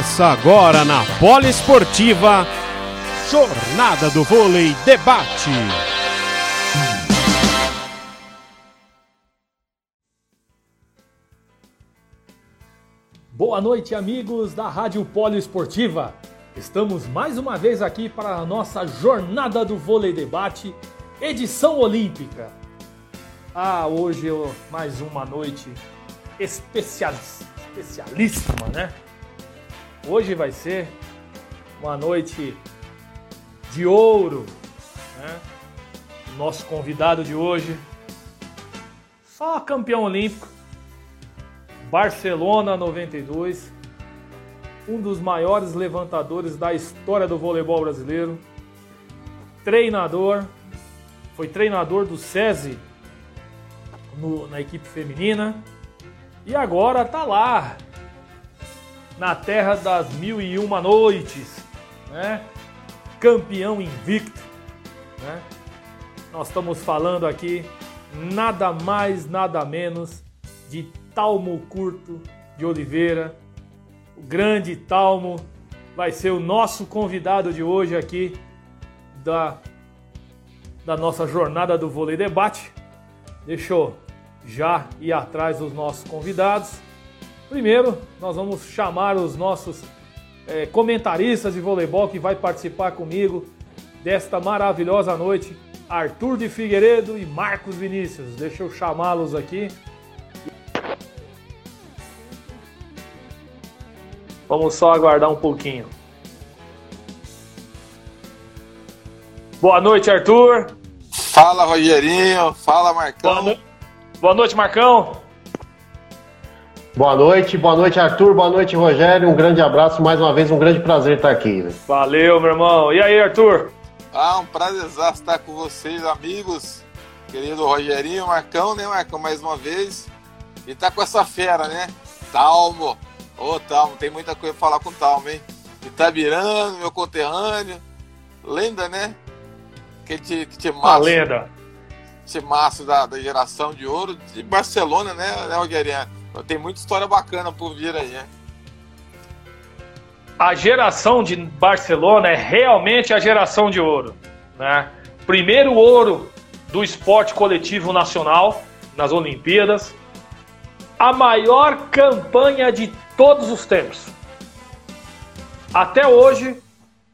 Começa agora na Poliesportiva Jornada do Vôlei Debate. Boa noite, amigos da Rádio Poliesportiva. Estamos mais uma vez aqui para a nossa Jornada do Vôlei Debate, edição olímpica. Ah, hoje eu, mais uma noite especialíssima, né? Hoje vai ser uma noite de ouro, né? Nosso convidado de hoje, só campeão olímpico, Barcelona 92, um dos maiores levantadores da história do voleibol brasileiro, treinador, foi treinador do SESI no, na equipe feminina e agora tá lá na terra das mil e uma noites, né? Campeão invicto, né? Nós estamos falando aqui nada mais, nada menos de Talmo Curto de Oliveira. O grande Talmo vai ser o nosso convidado de hoje aqui da, da nossa jornada do Vôlei Debate. Deixa eu já ir atrás dos nossos convidados. Primeiro, nós vamos chamar os nossos é, comentaristas de voleibol que vai participar comigo desta maravilhosa noite, Arthur de Figueiredo e Marcos Vinícius. Deixa eu chamá-los aqui. Vamos só aguardar um pouquinho. Boa noite, Arthur. Fala, Rogerinho. Fala, Marcão. Boa, no... Boa noite, Marcão. Boa noite, boa noite Arthur, boa noite Rogério, um grande abraço, mais uma vez um grande prazer estar aqui. Né? Valeu, meu irmão. E aí, Arthur? Ah, um prazer estar com vocês, amigos. Querido Rogerinho, Marcão, né, Marcão, mais uma vez. E tá com essa fera, né? Talmo. Ô, oh, Talmo, tem muita coisa pra falar com o Talmo, hein? Itabirano, meu conterrâneo. Lenda, né? Que te, que te massa. lenda. Te massa da, da geração de ouro de Barcelona, né, né Rogerinho? Tem muita história bacana por vir aí, né? A geração de Barcelona é realmente a geração de ouro. Né? Primeiro ouro do esporte coletivo nacional nas Olimpíadas. A maior campanha de todos os tempos. Até hoje,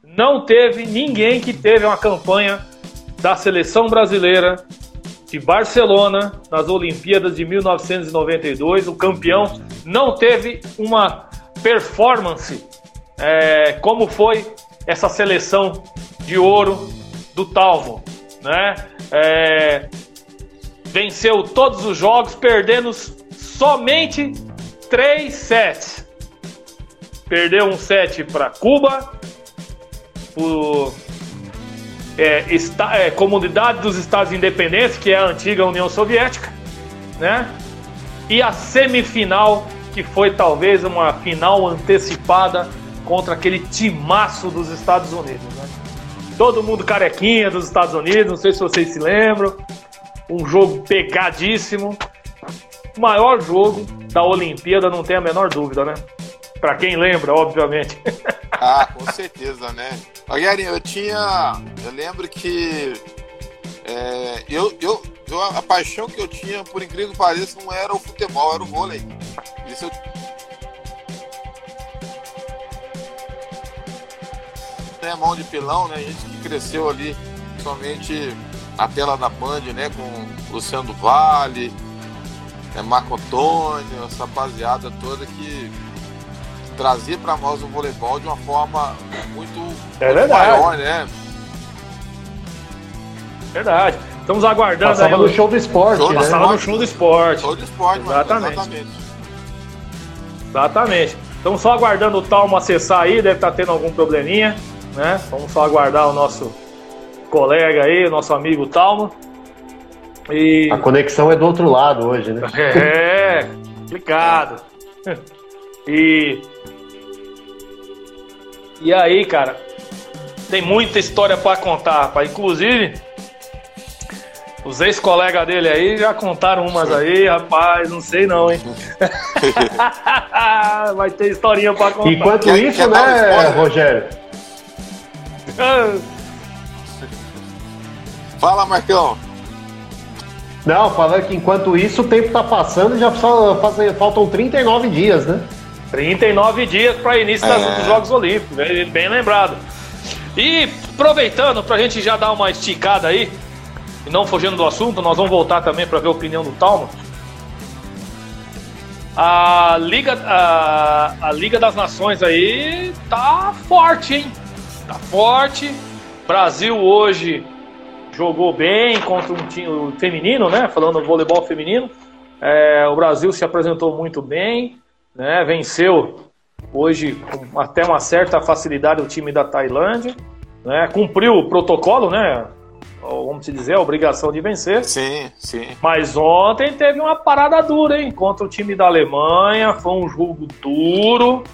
não teve ninguém que teve uma campanha da seleção brasileira de Barcelona nas Olimpíadas de 1992. O campeão não teve uma performance é, como foi essa seleção de ouro do Talmo, né? É, venceu todos os jogos, perdendo somente três sets. Perdeu um set para Cuba, o é, está, é, Comunidade dos Estados Independentes, que é a antiga União Soviética, né? E a semifinal, que foi talvez uma final antecipada contra aquele timaço dos Estados Unidos, né? Todo mundo carequinha dos Estados Unidos, não sei se vocês se lembram. Um jogo pegadíssimo. O maior jogo da Olimpíada, não tem a menor dúvida, né? Para quem lembra, obviamente. Ah, com certeza, né? Rogerinho, eu tinha. Eu lembro que. É, eu, eu, eu, a paixão que eu tinha, por incrível que pareça, não era o futebol, era o vôlei. Isso eu. É mão de pilão, né? A gente que cresceu ali, somente a tela da Band, né? Com Luciano Vale, é, Marco Antônio, essa rapaziada toda que trazer para nós o voleibol de uma forma muito, é muito maior, né? Verdade. Estamos aguardando Passava aí. no show do esporte. Show né? Passava no show do esporte. Show do esporte, exatamente. exatamente. Exatamente. Estamos só aguardando o Talmo acessar aí, deve estar tá tendo algum probleminha, né? Vamos só aguardar o nosso colega aí, o nosso amigo Talmo. E... A conexão é do outro lado hoje, né? É, complicado. E e aí, cara, tem muita história para contar, rapaz. Inclusive, Os ex-colegas dele aí já contaram umas aí, rapaz, não sei não, hein? Vai ter historinha pra contar. Enquanto quer, isso, quer né, Rogério? Fala, Marcão. Não, falando que enquanto isso o tempo tá passando e já faltam 39 dias, né? 39 dias para início é. dos Jogos Olímpicos, bem lembrado. E aproveitando para a gente já dar uma esticada aí, e não fugindo do assunto, nós vamos voltar também para ver a opinião do Talma. A Liga, a, a Liga das Nações aí tá forte, hein? Tá forte. Brasil hoje jogou bem contra um time feminino, né? Falando do voleibol feminino. É, o Brasil se apresentou muito bem, né? Venceu hoje com até uma certa facilidade o time da Tailândia, né? Cumpriu o protocolo, né? Vamos dizer, a obrigação de vencer. Sim, sim. Mas ontem teve uma parada dura, hein? Contra o time da Alemanha. Foi um jogo duro,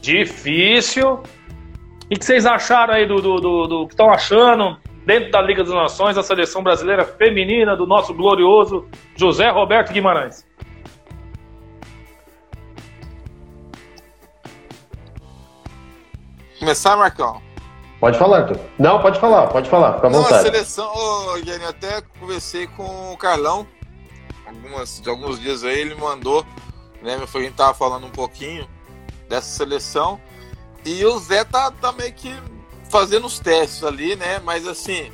difícil. O que vocês acharam aí do, do, do, do que estão achando dentro da Liga das Nações, a seleção brasileira feminina do nosso glorioso José Roberto Guimarães? Começar, Marcão? Pode falar, Arthur. Não, pode falar, pode falar, fica à vontade. Não, a seleção, oh, Jenny, até conversei com o Carlão algumas, de alguns dias aí, ele mandou, né? A gente tava falando um pouquinho dessa seleção. E o Zé tá, tá meio que fazendo os testes ali, né? Mas assim,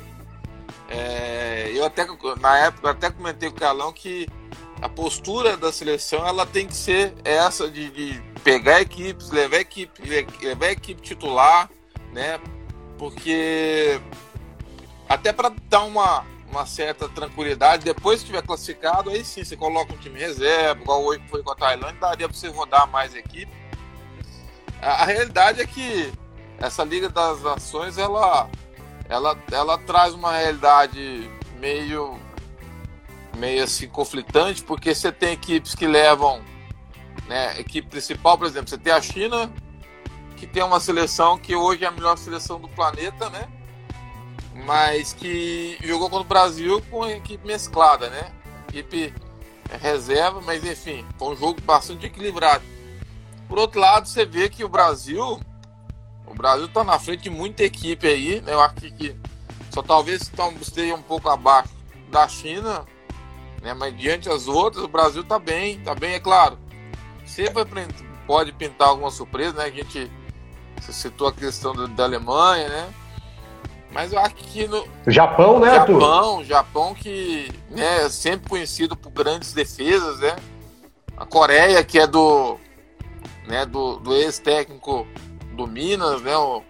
é, eu até na época até comentei com o Carlão que a postura da seleção ela tem que ser essa de, de pegar equipes, levar equipe, levar equipe titular, né? Porque até para dar uma, uma certa tranquilidade, depois que tiver classificado, aí sim você coloca um time reserva, igual hoje foi com a Tailândia, daria para você rodar mais equipe. A, a realidade é que essa Liga das Nações ela, ela, ela traz uma realidade meio, meio assim conflitante, porque você tem equipes que levam, né, equipe principal, por exemplo, você tem a China, que tem uma seleção que hoje é a melhor seleção do planeta, né? Mas que jogou contra o Brasil com a equipe mesclada, né? Equipe reserva, mas enfim, foi um jogo bastante equilibrado. Por outro lado, você vê que o Brasil o Brasil está na frente de muita equipe aí, né? Eu acho que só talvez esteja um pouco abaixo da China, né? Mas diante das outras, o Brasil está bem, está bem, é claro. Sempre pode pintar alguma surpresa, né? A gente citou a questão da, Alemanha, né? Mas eu acho que no Japão, né, Japão, Arthur? Japão que né, é sempre conhecido por grandes defesas, né? A Coreia que é do né, do, do ex-técnico do Minas, né? O,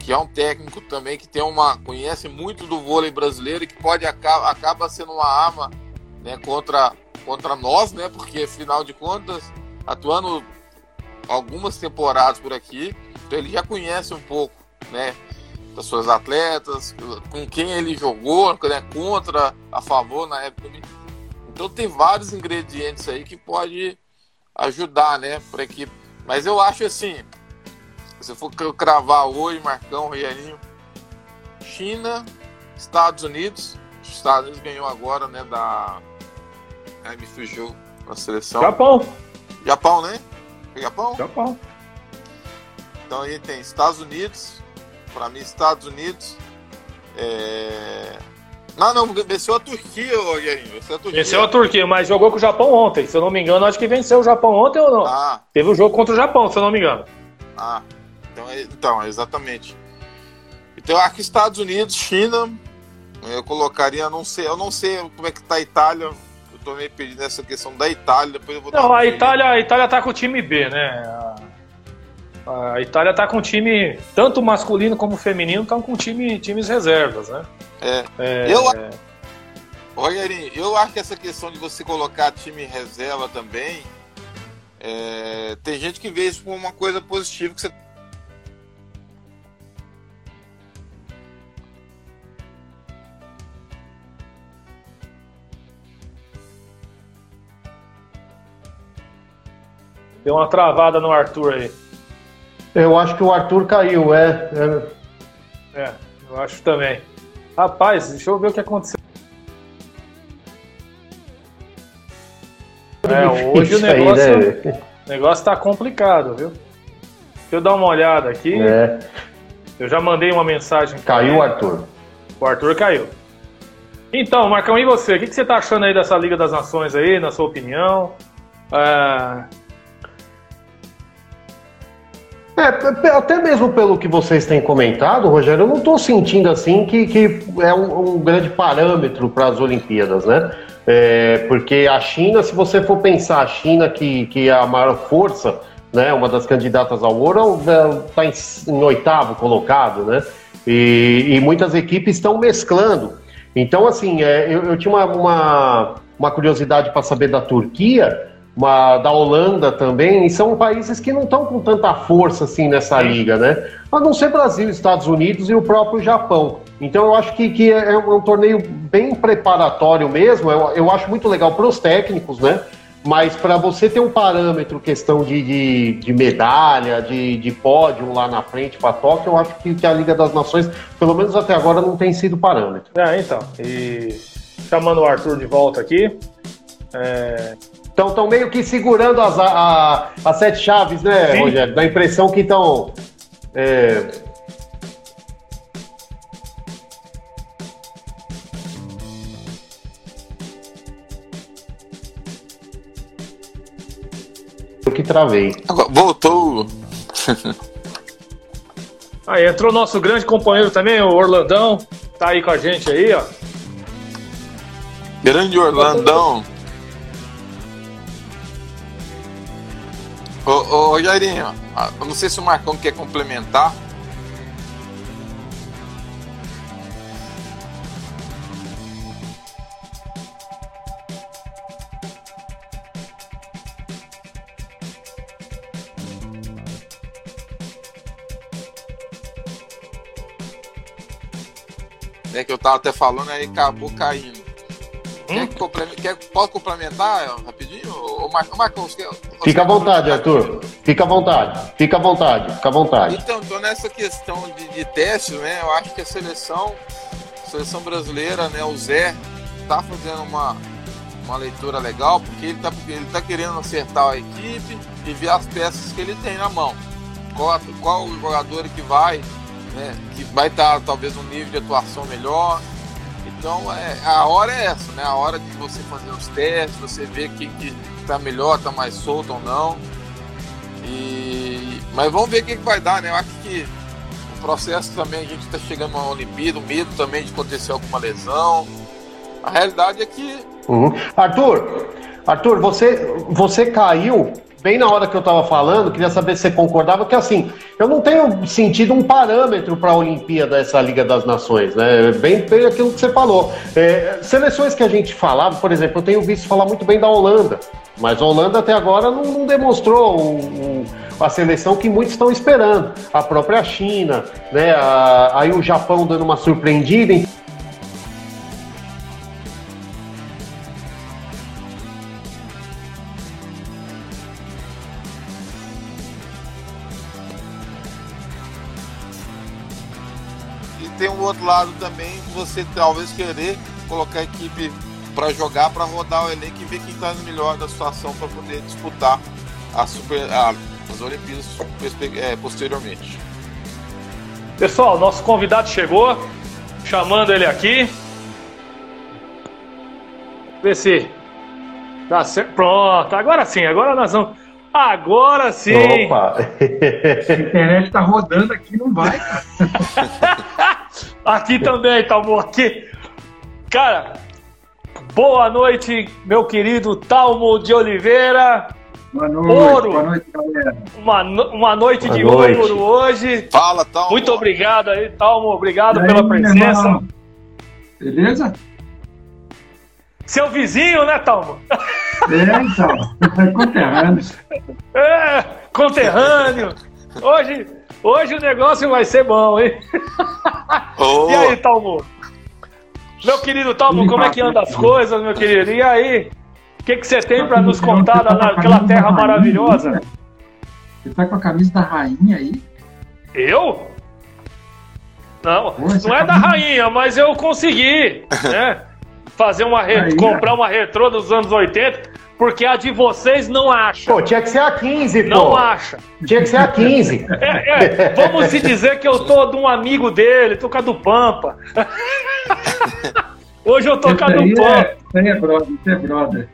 que é um técnico também que tem uma conhece muito do vôlei brasileiro e que pode acaba, acaba sendo uma arma né, contra contra nós, né? Porque afinal de contas, atuando algumas temporadas por aqui, então ele já conhece um pouco, né? Das suas atletas, com quem ele jogou, né, contra, a favor na época. Então tem vários ingredientes aí que pode ajudar, né, para a equipe. Mas eu acho assim, se for cravar hoje, Marcão, Rogerinho, China, Estados Unidos. Os Estados Unidos ganhou agora, né, da... Ai, me fugiu a seleção. Japão. Japão, né? Japão? Japão. Então aí tem Estados Unidos, para mim Estados Unidos, é... Não, não, venceu a Turquia. Venceu a Turquia. Venceu a Turquia, mas jogou com o Japão ontem. Se eu não me engano, acho que venceu o Japão ontem ou não? Ah. Teve o um jogo contra o Japão, se eu não me engano. Ah, então, é, então exatamente. Então, aqui Estados Unidos, China, eu colocaria, não sei, eu não sei como é que tá a Itália. Eu tô meio perdido nessa questão da Itália, depois eu vou Não, a Itália, a Itália tá com o time B, né? A, a Itália tá com o time, tanto masculino como feminino, estão com time, times reservas, né? É. é eu, é... Rogerinho, eu acho que essa questão de você colocar time reserva também, é, tem gente que vê isso como uma coisa positiva, que você Deu uma travada no Arthur aí. Eu acho que o Arthur caiu, é. É, é eu acho também. Rapaz, deixa eu ver o que aconteceu. É, hoje o negócio, aí, né? o negócio tá complicado, viu? Deixa eu dar uma olhada aqui. É. Eu já mandei uma mensagem. Caiu o Arthur. O Arthur caiu. Então, Marcão, e você? O que você tá achando aí dessa Liga das Nações aí, na sua opinião? É... É, até mesmo pelo que vocês têm comentado, Rogério, eu não estou sentindo assim que, que é um, um grande parâmetro para as Olimpíadas, né? É, porque a China, se você for pensar, a China que, que é a maior força, né, uma das candidatas ao ouro, está em, em, oitavo colocado, né? E, e muitas equipes estão mesclando. Então, assim, é, eu, eu, tinha uma, uma, uma curiosidade para saber da Turquia, uma, da Holanda também, e são países que não estão com tanta força assim nessa liga, né? A não ser Brasil, Estados Unidos e o próprio Japão. Então eu acho que, que é um torneio bem preparatório mesmo, eu, eu acho muito legal para os técnicos, né? Mas para você ter um parâmetro, questão de, de, de medalha, de, de pódio lá na frente para Tóquio, eu acho que, que, a Liga das Nações, pelo menos até agora, não tem sido parâmetro. É, então. E chamando o Arthur de volta aqui. É... Então estão meio que segurando as, a, as sete chaves, né, Sim. Rogério? Dá a impressão que estão. É que travei. Voltou. aí entrou nosso grande companheiro também, o Orlandão. Tá aí com a gente aí, ó. Grande Orlandão. Ô, ô Jairinho, ah, eu não sei se o Marcão quer complementar. né, que eu tava até falando, aí acabou caindo. Hum? Quer, quer, pode complementar rapidinho? Ô, Marcos, quer, Fica à vontade, Arthur. Fica à vontade. Fica à vontade. Fica à vontade. Então, então nessa questão de, de testes, né, eu acho que a seleção, a seleção brasileira, né, o Zé, tá fazendo uma, uma leitura legal, porque ele tá, ele tá querendo acertar a equipe e ver as peças que ele tem na mão. Qual, qual o jogador que vai né, que vai estar talvez um nível de atuação melhor. Então é, a hora é essa, né? A hora de você fazer os testes, você ver quem que está melhor, está mais solto ou não. E... Mas vamos ver o que, que vai dar, né? Eu acho que o processo também, a gente está chegando numa Olimpíada, o medo também de acontecer alguma lesão. A realidade é que. Uhum. Arthur, Arthur, você, você caiu bem na hora que eu estava falando, queria saber se você concordava que assim, eu não tenho sentido um parâmetro para a Olimpíada essa Liga das Nações, né? Bem, bem aquilo que você falou. É, seleções que a gente falava, por exemplo, eu tenho visto falar muito bem da Holanda, mas a Holanda até agora não, não demonstrou o, o, a seleção que muitos estão esperando. A própria China, né? A, aí o Japão dando uma surpreendida. Outro lado também, você talvez querer colocar a equipe para jogar, para rodar o elenco e ver quem está no melhor da situação para poder disputar a super, a, as Olimpíadas é, posteriormente. Pessoal, nosso convidado chegou, chamando ele aqui. Vê se dá certo. Pronto, agora sim, agora nós vamos. Agora sim! Opa! a internet tá rodando aqui, não vai, cara. Aqui também, Talmo, aqui. Cara, boa noite, meu querido Talmo de Oliveira. Boa noite, ouro. boa noite, galera. Uma, uma noite boa de noite. ouro hoje. Fala, Talmo. Muito obrigado aí, Talmo. Obrigado aí, pela presença. Beleza? Seu vizinho, né, Talmo? É, então. conterrâneo. É, conterrâneo. Hoje, hoje o negócio vai ser bom, hein? Oh. E aí, Talmo? Meu querido Talmo, como é que anda as coisas, meu querido? E aí? O que, que você tem para nos contar naquela terra maravilhosa? Você tá com a camisa da rainha aí? Eu? Não, Pô, não é da rainha, mas eu consegui, né? Fazer uma re... comprar uma retrô dos anos 80. Porque a de vocês não acha. Pô, tinha que ser a 15, pô. Não acha. Tinha que ser a 15. É, é, vamos se dizer que eu tô de um amigo dele, tô com a do Pampa. Hoje eu tô com a do Pampa. é, aí é brother, é brother.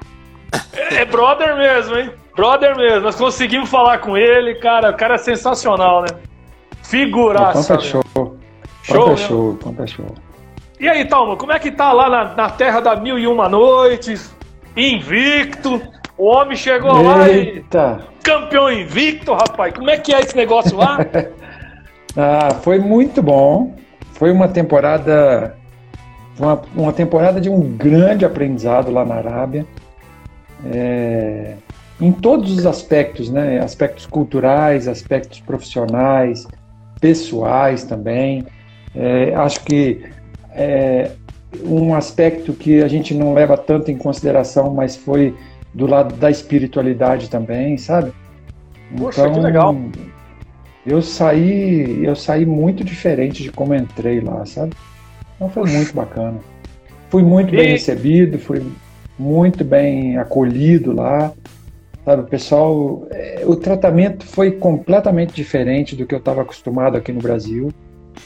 É, é brother mesmo, hein? Brother mesmo. Nós conseguimos falar com ele, cara. O cara é sensacional, né? Figuraça. Pampa é show. Show, Pampa é né? show, Pampa é show. E aí, Talma, como é que tá lá na, na terra da mil e uma noites? Invicto. O homem chegou lá e Eita! campeão invicto, rapaz. Como é que é esse negócio lá? Ah, foi muito bom. Foi uma temporada, uma, uma temporada de um grande aprendizado lá na Arábia. É, em todos os aspectos, né? Aspectos culturais, aspectos profissionais, pessoais também. É, acho que é, um aspecto que a gente não leva tanto em consideração, mas foi do lado da espiritualidade também, sabe? Poxa, que legal. Eu saí, eu saí muito diferente de como entrei lá, sabe? Então foi muito bacana. Fui muito bem E- recebido, fui muito bem acolhido lá. Sabe, o pessoal, eh, o tratamento foi completamente diferente do que eu estava acostumado aqui no Brasil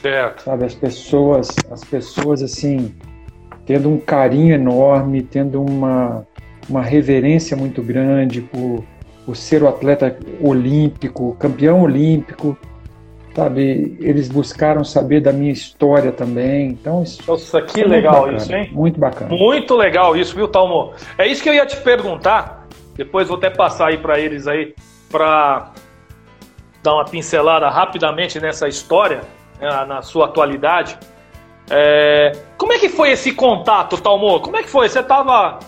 certo. sabe? As pessoas, as pessoas assim, tendo um carinho enorme, tendo uma, uma reverência muito grande por, por ser o atleta olímpico, campeão olímpico, sabe? Eles buscaram saber da minha história também, então isso Nossa, que muito legal bacana, isso, hein? Muito bacana. Muito legal isso, viu, Talmo? É isso que eu ia te perguntar. Depois vou até passar aí para eles aí para dar uma pincelada rapidamente nessa história, né, na sua atualidade. É, Como é que foi esse contato, Talmo? Como é que foi? Você tava.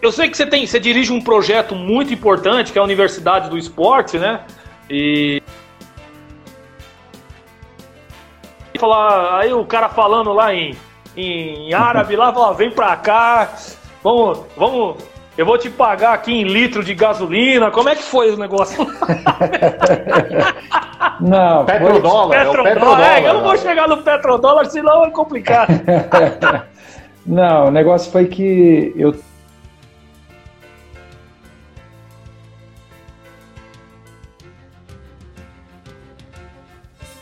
Eu sei que você tem, você dirige um projeto muito importante, que é a Universidade do Esporte, né? E falar, aí o cara falando lá em, em árabe, lá, fala, vem pra cá, vamos, vamos, eu vou te pagar aqui em litro de gasolina. Como é que foi o negócio? Não, Petrodólar, é o Petrodólar, petrodólar. é, eu não vou chegar no petrodólar, senão é complicado. não, o negócio foi que eu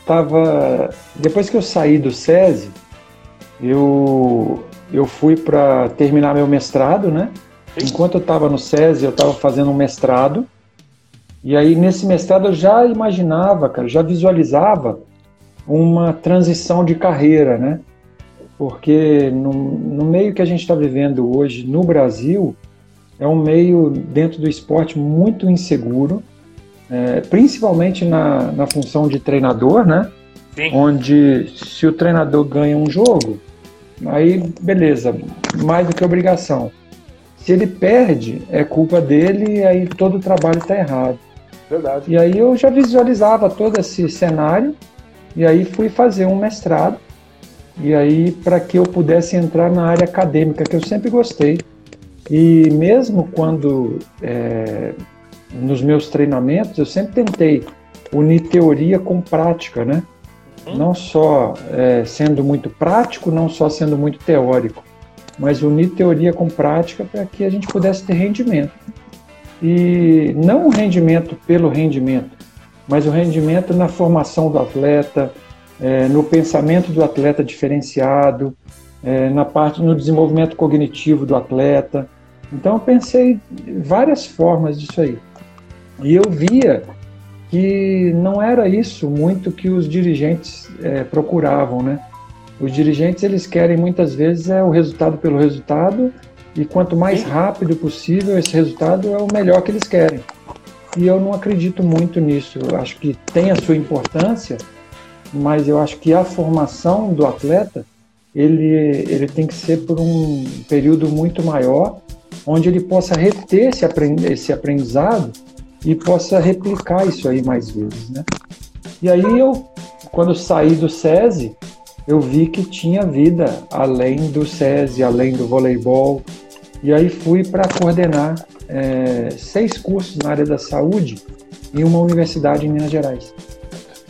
tava depois que eu saí do SESI, eu eu fui para terminar meu mestrado, né? Enquanto eu estava no SESI, eu estava fazendo um mestrado. E aí nesse mestrado eu já imaginava, cara, já visualizava uma transição de carreira, né? Porque no, no meio que a gente está vivendo hoje no Brasil, é um meio dentro do esporte muito inseguro, é, principalmente na, na função de treinador, né? Sim. Onde se o treinador ganha um jogo, aí beleza, mais do que obrigação. Se ele perde, é culpa dele e aí todo o trabalho está errado. Verdade. E aí eu já visualizava todo esse cenário e aí fui fazer um mestrado e aí para que eu pudesse entrar na área acadêmica que eu sempre gostei e mesmo quando é, nos meus treinamentos eu sempre tentei unir teoria com prática, né? Não só é, sendo muito prático, não só sendo muito teórico, mas unir teoria com prática para que a gente pudesse ter rendimento e não o rendimento pelo rendimento, mas o rendimento na formação do atleta, é, no pensamento do atleta diferenciado, é, na parte no desenvolvimento cognitivo do atleta. Então eu pensei várias formas disso aí. E eu via que não era isso muito que os dirigentes é, procuravam, né? Os dirigentes eles querem muitas vezes é o resultado pelo resultado e quanto mais rápido possível esse resultado é o melhor que eles querem. E eu não acredito muito nisso. Eu acho que tem a sua importância, mas eu acho que a formação do atleta ele, ele tem que ser por um período muito maior, onde ele possa reter esse, aprend esse aprendizado e possa replicar isso aí mais vezes, né? E aí eu, quando eu saí do SESI, eu vi que tinha vida além do SESI, além do voleibol, e aí fui para coordenar é, seis cursos na área da saúde em uma universidade em Minas Gerais.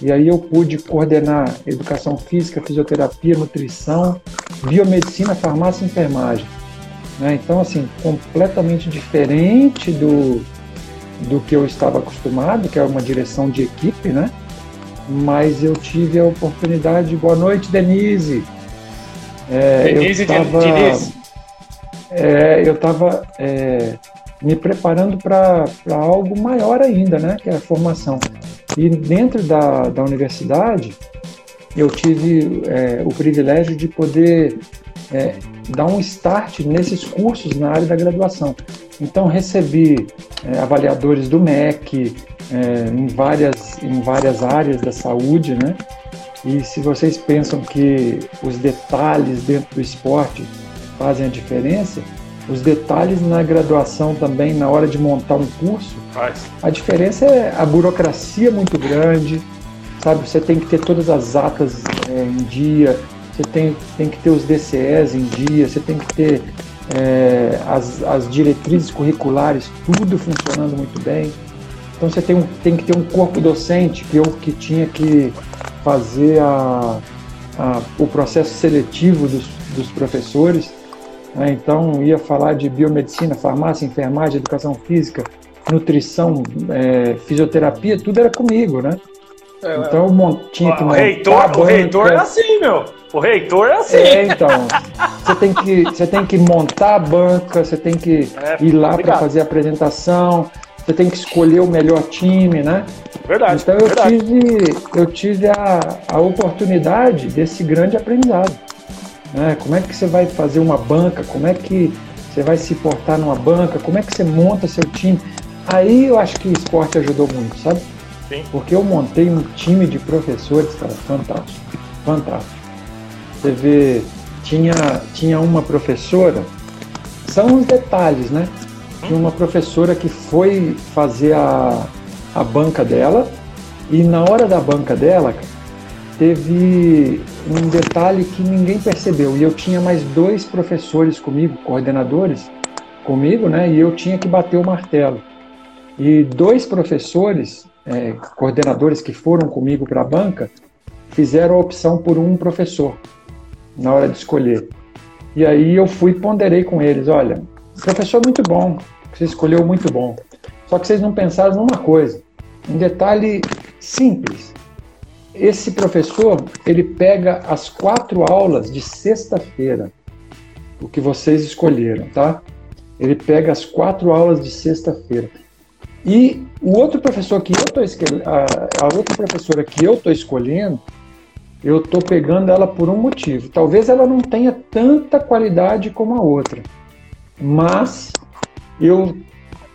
E aí eu pude coordenar educação física, fisioterapia, nutrição, biomedicina, farmácia e enfermagem. Né? Então, assim, completamente diferente do, do que eu estava acostumado, que é uma direção de equipe, né? Mas eu tive a oportunidade. Boa noite, Denise. É, Denise eu tava, Diniz. É, eu estava é, me preparando para algo maior ainda, né? Que é a formação. E dentro da, da universidade, eu tive é, o privilégio de poder é, dar um start nesses cursos na área da graduação. Então, recebi é, avaliadores do MEC é, em, várias, em várias áreas da saúde, né? E se vocês pensam que os detalhes dentro do esporte fazem a diferença, os detalhes na graduação também, na hora de montar um curso, Faz. a diferença é a burocracia muito grande, sabe? Você tem que ter todas as atas é, em dia, você tem, tem que ter os DCEs em dia, você tem que ter é, as, as diretrizes curriculares, tudo funcionando muito bem. Então você tem, um, tem que ter um corpo docente que eu que tinha que fazer a, a, o processo seletivo dos, dos professores. Né? Então ia falar de biomedicina, farmácia, enfermagem, educação física, nutrição, é, fisioterapia, tudo era comigo, né? É, então eu tinha que montar o reitor, o reitor é assim, meu. O reitor é assim. É, então. Você tem que, você tem que montar a banca, você tem que é, ir lá para fazer a apresentação, você tem que escolher o melhor time, né? Verdade. Então eu verdade. tive, eu tive a, a oportunidade desse grande aprendizado. Né? Como é que você vai fazer uma banca? Como é que você vai se portar numa banca? Como é que você monta seu time? Aí eu acho que o esporte ajudou muito, sabe? Sim. Porque eu montei um time de professores, cara, fantástico. Fantástico. Você vê, tinha, tinha uma professora, são os detalhes, né? Tinha uma professora que foi fazer a, a banca dela e na hora da banca dela teve um detalhe que ninguém percebeu e eu tinha mais dois professores comigo, coordenadores comigo, né? E eu tinha que bater o martelo. E dois professores, é, coordenadores que foram comigo para a banca, fizeram a opção por um professor na hora de escolher. E aí eu fui ponderei com eles, olha, professor muito bom, você escolheu muito bom. Só que vocês não pensaram numa coisa, um detalhe simples. Esse professor, ele pega as quatro aulas de sexta-feira, o que vocês escolheram, tá? Ele pega as quatro aulas de sexta-feira. E o outro professor que eu tô a, a outra professora que eu tô escolhendo, eu estou pegando ela por um motivo. Talvez ela não tenha tanta qualidade como a outra, mas eu,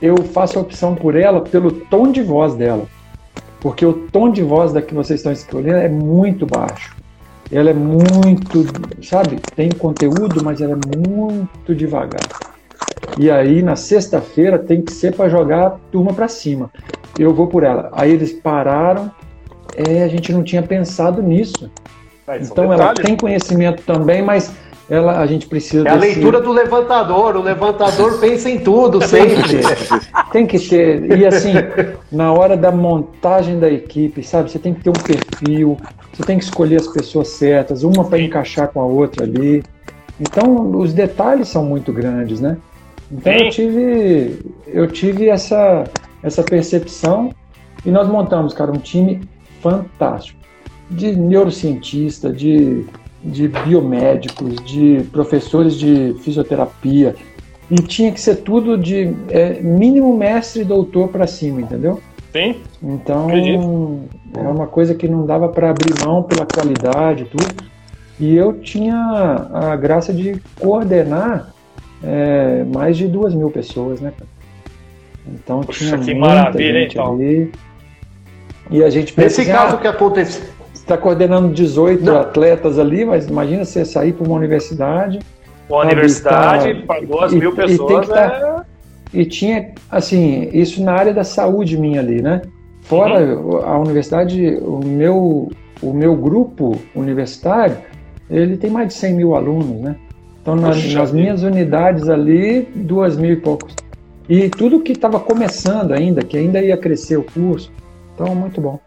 eu faço a opção por ela pelo tom de voz dela. Porque o tom de voz da que vocês estão escolhendo é muito baixo. Ela é muito, sabe, tem conteúdo, mas ela é muito devagar. E aí na sexta-feira tem que ser para jogar a turma para cima. Eu vou por ela. Aí eles pararam é, a gente não tinha pensado nisso. É, então ela tem conhecimento também, mas ela, a gente precisa. É a desse... leitura do levantador. O levantador pensa em tudo sempre. tem que ter. E assim, na hora da montagem da equipe, sabe? Você tem que ter um perfil. Você tem que escolher as pessoas certas, uma para encaixar com a outra ali. Então, os detalhes são muito grandes, né? Então eu tive, eu tive essa, essa percepção e nós montamos, cara, um time fantástico de neurocientista, de, de biomédicos, de professores de fisioterapia. E tinha que ser tudo de é, mínimo mestre e doutor para cima, entendeu? Sim. Então, Acredito. é uma coisa que não dava para abrir mão pela qualidade e tudo. E eu tinha a graça de coordenar é, mais de duas mil pessoas, né, Então Puxa, tinha que muita maravilha, gente então. ali. E a gente Nesse assim, caso ah, que aconteceu. Está coordenando 18 Não. atletas ali, mas imagina você sair para uma universidade. Uma universidade tá, para duas mil pessoas. E, tá, é... e tinha, assim, isso na área da saúde minha ali, né? Fora uhum. a universidade, o meu, o meu grupo universitário, ele tem mais de 100 mil alunos, né? Então, nas, nas minhas unidades ali, duas mil e poucos. E tudo que estava começando ainda, que ainda ia crescer o curso, então, muito bom.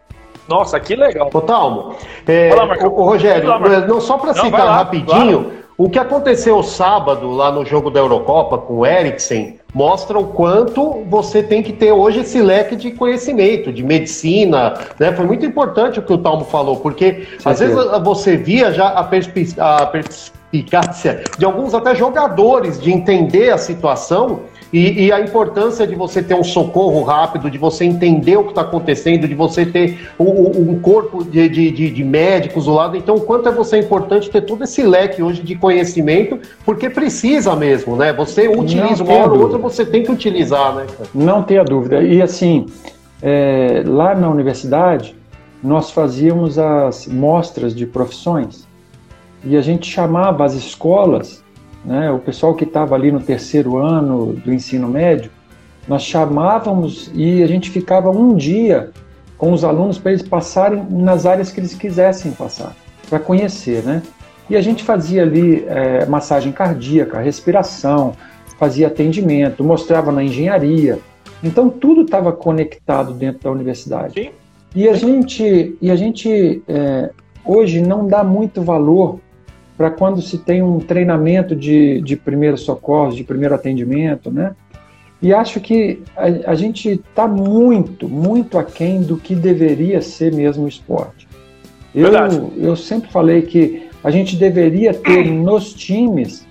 Nossa, que legal. Ô, Talmo, é, o, o, Rogério, lá, não só para citar lá, rapidinho, O que aconteceu sábado lá no jogo da Eurocopa com o Eriksen mostra o quanto você tem que ter hoje esse leque de conhecimento, de medicina, né? Foi muito importante o que o Talmo falou, porque às vezes você via já a perspicácia de alguns até jogadores de entender a situação e, e, a importância de você ter um socorro rápido, de você entender o que está acontecendo, de você ter um, um corpo de, de, de, médicos do lado. Então, o quanto é você importante ter todo esse leque hoje de conhecimento, porque precisa mesmo, né? Você utiliza uma hora ou outra, você tem que utilizar, né? Não tenha dúvida. E assim, é, lá na universidade, nós fazíamos as mostras de profissões e a gente chamava as escolas né, o pessoal que estava ali no terceiro ano do ensino médio, nós chamávamos e a gente ficava um dia com os alunos para eles passarem nas áreas que eles quisessem passar, para conhecer, né? E a gente fazia ali é, massagem cardíaca, respiração, fazia atendimento, mostrava na engenharia. Então tudo estava conectado dentro da universidade. Sim. E a gente, e a gente é, hoje não dá muito valor para quando se tem um treinamento de, de primeiros socorros, de primeiro atendimento, né? E acho que a, a gente está muito, muito aquém do que deveria ser mesmo o esporte. Eu, eu sempre falei que a gente deveria ter nos times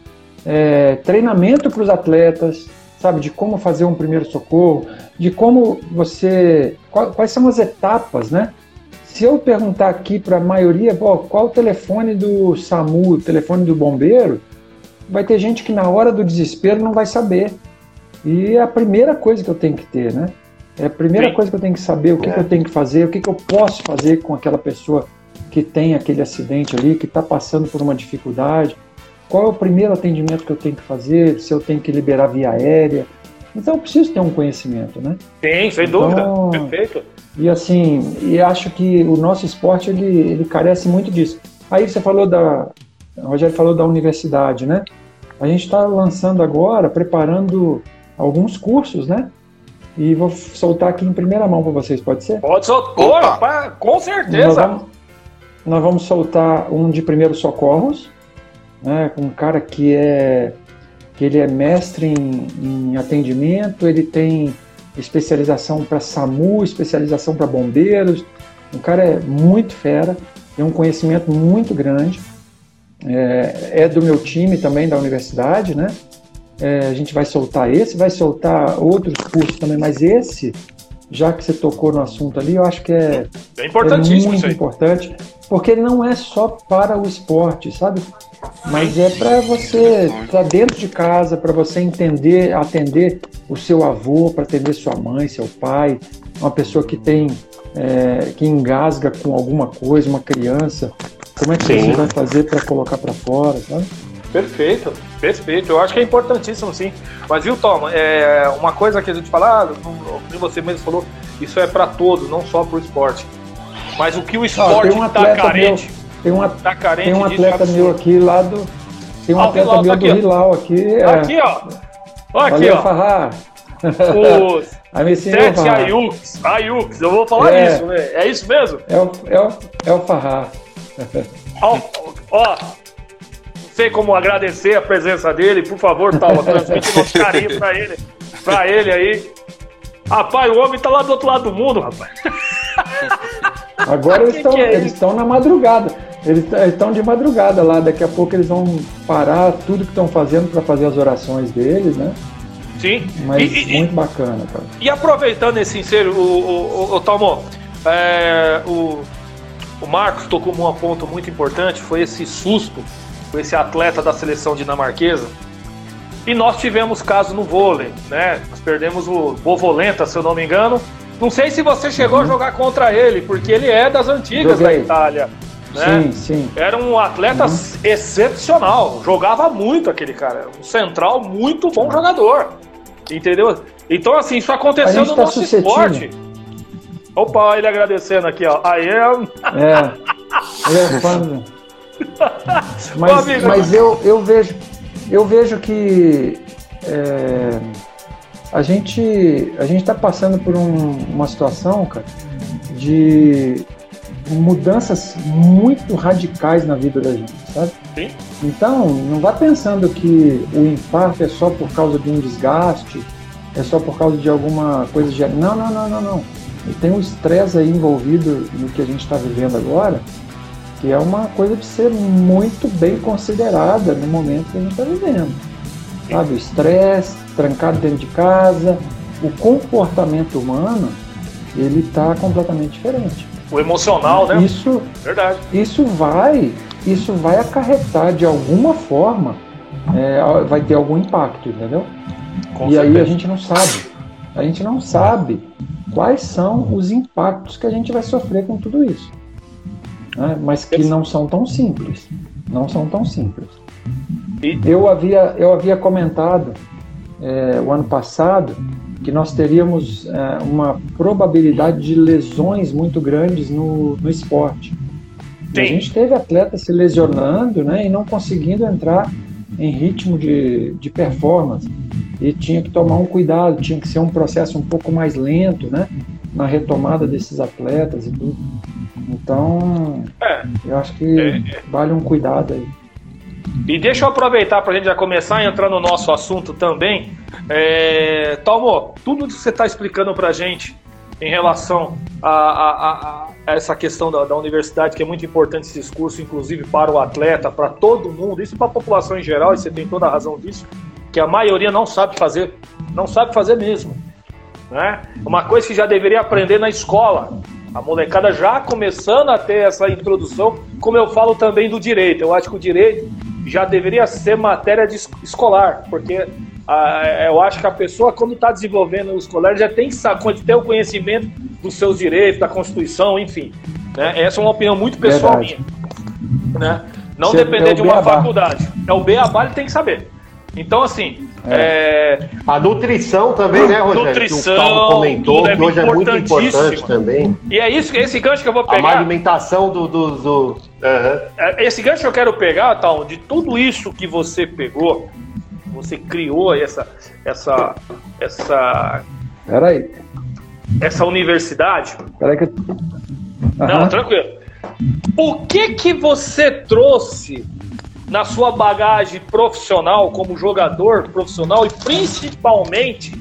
é, treinamento para os atletas, sabe, de como fazer um primeiro socorro, de como você. Quais são as etapas, né? Se eu perguntar aqui para a maioria, qual o telefone do SAMU, o telefone do bombeiro, vai ter gente que na hora do desespero não vai saber. E é a primeira coisa que eu tenho que ter, né? É a primeira Sim. coisa que eu tenho que saber, o que, é. que eu tenho que fazer, o que, que eu posso fazer com aquela pessoa que tem aquele acidente ali, que está passando por uma dificuldade. Qual é o primeiro atendimento que eu tenho que fazer, se eu tenho que liberar via aérea. Então eu preciso ter um conhecimento, né? Sim, sem então, dúvida. Perfeito. E assim, e acho que o nosso esporte ele, ele carece muito disso. Aí você falou da. O Rogério falou da universidade, né? A gente está lançando agora, preparando alguns cursos, né? E vou soltar aqui em primeira mão para vocês, pode ser? Pode soltar, com certeza. Nós vamos, nós vamos, soltar um de primeiros socorros, né? Com um cara que é que ele é mestre em, em atendimento, ele tem especialização para SAMU, especialização para bombeiros. O cara é muito fera, tem um conhecimento muito grande. É, é, do meu time também da universidade, né? É, a gente vai soltar esse, vai soltar outros cursos também, mas esse, já que você tocou no assunto ali, eu acho que é, é, importantíssimo é muito importante, porque ele não é só para o esporte, sabe? Mas é para você estar dentro de casa, para você entender, atender o seu avô, para atender sua mãe, seu pai, uma pessoa que tem é, que engasga com alguma coisa, uma criança. Como é que sim. você vai fazer para colocar para fora, sabe? Perfeito, perfeito. Eu acho que é importantíssimo, sim. Mas viu, Tom, é uma coisa que a gente fala, ah, como você mesmo falou, isso é para todos, não só para o esporte. Mas o que o esporte está carente. Meu tem um, tá tem um atleta meu aqui lá do. Tem um ah, atleta meu tá do Hilal aqui. É. Aqui, ó. Ó, aqui, Valeu, ó. Farrar. Os sete Ayuks. Ayuks, eu vou falar é, isso, né? É isso mesmo? É o, é o, é o Farrar. Ó, ó, não sei como agradecer a presença dele. Por favor, Talma, transmite nosso carinho pra ele. Pra ele aí. Rapaz, o homem tá lá do outro lado do mundo, rapaz. Agora eles estão é eles na madrugada. Eles estão de madrugada lá. Daqui a pouco eles vão parar tudo que estão fazendo para fazer as orações deles, né? Sim. Mas e, muito e, bacana, cara. E aproveitando esse sincero, o, o, o, Tomo, é, o, o Marcos tocou um ponto muito importante, foi esse susto com esse atleta da seleção dinamarquesa. E nós tivemos caso no vôlei, né? Nós perdemos o Bovolenta, se eu não me engano, não sei se você chegou uhum. a jogar contra ele, porque ele é das antigas Joguei. da Itália. Né? Sim, sim. Era um atleta uhum. excepcional. Jogava muito aquele cara. Um central muito bom jogador. Entendeu? Então, assim, isso aconteceu no tá nosso esporte. Opa, ele agradecendo aqui, ó. I am. É. é fã. mas, amigo, mas eu, eu vejo eu vejo que é, a gente a gente está passando por um, uma situação, cara, de mudanças muito radicais na vida da gente, sabe? Sim. Então, não vá pensando que o infarto é só por causa de um desgaste, é só por causa de alguma coisa de. Não, não, não, não, não. E tem um estresse aí envolvido no que a gente está vivendo agora, que é uma coisa de ser muito bem considerada no momento que a gente está vivendo. Sabe, o estresse, trancado dentro de casa, o comportamento humano, ele está completamente diferente. O emocional, né? Isso, Verdade. isso vai, isso vai acarretar de alguma forma, é, vai ter algum impacto, entendeu? Com e aí certeza. a gente não sabe. A gente não sabe quais são os impactos que a gente vai sofrer com tudo isso. né? Mas que não são tão simples. Não são tão simples. Eu havia, eu havia comentado é, o ano passado que nós teríamos é, uma probabilidade de lesões muito grandes no, no esporte. A gente teve atletas se lesionando né, e não conseguindo entrar em ritmo de, de performance. E tinha que tomar um cuidado, tinha que ser um processo um pouco mais lento né, na retomada desses atletas e tudo. Então, É. eu acho que vale um cuidado aí. E deixa eu aproveitar para a gente já começar a entrar no nosso assunto também. É... Talmo, tudo que você está explicando para a gente em relação a, a- a- essa questão da, da universidade, que é muito importante esse discurso, inclusive para o atleta, para todo mundo, isso para a população em geral, e você tem toda a razão disso, que a maioria não sabe fazer, não sabe fazer mesmo. Né? Uma coisa que já deveria aprender na escola. A molecada já começando a ter essa introdução, como eu falo também do direito. Eu acho que o direito já deveria ser matéria de es- escolar, porque ah, eu acho que a pessoa, quando está desenvolvendo o escolar, já tem que ter o conhecimento dos seus direitos, da Constituição, enfim. né? Essa é uma opinião muito pessoal Verdade. minha. Né? Não é- depender é de uma faculdade. É o beabá, ele tem que saber. Então, assim, é, A nutrição também, né, Rogério? Nutrição, que o Paulo comentou, tudo é que hoje é muito importante também. e é isso, esse gancho que eu vou A má pegar. alimentação do. do, do-. É, Esse gancho que eu quero pegar, Tal, de tudo isso que você pegou, você criou essa, essa, essa, Peraí, essa universidade. peraí que eu... Não, Aham. tranquilo. O que que você trouxe na sua bagagem profissional como jogador profissional e principalmente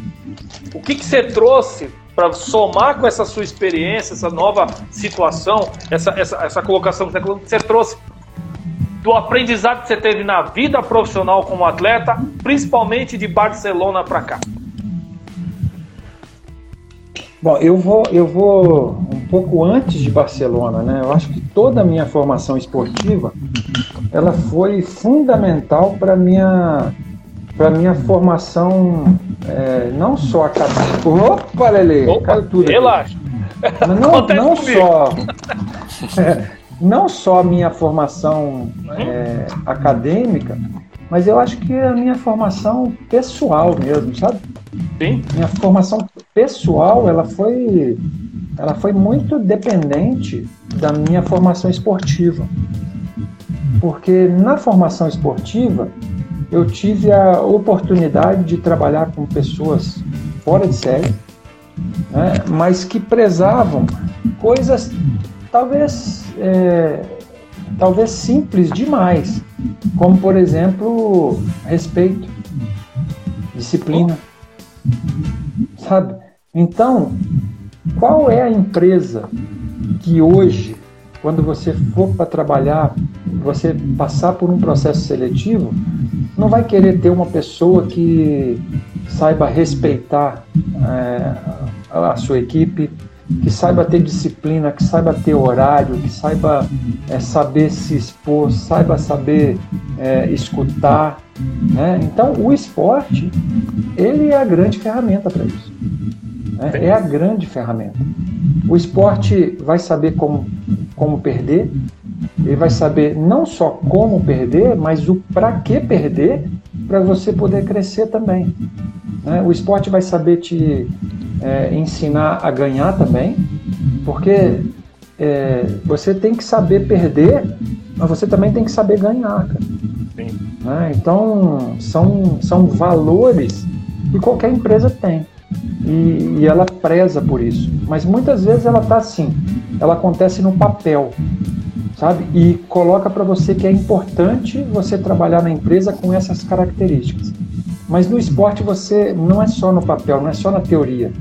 o que que você trouxe para somar com essa sua experiência, essa nova situação, essa, essa, essa colocação que você trouxe do aprendizado que você teve na vida profissional como atleta, principalmente de Barcelona para cá. Bom, eu vou, eu vou um pouco antes de Barcelona, né? Eu acho que toda a minha formação esportiva, ela foi fundamental para minha para minha formação é, não só acadêmica. Opa, Lele, caiu tudo. relaxa. Mas não, não só é, não só a minha formação é, acadêmica, mas eu acho que a minha formação pessoal mesmo, sabe? Sim, minha formação pessoal ela foi ela foi muito dependente da minha formação esportiva. Porque na formação esportiva eu tive a oportunidade de trabalhar com pessoas fora de série né, mas que prezavam coisas talvez é, talvez simples demais como por exemplo respeito disciplina sabe? Então, qual é a empresa que hoje, quando você for para trabalhar, você passar por um processo seletivo, não vai querer ter uma pessoa que saiba respeitar é, a sua equipe, que saiba ter disciplina, que saiba ter horário, que saiba é, saber se expor, saiba saber é, escutar. Né? Então, o esporte ele é a grande ferramenta para isso. né? É a grande ferramenta. O esporte vai saber como, como perder, ele vai saber não só como perder, mas o para que perder, para você poder crescer também. né? O esporte vai saber te é, ensinar a ganhar também, porque é, você tem que saber perder, mas você também tem que saber ganhar. Cara. Né? Então, são, são valores que qualquer empresa tem. E, e ela preza por isso. Mas muitas vezes ela está assim, ela acontece no papel, sabe? E coloca para você que é importante você trabalhar na empresa com essas características. Mas no esporte você não é só no papel, não é só na teoria.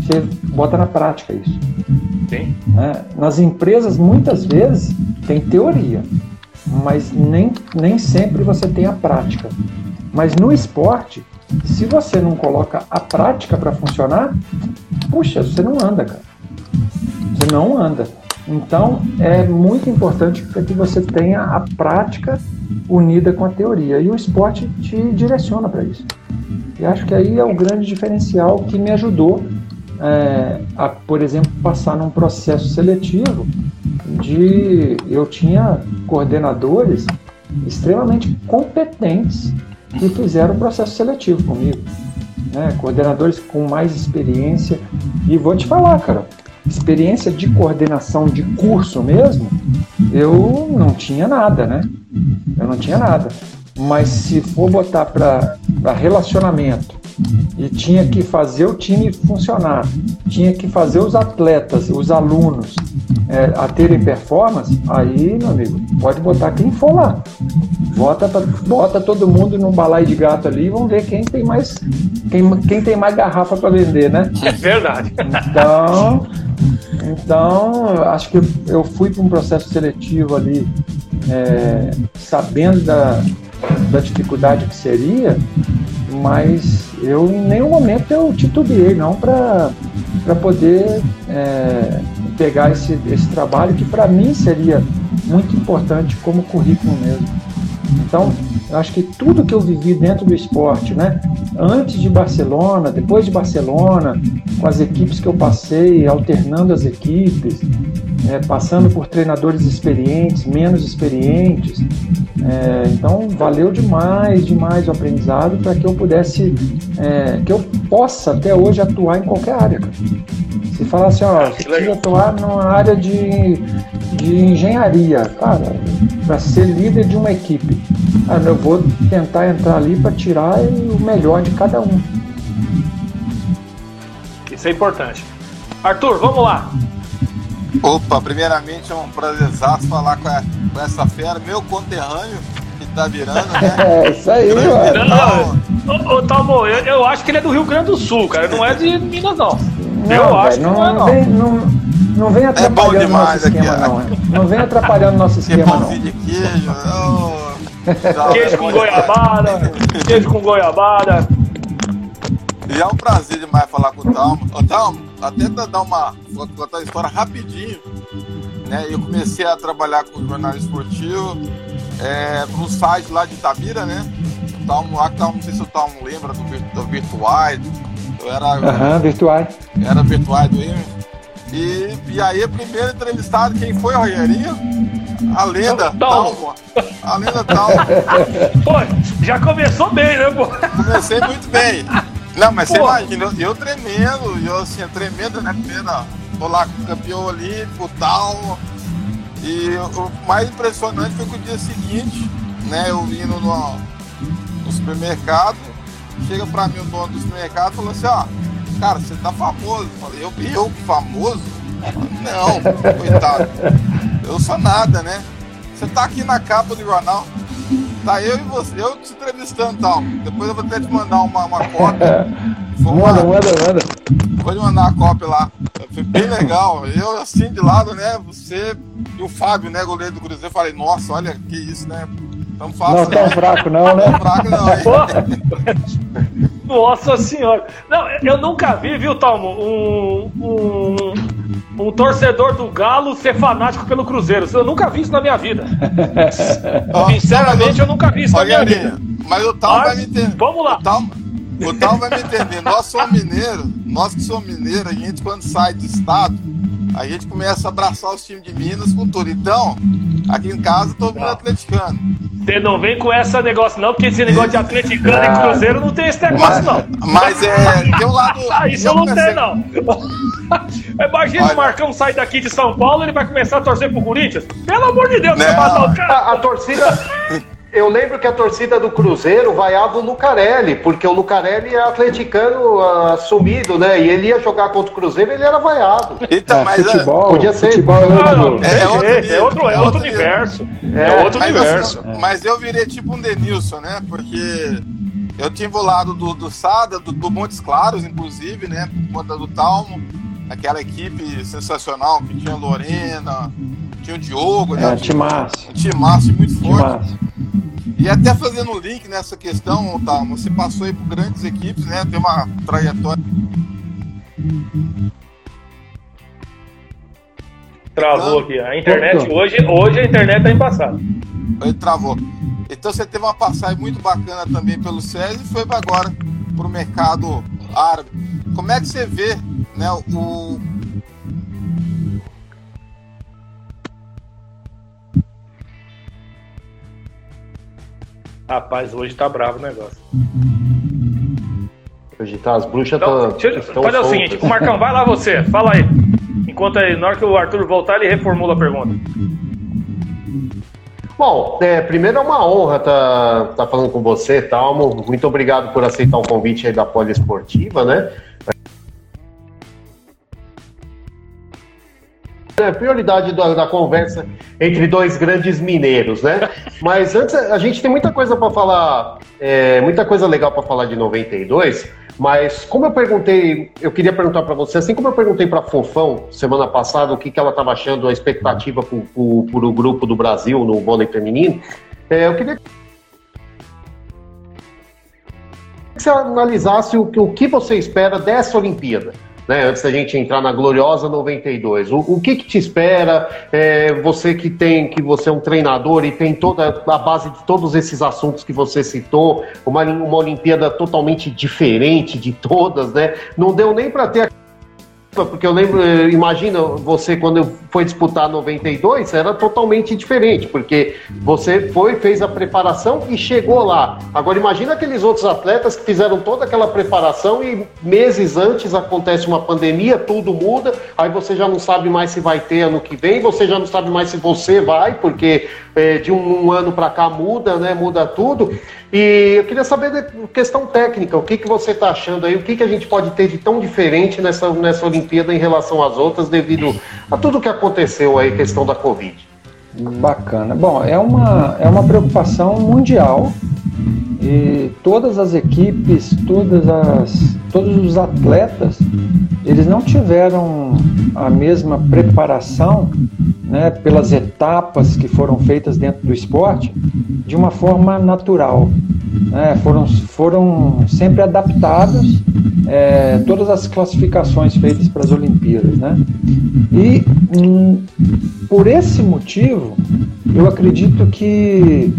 Você bota na prática isso. Sim. Né? Nas empresas, muitas vezes, tem teoria, mas nem, nem sempre você tem a prática. Mas no esporte, se você não coloca a prática para funcionar, puxa, você não anda, cara. Você não anda. Então, é muito importante que você tenha a prática unida com a teoria. E o esporte te direciona para isso. E acho que aí é o grande diferencial que me ajudou é, a, por exemplo, passar num processo seletivo de eu tinha coordenadores extremamente competentes que fizeram o processo seletivo comigo, né? coordenadores com mais experiência e vou te falar, cara, experiência de coordenação de curso mesmo, eu não tinha nada, né? Eu não tinha nada. Mas se for botar para relacionamento e tinha que fazer o time funcionar, tinha que fazer os atletas, os alunos é, a terem performance, aí, meu amigo, pode botar quem for lá. Bota, bota todo mundo num balaio de gato ali e vamos ver quem tem mais quem, quem tem mais garrafa para vender, né? É verdade. Então, então acho que eu fui para um processo seletivo ali é, sabendo da, da dificuldade que seria, mas eu em nenhum momento eu titubeei não para poder é, pegar esse, esse trabalho que para mim seria muito importante como currículo mesmo. Então, eu acho que tudo que eu vivi dentro do esporte, né? Antes de Barcelona, depois de Barcelona, com as equipes que eu passei, alternando as equipes, é, passando por treinadores experientes, menos experientes. É, então, valeu demais, demais o aprendizado para que eu pudesse, é, que eu possa até hoje atuar em qualquer área. Se falar assim, ó, você precisa atuar numa área de, de engenharia, cara, para ser líder de uma equipe. Cara, eu vou tentar entrar ali para tirar o melhor de cada um. Isso é importante. Arthur, vamos lá. Opa, primeiramente é um prazerzaço falar com, a, com essa fera, meu conterrâneo, que tá virando, né? É, isso aí, Grande mano. Não, ô, ô, Talmo, eu, eu acho que ele é do Rio Grande do Sul, cara. Não é de Minas, não. eu Não, acho velho, que não é, não. Vem, não, não vem atrapalhando o demais nosso esquema, aqui, não. é. Não vem atrapalhando o nosso Que esquema, não. de queijo. oh, tá, Queijo com goiabada, queijo com goiabada. E é um prazer demais falar com o Talmo. Ô, Talmo, até dar uma. Vou contar a história rapidinho. Né? Eu comecei a trabalhar com jornalismo esportivo é, num site lá de Itabira, né? Lá que Talmo, não sei se o Talmo lembra do, do Virtuais. Eu era, Aham, virtuais. era Virtuais do Imer. E, e aí, primeiro entrevistado, quem foi, Rogerinho? A lenda Talmo. Talmo. A lenda Talmo. Pô, já começou bem, né, pô? Comecei muito bem. Não, mas você imagina, eu, eu tremendo, eu assim, tremendo, né? Primeira, tô lá com o campeão olímpico e tal. E o mais impressionante foi que o dia seguinte, né? Eu indo no, no supermercado, chega pra mim o dono do supermercado e falou assim, ó, cara, você tá famoso. Eu falei, eu, eu famoso? Não, coitado. Eu sou nada, né? Você tá aqui na capa do jornal. Tá eu e você, eu te entrevistando e tal. Depois eu vou até te mandar uma, uma cópia. Manda, manda, manda. Pode mandar a cópia lá. Foi bem legal. Eu, assim, de lado, né? Você e o Fábio, né? Goleiro do Cruzeiro. Falei, nossa, olha que isso, né? Tão Não fácil, tão né? fraco, não, né? Tão fraco, não. Nossa senhora. Não, eu nunca vi, viu, Talmo, um, um, um torcedor do Galo ser fanático pelo Cruzeiro. Eu nunca vi isso na minha vida. Ó, Sinceramente, eu nunca vi isso na minha vida. mas o Tal Mas, vai me entender. vamos lá. O Tal, o Tal vai me entender. Nós somos mineiros, nós que somos mineiros, a gente quando sai do estado, a gente começa a abraçar os times de Minas com tudo. Então, aqui em casa todo mundo é atleticano. Você não vem com esse negócio, não, porque esse negócio de atleticano e cruzeiro não tem esse negócio, não. Mas é, tem um lado. Ah, isso eu não tenho, não. Imagina Olha. o Marcão sair daqui de São Paulo ele vai começar a torcer pro Corinthians. Pelo amor de Deus, Não. você matar o cara. A, a torcida. eu lembro que a torcida do Cruzeiro vaiava o Lucarelli, porque o Lucarelli é atleticano assumido, né? E ele ia jogar contra o Cruzeiro ele era vaiado. Então, mas é, futebol, podia ser. futebol é Não, não, outro- é, É outro é, nível, é outro, é é outro universo. É, É, outro mas, universo. mas eu virei tipo um Denilson, né? Porque eu tive o lado do, do Sada, do, do Montes Claros, inclusive, né? Por conta do Talmo, aquela equipe sensacional que tinha Lorena, tinha o Diogo, né? É, Um timaço. um timaço muito forte. Timaço. E até fazendo um link nessa questão, Talmo, você passou aí por grandes equipes, né? Tem uma trajetória. Travou aqui. A internet hoje, hoje a internet tá embaçada. Ele travou. Então você teve uma passagem muito bacana também pelo SESI e foi agora para o mercado árabe. Como é que você vê né, o. Rapaz, hoje tá bravo o negócio. Hoje tá, as bruxas Então, eu- estão fazer o seguinte, o Marcão, vai lá você, fala aí. Enquanto aí, na hora que o Arthur voltar, ele reformula a pergunta. Bom, é, primeiro é uma honra estar tá, falando com você, Talmo. Muito obrigado por aceitar o convite aí da Poliesportiva, né? É a prioridade da, da conversa entre dois grandes mineiros, né? Mas antes, a gente tem muita coisa para falar, é, muita coisa legal para falar de 92. Mas como eu perguntei, eu queria perguntar para você, assim como eu perguntei para Fofão semana passada o que, que ela estava achando a expectativa para o grupo do Brasil no vôlei feminino, é, eu queria que você analisasse o, o que você espera dessa Olimpíada. Né, antes da gente entrar na gloriosa 92, o, o que, que te espera? É, você que tem, que você é um treinador e tem toda a base de todos esses assuntos que você citou, uma, uma Olimpíada totalmente diferente de todas, né? Não deu nem para ter porque eu lembro, eh, imagina você quando foi disputar 92, era totalmente diferente, porque você foi, fez a preparação e chegou lá. Agora imagina aqueles outros atletas que fizeram toda aquela preparação e meses antes acontece uma pandemia, tudo muda, aí você já não sabe mais se vai ter ano que vem, você já não sabe mais se você vai, porque eh, de um, um ano para cá muda, né? Muda tudo. E eu queria saber da questão técnica, o que, que você está achando aí, o que, que a gente pode ter de tão diferente nessa, nessa Olimpíada em relação às outras, devido a tudo que aconteceu aí, questão da Covid. Bacana. Bom, é uma, é uma preocupação mundial e todas as equipes, todas as, todos os atletas, eles não tiveram a mesma preparação né, pelas etapas que foram feitas dentro do esporte de uma forma natural. Né? foram, foram sempre adaptados é, todas as classificações feitas para as Olimpíadas. Né? E hum, por esse motivo, eu acredito que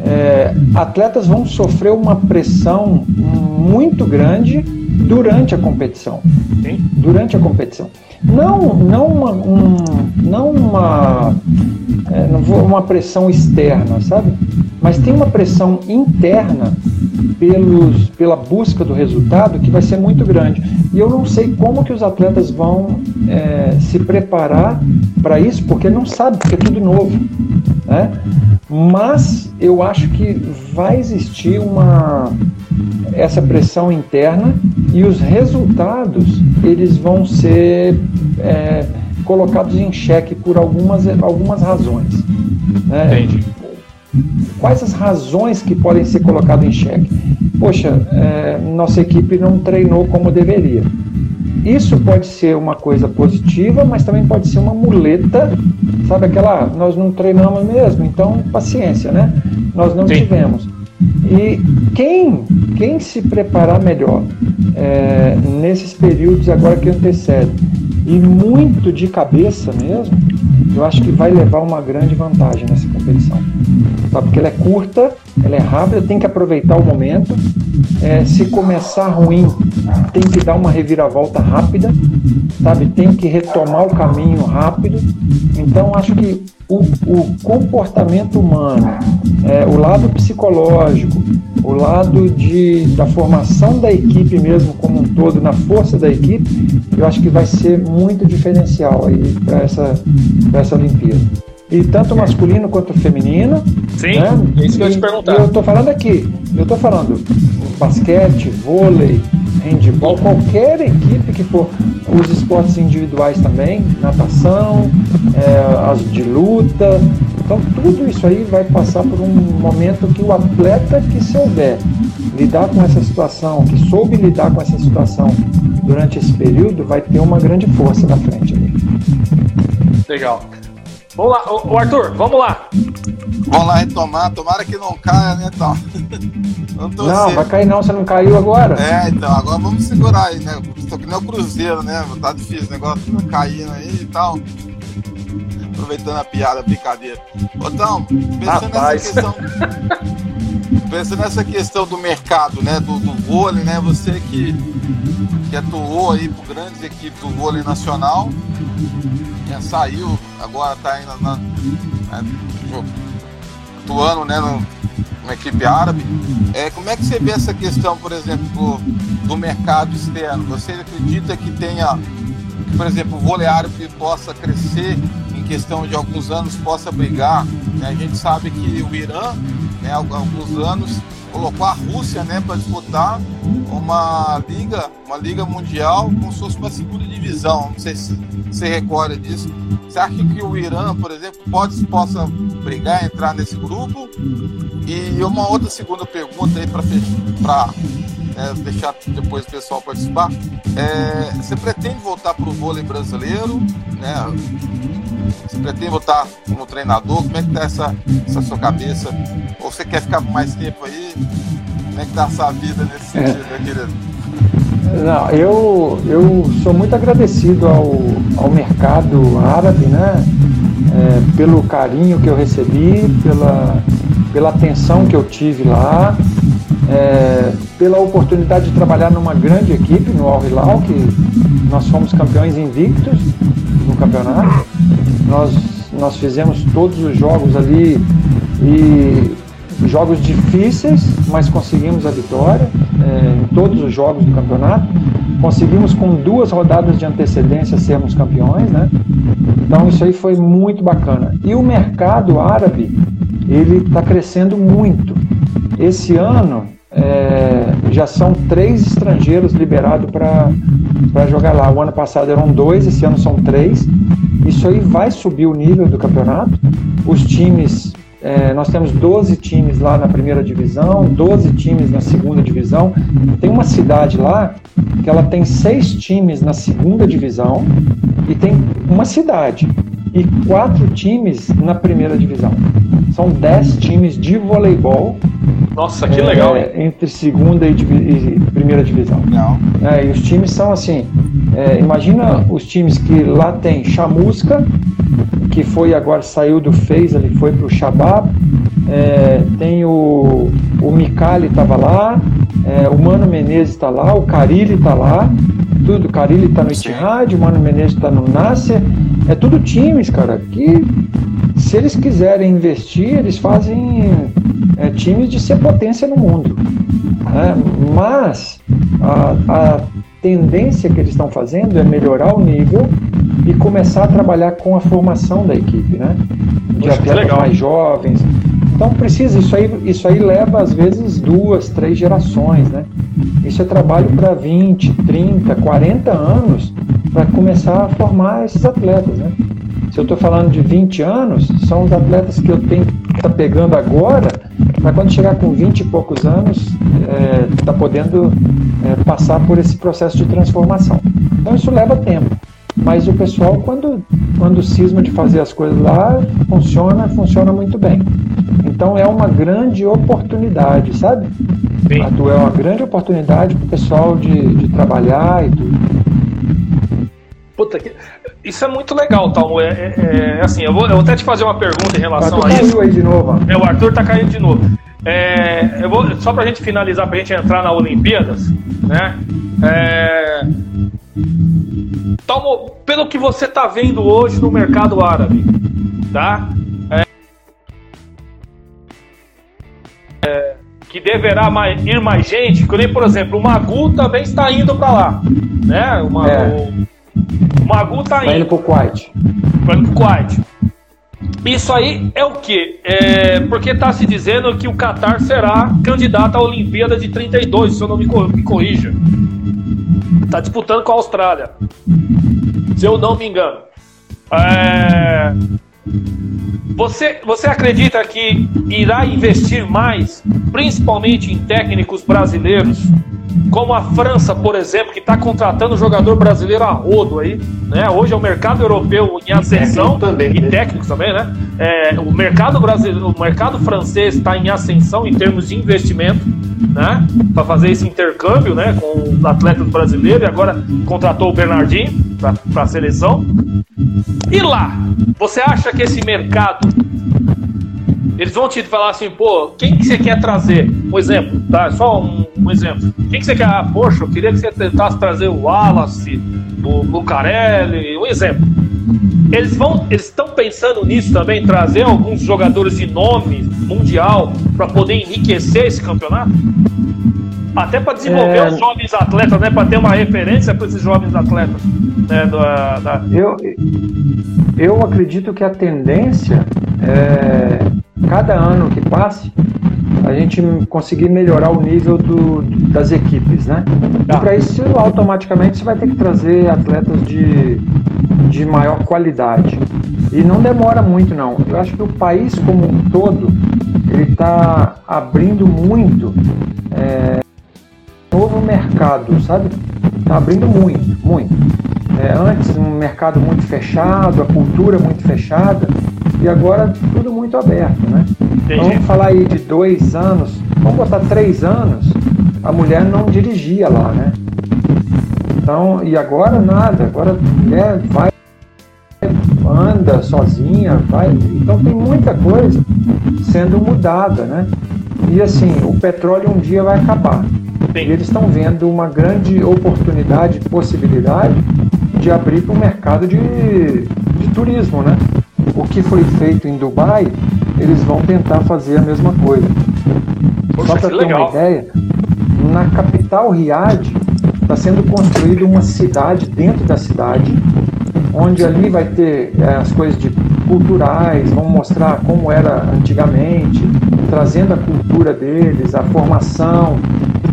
é, atletas vão sofrer uma pressão muito grande durante a competição. Sim. Durante a competição. Não, não uma, um, não uma, é, não vou- uma pressão externa, sabe? Mas tem uma pressão interna pelos, pela busca do resultado que vai ser muito grande. E eu não sei como que os atletas vão é, se preparar para isso, porque não sabe, porque é tudo novo. Né? Mas eu acho que vai existir uma essa pressão interna e os resultados eles vão ser é, colocados em xeque por algumas, algumas razões. Né? Entendi. Quais as razões que podem ser colocadas em xeque? Poxa, é, nossa equipe não treinou como deveria. Isso pode ser uma coisa positiva, mas também pode ser uma muleta, sabe aquela, "Ah, nós não treinamos mesmo, então paciência, né? Nós não Sim. tivemos. E quem, quem se preparar melhor é, nesses períodos agora que antecedem, e muito de cabeça mesmo, eu acho que vai levar uma grande vantagem nessa competição. Sabe? Porque ela é curta, ela é rápida, tem que aproveitar o momento. É, se começar ruim, tem que dar uma reviravolta rápida, sabe? Tem que retomar o caminho rápido. Então, acho que o, o comportamento humano, é, o lado psicológico, o lado de, da formação da equipe mesmo como um todo, na força da equipe, eu acho que vai ser muito diferencial aí para essa, pra essa Olimpíada. E tanto masculino quanto feminino. Sim, né? é isso que eu ia te perguntar. E eu tô falando aqui, eu tô falando basquete, vôlei, handball, qualquer equipe que for, os esportes individuais também, natação, é, as de luta. Então tudo isso aí vai passar por um momento que o atleta que souber lidar com essa situação, que soube lidar com essa situação durante esse período, vai ter uma grande força na frente ali. Legal. Vamos lá, o Arthur, vamos lá. Vamos lá retomar, tomara que não caia, né, Tom? Não, não vai cair não, você não caiu agora. É, então, agora vamos segurar aí, né? Tô que nem o Cruzeiro, né? Tá difícil o negócio caindo aí e tal. Aproveitando a piada, a brincadeira. Tom, pensando nessa questão. pensando nessa questão do mercado, né? Do, do vôlei, né? Você que, que atuou aí por grandes equipes do vôlei nacional, já saiu, agora tá ainda na, na, atuando, né? No, uma equipe árabe. É, como é que você vê essa questão, por exemplo, do, do mercado externo? Você acredita que tenha, que, por exemplo, o vôlei árabe possa crescer em questão de alguns anos, possa brigar? Né? A gente sabe que o Irã, né, há alguns anos, colocou a Rússia né, para disputar uma liga, uma liga mundial como se fosse uma segunda divisão. Não sei se você recorda disso. Você acha que o Irã, por exemplo, pode possa brigar, entrar nesse grupo? E uma outra segunda pergunta aí para é, deixar depois o pessoal participar. É, você pretende voltar para o vôlei brasileiro? Né? Você pretende voltar como treinador? Como é que está essa, essa sua cabeça? Ou você quer ficar mais tempo aí? Como é que está a sua vida nesse é. sentido, meu querido? Não, eu, eu sou muito agradecido ao, ao mercado árabe, né? É, pelo carinho que eu recebi, pela, pela atenção que eu tive lá, é, pela oportunidade de trabalhar numa grande equipe no Al Hilal, que nós fomos campeões invictos no campeonato. Nós, nós fizemos todos os jogos ali e jogos difíceis, mas conseguimos a vitória é, em todos os jogos do campeonato. Conseguimos com duas rodadas de antecedência sermos campeões, né? Então isso aí foi muito bacana. E o mercado árabe ele está crescendo muito. Esse ano é, já são três estrangeiros liberados para jogar lá. O ano passado eram dois, esse ano são três. Isso aí vai subir o nível do campeonato. Os times é, nós temos 12 times lá na primeira divisão, 12 times na segunda divisão. Tem uma cidade lá que ela tem seis times na segunda divisão e tem uma cidade e quatro times na primeira divisão. São dez times de voleibol. Nossa, que é, legal! Entre segunda e, e primeira divisão. Legal. É, e os times são assim: é, imagina os times que lá tem chamusca, que foi agora, saiu do FEIS, ele foi para o Shabab. É, tem o, o Micali estava lá, é, o Mano Menezes está lá, o Carilli está lá, tudo. O Carilli está no Etihad, o Mano Menezes está no Nasser. É tudo times, cara, que se eles quiserem investir, eles fazem é, times de ser potência no mundo. Né? Mas a, a tendência que eles estão fazendo é melhorar o nível e começar a trabalhar com a formação da equipe, né? De Poxa, atletas mais jovens. Então precisa, isso aí, isso aí leva às vezes duas, três gerações, né? Isso é trabalho para 20, 30, 40 anos para começar a formar esses atletas, né? Se eu estou falando de 20 anos, são os atletas que eu tenho que tá pegando agora, para quando chegar com 20 e poucos anos, está é, tá podendo é, passar por esse processo de transformação. Então isso leva tempo. Mas o pessoal, quando, quando cisma de fazer as coisas lá, funciona, funciona muito bem. Então é uma grande oportunidade, sabe? Sim. A é uma grande oportunidade para o pessoal de, de trabalhar e tudo. Puta que. Isso é muito legal, Talmo. É, é, é, assim, eu vou, eu vou até te fazer uma pergunta em relação a isso. Aí de novo. É, o Arthur tá caindo de novo. É, eu vou, só pra gente finalizar, pra gente entrar na Olimpíadas, né? É, Talmo, pelo que você tá vendo hoje no mercado árabe, tá? É, é, que deverá mais, ir mais gente, que nem, por exemplo, o Magu também está indo para lá, né? Uma, é. o, o Magu tá, indo. indo pro Kuwait. Vai pro Kuwait. Isso aí é o quê? É porque está se dizendo que o Qatar será candidato à Olimpíada de 32, se eu não me, me corrija. Está disputando com a Austrália. Se eu não me engano. É... Você, você acredita que irá investir mais, principalmente em técnicos brasileiros, como a França, por exemplo, que está contratando jogador brasileiro a rodo aí, né? Hoje é o mercado europeu em ascensão também, e né? técnicos também, né? É, o mercado brasileiro, o mercado francês está em ascensão em termos de investimento, né? Para fazer esse intercâmbio, né? Com os atletas brasileiros e agora contratou o Bernardinho para a seleção. E lá, você acha que esse mercado eles vão te falar assim, pô, quem que você quer trazer? Um exemplo, tá? Só um, um exemplo. Quem que você quer? Ah, poxa, eu queria que você tentasse trazer o Wallace, o Lucarelli, um exemplo. Eles vão, eles estão pensando nisso também, trazer alguns jogadores de nome mundial para poder enriquecer esse campeonato? Até para desenvolver É. os jovens atletas, né? Para ter uma referência para esses jovens atletas. Né? Da, da- Eu, eu acredito que a tendência é cada ano que passe gente conseguir melhorar o nível do, das equipes, né? Tá. E para isso automaticamente você vai ter que trazer atletas de, de maior qualidade. E não demora muito não. Eu acho que o país como um todo ele está abrindo muito é, novo mercado, sabe? Está abrindo muito, muito. É, antes um mercado muito fechado, a cultura muito fechada, e agora tudo muito aberto, né? Então, Entendi. vamos falar aí de dois anos, vamos botar três anos, a mulher não dirigia lá, né? Então, e agora nada, agora a mulher vai, anda sozinha, vai. Então tem muita coisa sendo mudada, né? E assim, o petróleo um dia vai acabar. E eles estão vendo uma grande oportunidade, possibilidade de abrir para o mercado de, de turismo, né? O que foi feito em Dubai, eles vão tentar fazer a mesma coisa. Poxa, Só para ter legal. uma ideia, na capital Riad está sendo construída uma cidade dentro da cidade, onde ali vai ter eh, as coisas de culturais, vão mostrar como era antigamente, trazendo a cultura deles, a formação,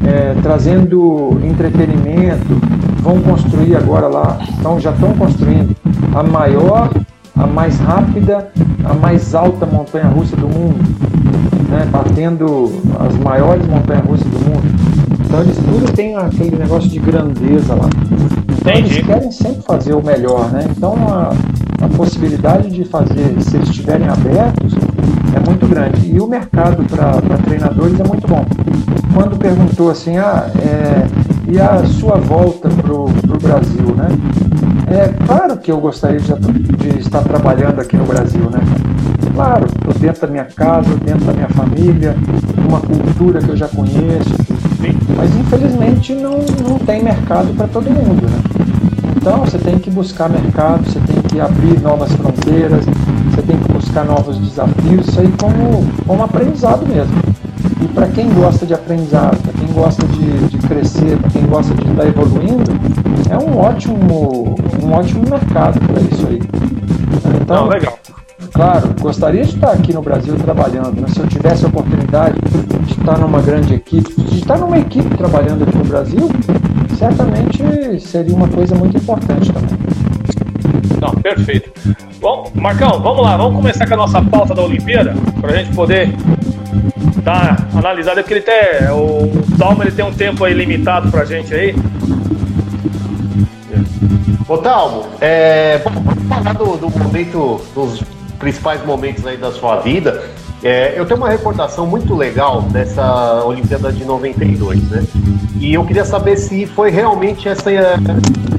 eh, trazendo entretenimento. Vão construir agora lá, então já estão construindo a maior, a mais rápida, a mais alta montanha russa do mundo né, batendo as maiores montanhas russas do mundo. Então eles tudo tem aquele negócio de grandeza lá. Então eles querem sempre fazer o melhor, né? Então a, a possibilidade de fazer, se eles estiverem abertos, muito grande. E o mercado para treinadores é muito bom. Quando perguntou assim, ah, é, e a sua volta para o Brasil, né? É claro que eu gostaria de, de estar trabalhando aqui no Brasil, né? Claro, estou dentro da minha casa, dentro da minha família, uma cultura que eu já conheço, mas infelizmente não, não tem mercado para todo mundo, né? Então você tem que buscar mercado, você tem que abrir novas fronteiras, buscar novos desafios, isso aí como, como aprendizado mesmo. E para quem gosta de aprendizado, para quem gosta de, de crescer, para quem gosta de estar evoluindo, é um ótimo, um ótimo mercado para isso aí. Então, Não, legal. Claro, gostaria de estar aqui no Brasil trabalhando, né? se eu tivesse a oportunidade de estar numa grande equipe, de estar numa equipe trabalhando aqui no Brasil, certamente seria uma coisa muito importante também. Não, perfeito. Bom, Marcão, vamos lá, vamos começar com a nossa pauta da Olimpíada, para a gente poder dar analisada, porque ele tem, o Dalma ele tem um tempo aí limitado pra gente aí. Ô Dalmo, é, vamos falar do, do momento, dos principais momentos aí da sua vida. É, eu tenho uma recordação muito legal dessa Olimpíada de 92, né? E eu queria saber se foi realmente essa é,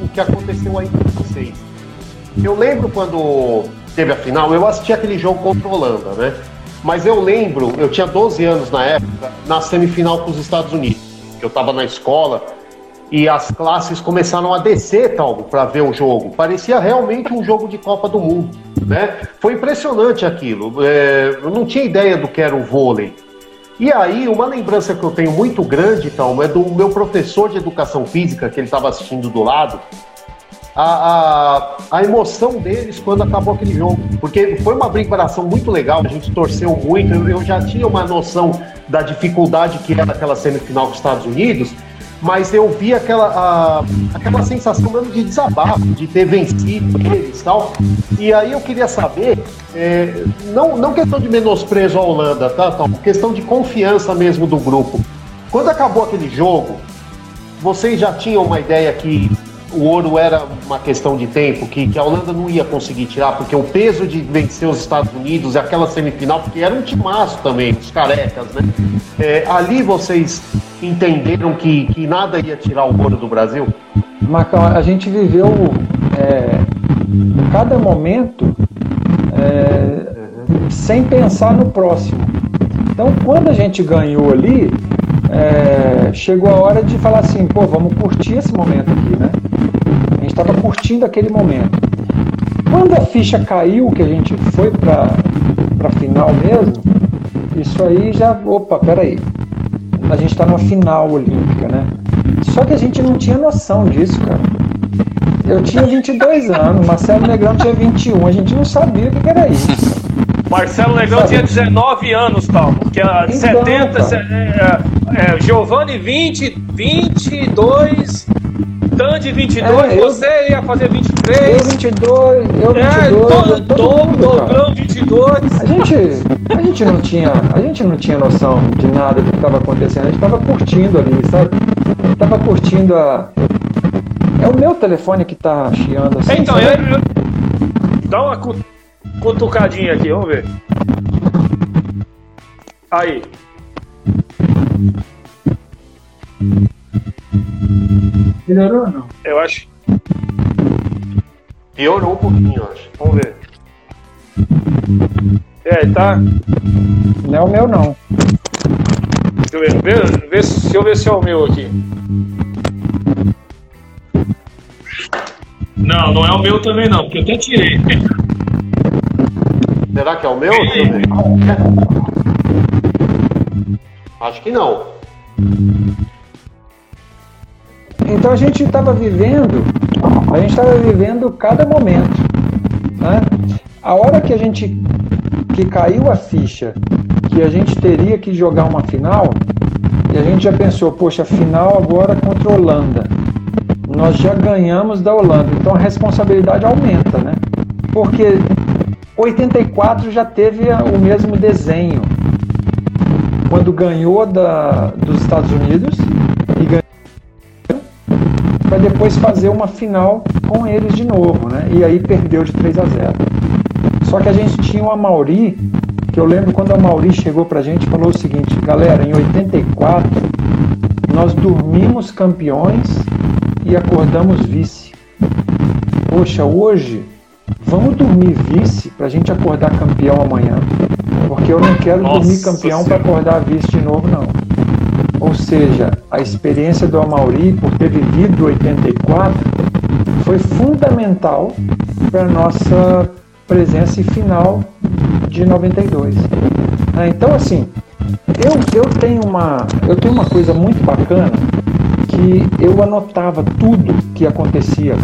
o que aconteceu aí com vocês. Eu lembro quando teve a final, eu assisti aquele jogo contra a Holanda, né? Mas eu lembro, eu tinha 12 anos na época, na semifinal com os Estados Unidos. Eu estava na escola e as classes começaram a descer, tal, para ver o jogo. Parecia realmente um jogo de Copa do Mundo, né? Foi impressionante aquilo. É, eu não tinha ideia do que era o vôlei. E aí, uma lembrança que eu tenho muito grande, então, é do meu professor de educação física, que ele estava assistindo do lado. A, a, a, emoção deles quando acabou aquele jogo. Porque foi uma preparação muito legal, a gente torceu muito, eu, eu já tinha uma noção da dificuldade que era aquela semifinal com os Estados Unidos, mas eu vi aquela, a, aquela sensação mesmo de desabafo, de ter vencido eles e tal. E aí eu queria saber, é, não, não questão de menosprezo à Holanda, tá? Questão de confiança mesmo do grupo. Quando acabou aquele jogo, vocês já tinham uma ideia que o ouro era uma questão de tempo, que, que a Holanda não ia conseguir tirar, porque o peso de vencer os Estados Unidos, aquela semifinal, porque era um timaço também, os carecas, né? É, ali vocês entenderam que, que nada ia tirar o ouro do Brasil? Marcão, a gente viveu é, cada momento é, sem pensar no próximo. Então, quando a gente ganhou ali, é, chegou a hora de falar assim, pô, vamos curtir esse momento aqui, né? Estava curtindo aquele momento. Quando a ficha caiu, que a gente foi para a final mesmo, isso aí já, opa, peraí, a gente está numa final olímpica, né? Só que a gente não tinha noção disso, cara. Eu tinha 22 anos, Marcelo Negrão tinha 21, a gente não sabia o que era isso. Marcelo Negrão tinha 19 anos, tal, porque a então, 70, é, é, Giovanni 20, 22, Tandy 22, é, você eu, ia fazer 23. Eu 22, eu 22. É, todo, todo, Dobrão 22. A gente, a gente não tinha, a gente não tinha noção de nada do que estava acontecendo, a gente estava curtindo ali, sabe? Tava curtindo a É o meu telefone que tá chiando assim. Então, eu, eu, dá uma cutucadinha aqui, vamos ver. Aí. Melhorou ou não? Eu acho. Piorou um pouquinho, eu acho. Vamos ver. É, tá. Não é o meu, não. Deixa eu ver. Vê, vê, deixa eu ver se é o meu aqui. Não, não é o meu também não, porque eu até tirei. Será que é o meu? Acho que não. Então a gente estava vivendo, a gente estava vivendo cada momento. Né? A hora que a gente que caiu a ficha que a gente teria que jogar uma final, e a gente já pensou, poxa, final agora contra a Holanda. Nós já ganhamos da Holanda, então a responsabilidade aumenta, né? Porque 84 já teve o mesmo desenho. Quando ganhou da, dos Estados Unidos depois fazer uma final com eles de novo, né? E aí perdeu de 3 a 0. Só que a gente tinha o Amauri, que eu lembro quando o Amauri chegou para a gente e falou o seguinte, galera, em 84 nós dormimos campeões e acordamos vice. Poxa, hoje vamos dormir vice para a gente acordar campeão amanhã. Porque eu não quero Nossa dormir campeão para acordar vice de novo, não. Ou seja, a experiência do Amauri por ter vivido 84 foi fundamental para a nossa presença e final de 92. Ah, então, assim, eu, eu, tenho uma, eu tenho uma coisa muito bacana que eu anotava tudo que acontecia.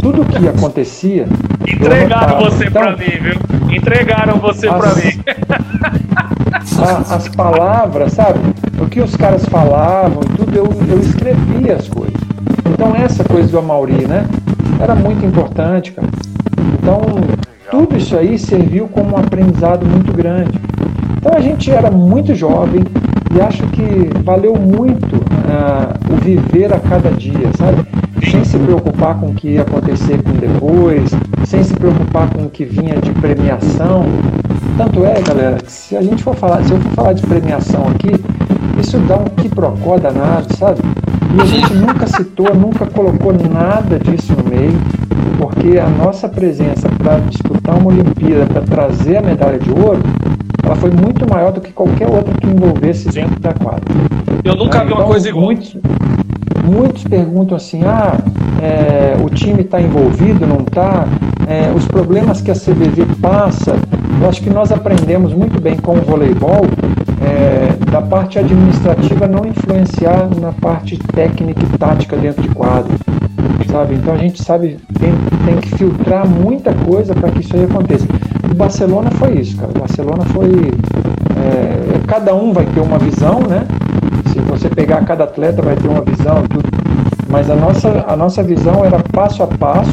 Tudo que acontecia. Entregaram você então, para mim, viu? Entregaram você para mim. A, as palavras, sabe? O que os caras falavam, tudo, eu, eu escrevia as coisas. Então essa coisa do Amauri, né? Era muito importante, cara. Então, tudo isso aí serviu como um aprendizado muito grande. Então a gente era muito jovem e acho que valeu muito uh, o viver a cada dia, sabe? Sem se preocupar com o que ia acontecer com depois, sem se preocupar com o que vinha de premiação. Tanto é, galera, que se a gente for falar, se eu for falar de premiação aqui, isso dá um quiprocó danado, sabe? E a gente nunca citou, nunca colocou nada disso no meio, porque a nossa presença para disputar uma Olimpíada, para trazer a medalha de ouro, ela foi muito maior do que qualquer outra que envolvesse dentro da quadra. Eu nunca vi uma então, coisa igual. Muitos, muitos perguntam assim: ah, é, o time está envolvido, não está? É, os problemas que a CBV passa. Eu acho que nós aprendemos muito bem com o voleibol é, da parte administrativa não influenciar na parte técnica e tática dentro de quadro. sabe? Então a gente sabe, tem, tem que filtrar muita coisa para que isso aí aconteça. O Barcelona foi isso, cara. O Barcelona foi. É, cada um vai ter uma visão, né? Se você pegar cada atleta, vai ter uma visão, tudo. Mas a nossa, a nossa visão era passo a passo.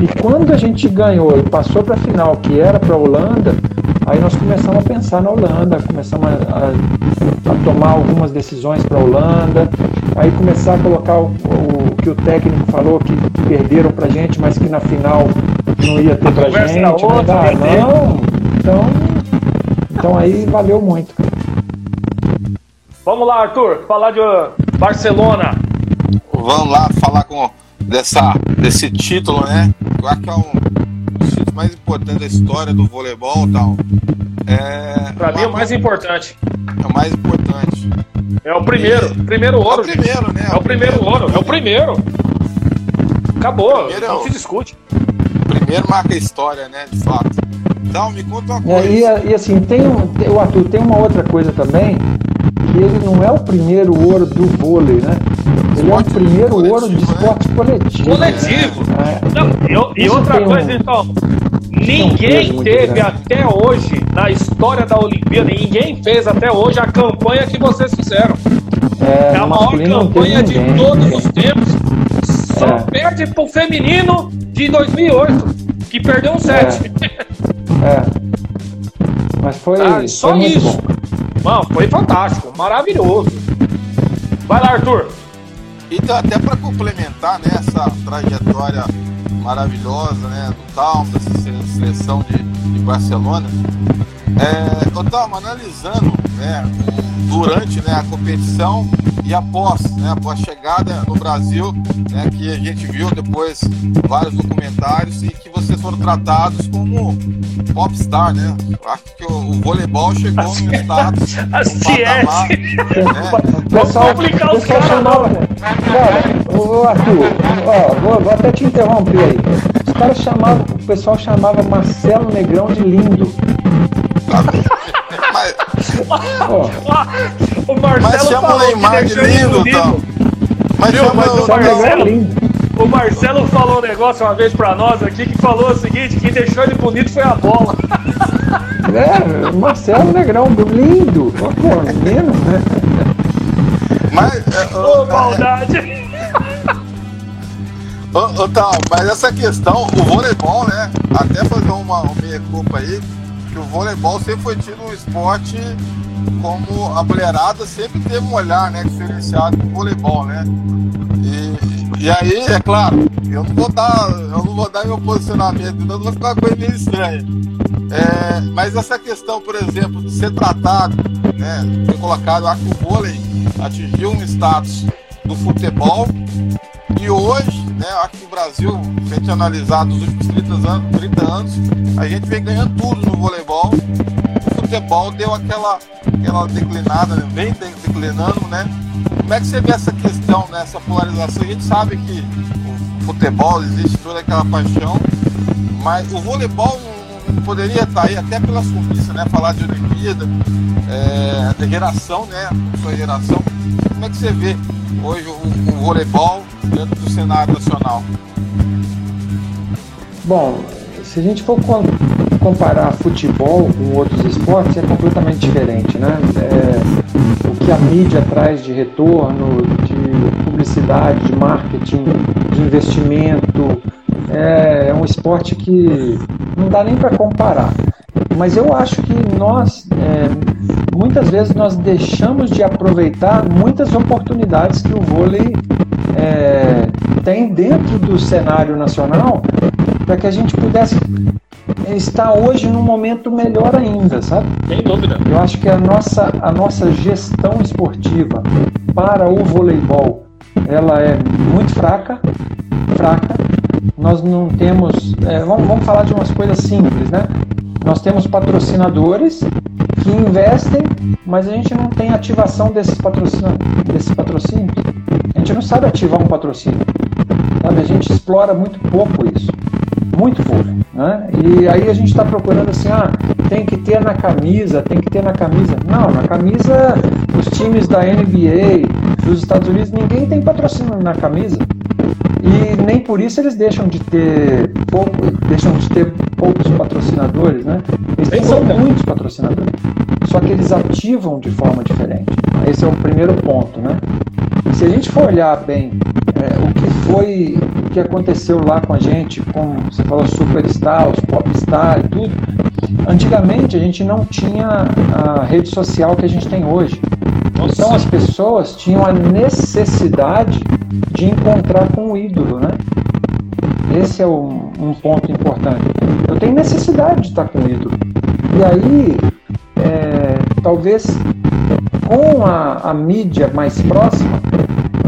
E quando a gente ganhou e passou para a final, que era para a Holanda, aí nós começamos a pensar na Holanda, começamos a, a, a tomar algumas decisões para a Holanda, aí começar a colocar o, o, que o técnico falou que perderam para gente, mas que na final não ia ter para gente. Né? Outra, ah, não, então, então aí valeu muito. Vamos lá, Arthur, falar de Barcelona. Vamos lá falar com dessa, desse título, né? Eu acho que é um dos títulos mais importantes da história do voleibol e tal. É, pra mim é o mais importante. É o mais importante. É o primeiro, e... primeiro ouro. É o primeiro, né? É o primeiro ouro, é o primeiro. Acabou, primeiro não é o... se discute. Primeiro marca a história, né? De fato. Então, me conta uma coisa. É, e, e, assim, tem, o Arthur, tem uma outra coisa também, que ele não é o primeiro ouro do vôlei, né? Ele é o primeiro ouro de né? esporte coletivo. Coletivo. É. Não, eu, e outra coisa, um, então, ninguém um teve grande. até hoje, na história da Olimpíada, ninguém fez até hoje a campanha que vocês fizeram. É, é a maior campanha de ninguém, todos ninguém. os tempos. Só é. perde pro feminino de 2008, que perdeu um set. É. é. Mas foi, ah, só foi isso. Mano, foi fantástico, maravilhoso. Vai lá, Arthur. Então, até para complementar né, essa trajetória maravilhosa né, do Talma, dessa seleção de, de Barcelona, é, eu estava analisando né, durante né, a competição e após, né, após a chegada no Brasil, né, que a gente viu depois vários documentários e que vocês foram tratados como popstar, né? Acho que o, o voleibol chegou no status, no patamar, né? O pessoal, o pessoal chamava, cara, ô Arthur, ó, vou, vou até te interromper aí. Os caras chamavam, o pessoal chamava Marcelo Negrão de lindo. Mas, oh. o Marcelo mas chama o Neymar de lindo. Mas Viu, chama mas o Marcelo, o Marcelo falou um negócio uma vez pra nós aqui que falou o seguinte: quem deixou ele bonito foi a bola. É, Marcelo Negrão, lindo. Pô, menino, né? Mas. É, Ô, oh, maldade! Ô, oh, tá, mas essa questão, o voleibol, né? Até fazer uma, uma meia-culpa aí, o voleibol sempre foi tido um esporte como a mulherada sempre teve um olhar né, diferenciado com o voleibol, né? E, e aí, é claro, eu não vou dar, eu não vou dar meu posicionamento, não vai ficar uma coisa meio estranha. É, mas essa questão, por exemplo, de ser tratado, né, foi colocado, acho que o vôlei atingiu um status do futebol e hoje, né, acho que o Brasil, se a gente analisar nos últimos 30 anos, 30 anos, a gente vem ganhando tudo no voleibol. O futebol deu aquela, aquela declinada, né, vem declinando, né? Como é que você vê essa questão, né, essa polarização? A gente sabe que o futebol existe toda aquela paixão, mas o voleibol poderia estar aí até pela suíça, né? Falar de Olimpíada, é, de geração, né? Sua geração. Como é que você vê hoje o, o voleibol dentro do cenário nacional? Bom, se a gente for comparar futebol com outros esportes, é completamente diferente, né? É, o que a mídia traz de retorno, de publicidade, de marketing, de investimento, é, é um esporte que não dá nem para comparar. Mas eu acho que nós, é, muitas vezes, nós deixamos de aproveitar muitas oportunidades que o vôlei é, tem dentro do cenário nacional para que a gente pudesse estar hoje num momento melhor ainda, sabe? Sem dúvida. Eu acho que a nossa, a nossa gestão esportiva para o voleibol ela é muito fraca, fraca. Nós não temos, é, vamos, vamos falar de umas coisas simples, né? Nós temos patrocinadores que investem, mas a gente não tem ativação desses, patrocina, desses patrocínios. A gente não sabe ativar um patrocínio. Sabe? A gente explora muito pouco isso. Muito pouco. Né? E aí a gente está procurando assim, ah, tem que ter na camisa, tem que ter na camisa. Não, na camisa, os times da NBA, dos Estados Unidos, ninguém tem patrocínio na camisa. E nem por isso eles deixam de ter pouco, deixam de ter poucos patrocinadores, né? Eles têm são muitos patrocinadores. Só que eles ativam de forma diferente. Esse é o primeiro ponto, né? Se a gente for olhar bem é, o que foi, o que aconteceu lá com a gente, com você falou Superstar, os Popstar e tudo, antigamente a gente não tinha a rede social que a gente tem hoje. Então as pessoas tinham a necessidade de encontrar com o ídolo, né? Esse é um, um ponto importante. Eu tenho necessidade de estar com o ídolo. E aí, é, talvez com a, a mídia mais próxima,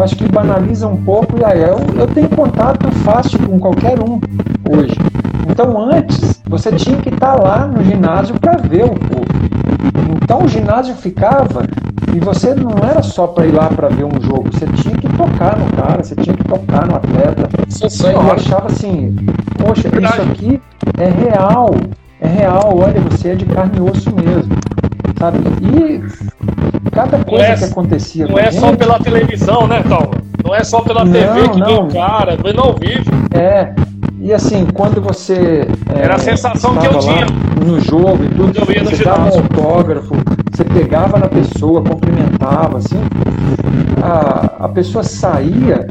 acho que banaliza um pouco. E aí, eu, eu tenho contato fácil com qualquer um hoje. Então, antes, você tinha que estar lá no ginásio para ver o povo. Então, o ginásio ficava e você não era só para ir lá para ver um jogo, você tinha que tocar no cara, você tinha que tocar no atleta. Eu achava assim, poxa, isso aqui é real, é real, olha, você é de carne e osso mesmo. Sabe? E cada coisa é, que acontecia. Não é gente, só pela televisão, né, Tom? Não é só pela TV não, que vê o cara, vendo ao vivo. É, e assim, quando você. Era é, a sensação que eu tinha. No jogo e tudo, eu ia no você dava um autógrafo, você pegava na pessoa, cumprimentava, assim. A, a pessoa saía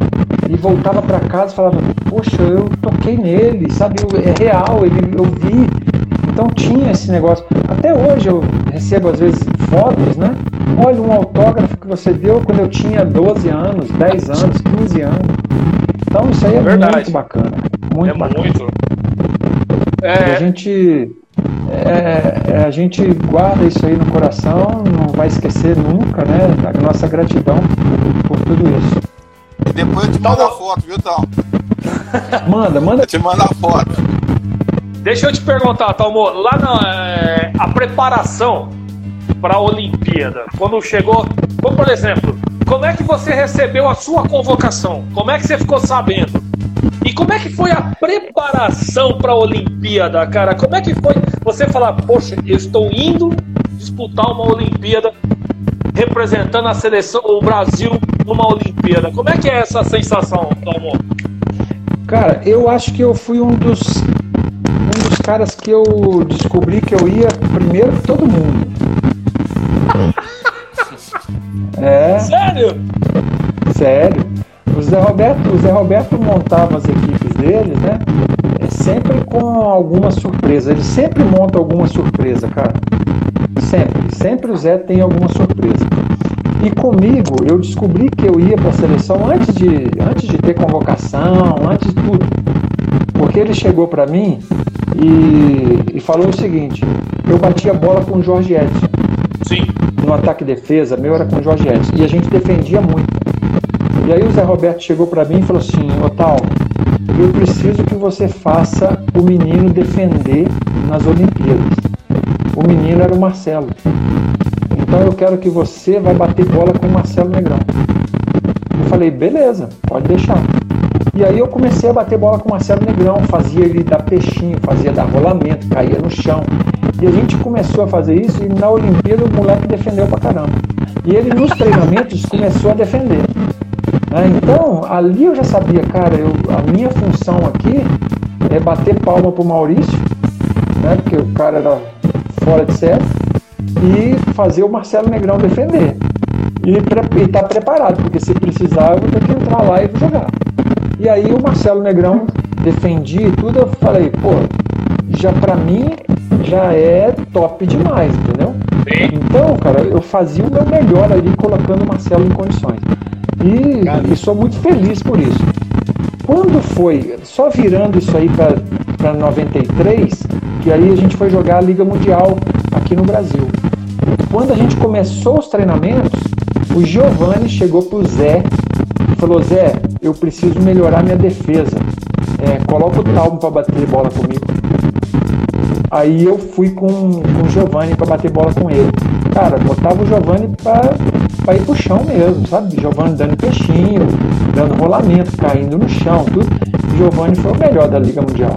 e voltava para casa e falava: Poxa, eu toquei nele, sabe? É real, ele, eu vi. Então tinha esse negócio. Até hoje eu recebo às vezes fotos, né? Olha um autógrafo que você deu quando eu tinha 12 anos, 10 anos, 15 anos. Então isso aí é Verdade. muito bacana. Muito é bacana. muito. É... A gente é, é, a gente guarda isso aí no coração, não vai esquecer nunca, né? A nossa gratidão por tudo isso. E depois eu te mando a foto, viu, Tal? Manda, manda. Eu te mando a foto. Deixa eu te perguntar, Talmo, lá na é, a preparação para a Olimpíada, quando chegou, como por exemplo, como é que você recebeu a sua convocação? Como é que você ficou sabendo? E como é que foi a preparação para a Olimpíada, cara? Como é que foi você falar, poxa, eu estou indo disputar uma Olimpíada representando a seleção, o Brasil numa Olimpíada? Como é que é essa sensação, Talmo? Cara, eu acho que eu fui um dos caras que eu descobri que eu ia primeiro que todo mundo. É. Sério? Sério. O Zé Roberto, o Zé Roberto montava as equipes dele, né? É sempre com alguma surpresa. Ele sempre monta alguma surpresa, cara. Sempre. Sempre o Zé tem alguma surpresa. E comigo, eu descobri que eu ia para a seleção antes de, antes de ter convocação, antes de tudo. Porque ele chegou para mim e, e, falou o seguinte: eu bati a bola com o Jorge Edson. Sim. No ataque e defesa, meu era com o Jorge Edson. E a gente defendia muito. E aí o Zé Roberto chegou para mim e falou assim: Otal, eu preciso que você faça o menino defender nas Olimpíadas. O menino era o Marcelo. Então eu quero que você vai bater bola com o Marcelo Negrão. Eu falei, beleza, pode deixar. E aí eu comecei a bater bola com o Marcelo Negrão, fazia ele dar peixinho, fazia dar rolamento, caía no chão. E a gente começou a fazer isso e na Olimpíada o moleque defendeu pra caramba. E ele nos treinamentos começou a defender. Né? Então, ali eu já sabia, cara, eu, a minha função aqui é bater palma pro Maurício, né? Porque o cara era fora de série, e fazer o Marcelo Negrão defender. E estar tá preparado, porque se precisar eu vou ter que entrar lá e jogar. E aí o Marcelo Negrão defendia e tudo, eu falei, pô, já para mim já é top demais, entendeu? Então, cara, eu fazia o meu melhor ali colocando o Marcelo em condições. E, e sou muito feliz por isso. Quando foi, só virando isso aí para 93, que aí a gente foi jogar a Liga Mundial aqui no Brasil. Quando a gente começou os treinamentos, o Giovanni chegou pro Zé falou: Zé, eu preciso melhorar minha defesa. É, coloca o Talmo para bater bola comigo. Aí eu fui com, com o Giovanni para bater bola com ele. Cara, botava o Giovanni para ir pro chão mesmo, sabe? Giovanni dando peixinho, dando rolamento, caindo no chão, tudo. O Giovanni foi o melhor da Liga Mundial.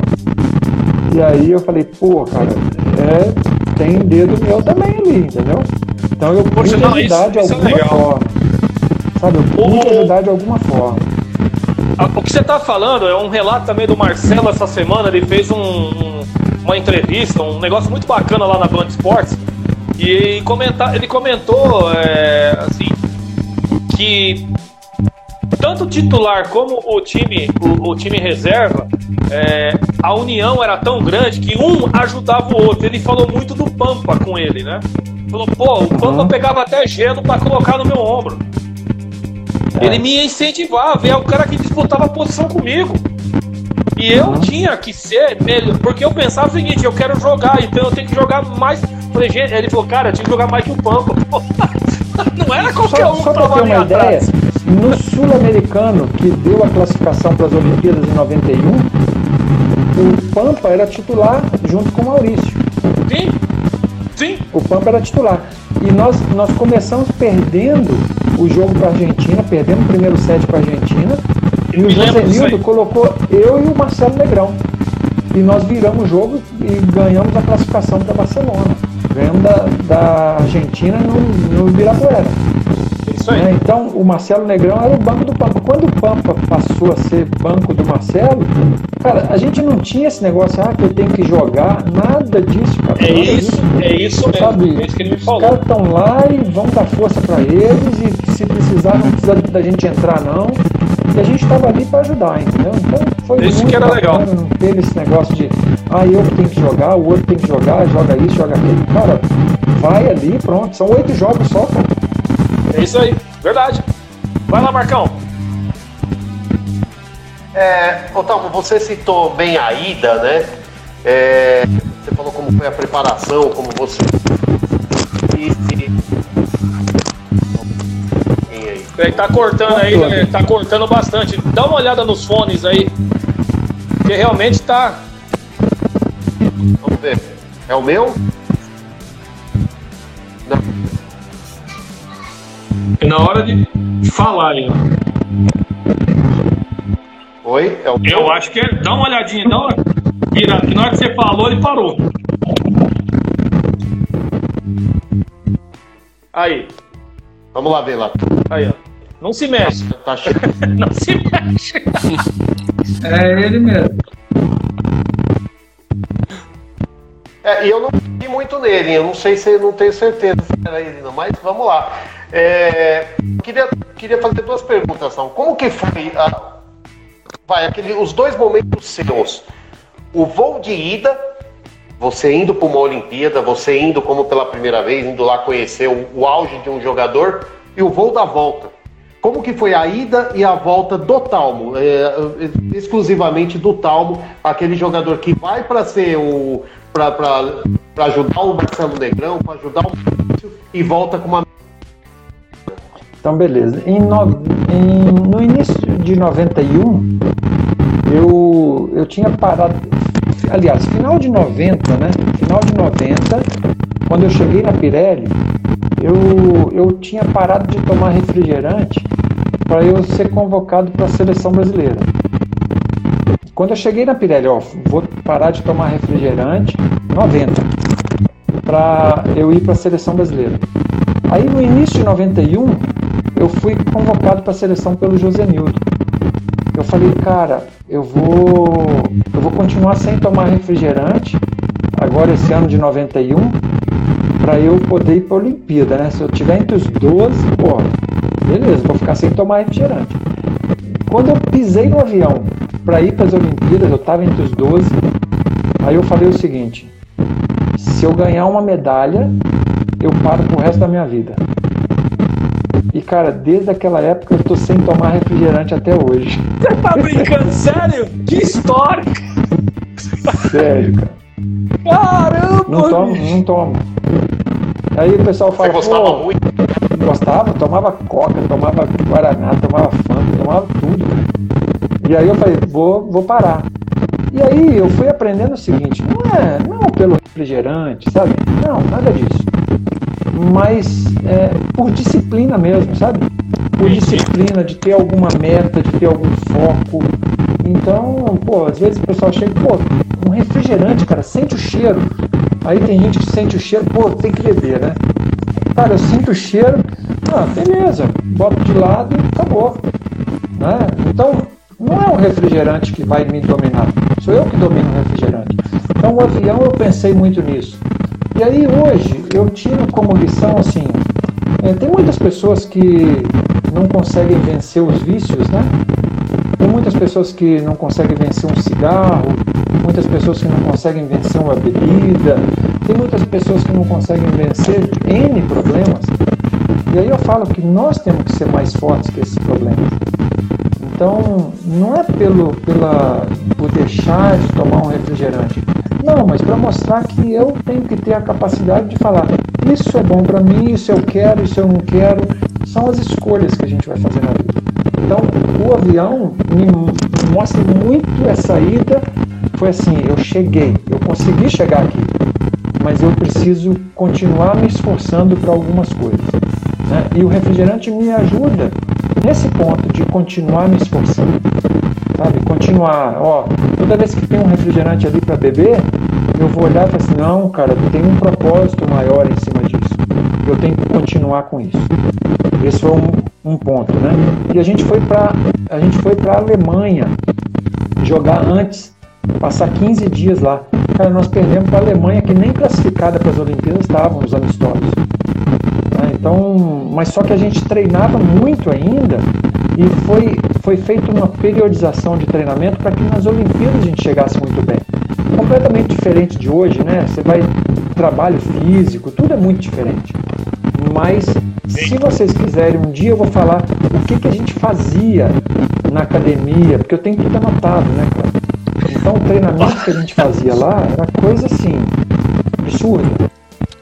E aí eu falei, pô, cara, é, tem dedo meu também ali, entendeu? Então eu pude ajudar de é alguma é forma. Sabe, eu pude ajudar de alguma forma. o que você está falando é um relato também do Marcelo essa semana. Ele fez um, um, uma entrevista, um negócio muito bacana lá na Band Esportes. E comentar, ele comentou é, assim que tanto o titular como o time, o, o time reserva, é, a união era tão grande que um ajudava o outro. Ele falou muito do Pampa com ele, né? Falou, pô, o Pampa pegava até gelo para colocar no meu ombro. É. Ele me incentivava, é o cara que disputava a posição comigo. E eu uhum. tinha que ser melhor, porque eu pensava o seguinte, eu quero jogar, então eu tenho que jogar mais. Falei, gente, ele falou, cara, eu tinha que jogar mais que o Pampa. Não era qualquer só, um só pra ter uma ideia, no Sul-Americano, que deu a classificação para as Olimpíadas em 91, o Pampa era titular junto com o Maurício. Sim, sim. O Pampa era titular. E nós, nós começamos perdendo o jogo para a Argentina, perdendo o primeiro set para a Argentina. E o Josenildo colocou eu e o Marcelo Negrão. E nós viramos o jogo e ganhamos a classificação para Barcelona. Ganhamos da, da Argentina no, no Ibirapuera. Isso aí. É, então, o Marcelo Negrão era o banco do Pampa. Quando o Pampa passou a ser banco do Marcelo, cara, a gente não tinha esse negócio, ah, que eu tenho que jogar, nada disso, cara. É isso, disso, é isso mesmo. Sabe? É isso que ele me falou. Os caras estão lá e vão dar força para eles, e se precisar, não precisa da gente entrar, não. E a gente estava ali para ajudar, entendeu? Então foi isso que era legal. Não teve esse negócio de, ah, eu que tenho que jogar, o outro tem que jogar, joga isso, joga aquilo. Cara, vai ali, pronto. São oito jogos só, cara. É isso aí, verdade. Vai lá, Marcão. É, Otávio, você citou bem a ida, né? É, você falou como foi a preparação, como você. Ele tá cortando aí, né? tá cortando bastante. Dá uma olhada nos fones aí. Porque realmente tá. Vamos ver. É o meu? É na hora de falar aí, Oi? É o Eu acho que é. Dá uma olhadinha, dá uma. Vira, que na hora que você falou, ele parou. Aí. Vamos lá ver lá. Aí, ó. Não se mexe. Tá Não se mexe. É ele mesmo. É, e eu não vi muito nele, eu não sei se não tenho certeza se era ele, não, mas vamos lá. É, queria, queria fazer duas perguntas, não. Como que foi a, vai, aquele, os dois momentos seus? O voo de ida, você indo para uma Olimpíada, você indo como pela primeira vez, indo lá conhecer o, o auge de um jogador, e o voo da volta. Como que foi a ida e a volta do Talmo, é, exclusivamente do Talmo, aquele jogador que vai para ser o para ajudar o Marcelo Negrão, para ajudar o e volta com uma. Então, beleza. Em no, em, no início de 91, eu, eu tinha parado. Aliás, final de 90, né? Final de 90, quando eu cheguei na Pirelli, eu, eu tinha parado de tomar refrigerante para eu ser convocado para a seleção brasileira. Quando eu cheguei na Pirelli, ó, vou parar de tomar refrigerante, 90, para eu ir para a seleção brasileira. Aí no início de 91, eu fui convocado para a seleção pelo José Nildo. Eu falei, cara, eu vou, eu vou continuar sem tomar refrigerante, agora esse ano de 91, para eu poder ir para a Olimpíada, né? Se eu tiver entre os 12, pô, beleza, vou ficar sem tomar refrigerante. Quando eu pisei no avião para ir para as Olimpíadas, eu estava entre os 12. Aí eu falei o seguinte: se eu ganhar uma medalha, eu paro pro resto da minha vida. E cara, desde aquela época eu tô sem tomar refrigerante até hoje. Você tá brincando? Sério? Que história! Sério, cara. Caramba! Não tomo, não tomo. Aí o pessoal fala, Você gostava muito? Gostava, tomava coca, tomava guaraná, tomava fanta, tomava tudo, cara. E aí eu falei, vou, vou parar. E aí eu fui aprendendo o seguinte, não é, não pelo refrigerante, sabe? Não, nada disso. Mas é, por disciplina mesmo, sabe? Por disciplina, de ter alguma meta, de ter algum foco. Então, pô, às vezes o pessoal chega, pô, um refrigerante, cara, sente o cheiro. Aí tem gente que sente o cheiro, pô, tem que beber, né? Cara, eu sinto o cheiro, ah, beleza, boto de lado e acabou. Né? Então, Não é o refrigerante que vai me dominar, sou eu que domino o refrigerante. Então, o avião, eu pensei muito nisso. E aí, hoje, eu tiro como lição assim: é, tem muitas pessoas que não conseguem vencer os vícios, né? Tem muitas pessoas que não conseguem vencer um cigarro, muitas pessoas que não conseguem vencer uma bebida, tem muitas pessoas que não conseguem vencer N problemas. E aí eu falo que nós temos que ser mais fortes que esses problemas. Então, não é pelo pela, por deixar de tomar um refrigerante. Não, mas para mostrar que eu tenho que ter a capacidade de falar: isso é bom para mim, isso eu quero, isso eu não quero. São as escolhas que a gente vai fazer na vida. Então, o avião me mostra muito essa ida. Foi assim: eu cheguei, eu consegui chegar aqui, mas eu preciso continuar me esforçando para algumas coisas. Né? E o refrigerante me ajuda nesse ponto de continuar me esforçando, sabe? Continuar, ó, toda vez que tem um refrigerante ali para beber, eu vou olhar e falar assim, não, cara, tem um propósito maior em cima disso. Eu tenho que continuar com isso. Esse foi um, um ponto, né? E a gente foi para a gente foi para Alemanha jogar antes, passar 15 dias lá. Cara, nós perdemos para a Alemanha que nem classificada para as Olimpíadas estavam os amistosos. Então, mas só que a gente treinava muito ainda e foi, foi feita uma periodização de treinamento para que nas Olimpíadas a gente chegasse muito bem. Completamente diferente de hoje, né? Você vai trabalho físico, tudo é muito diferente. Mas se vocês quiserem, um dia eu vou falar o que, que a gente fazia na academia, porque eu tenho tudo anotado, né, cara? Então o treinamento que a gente fazia lá era coisa assim, absurda.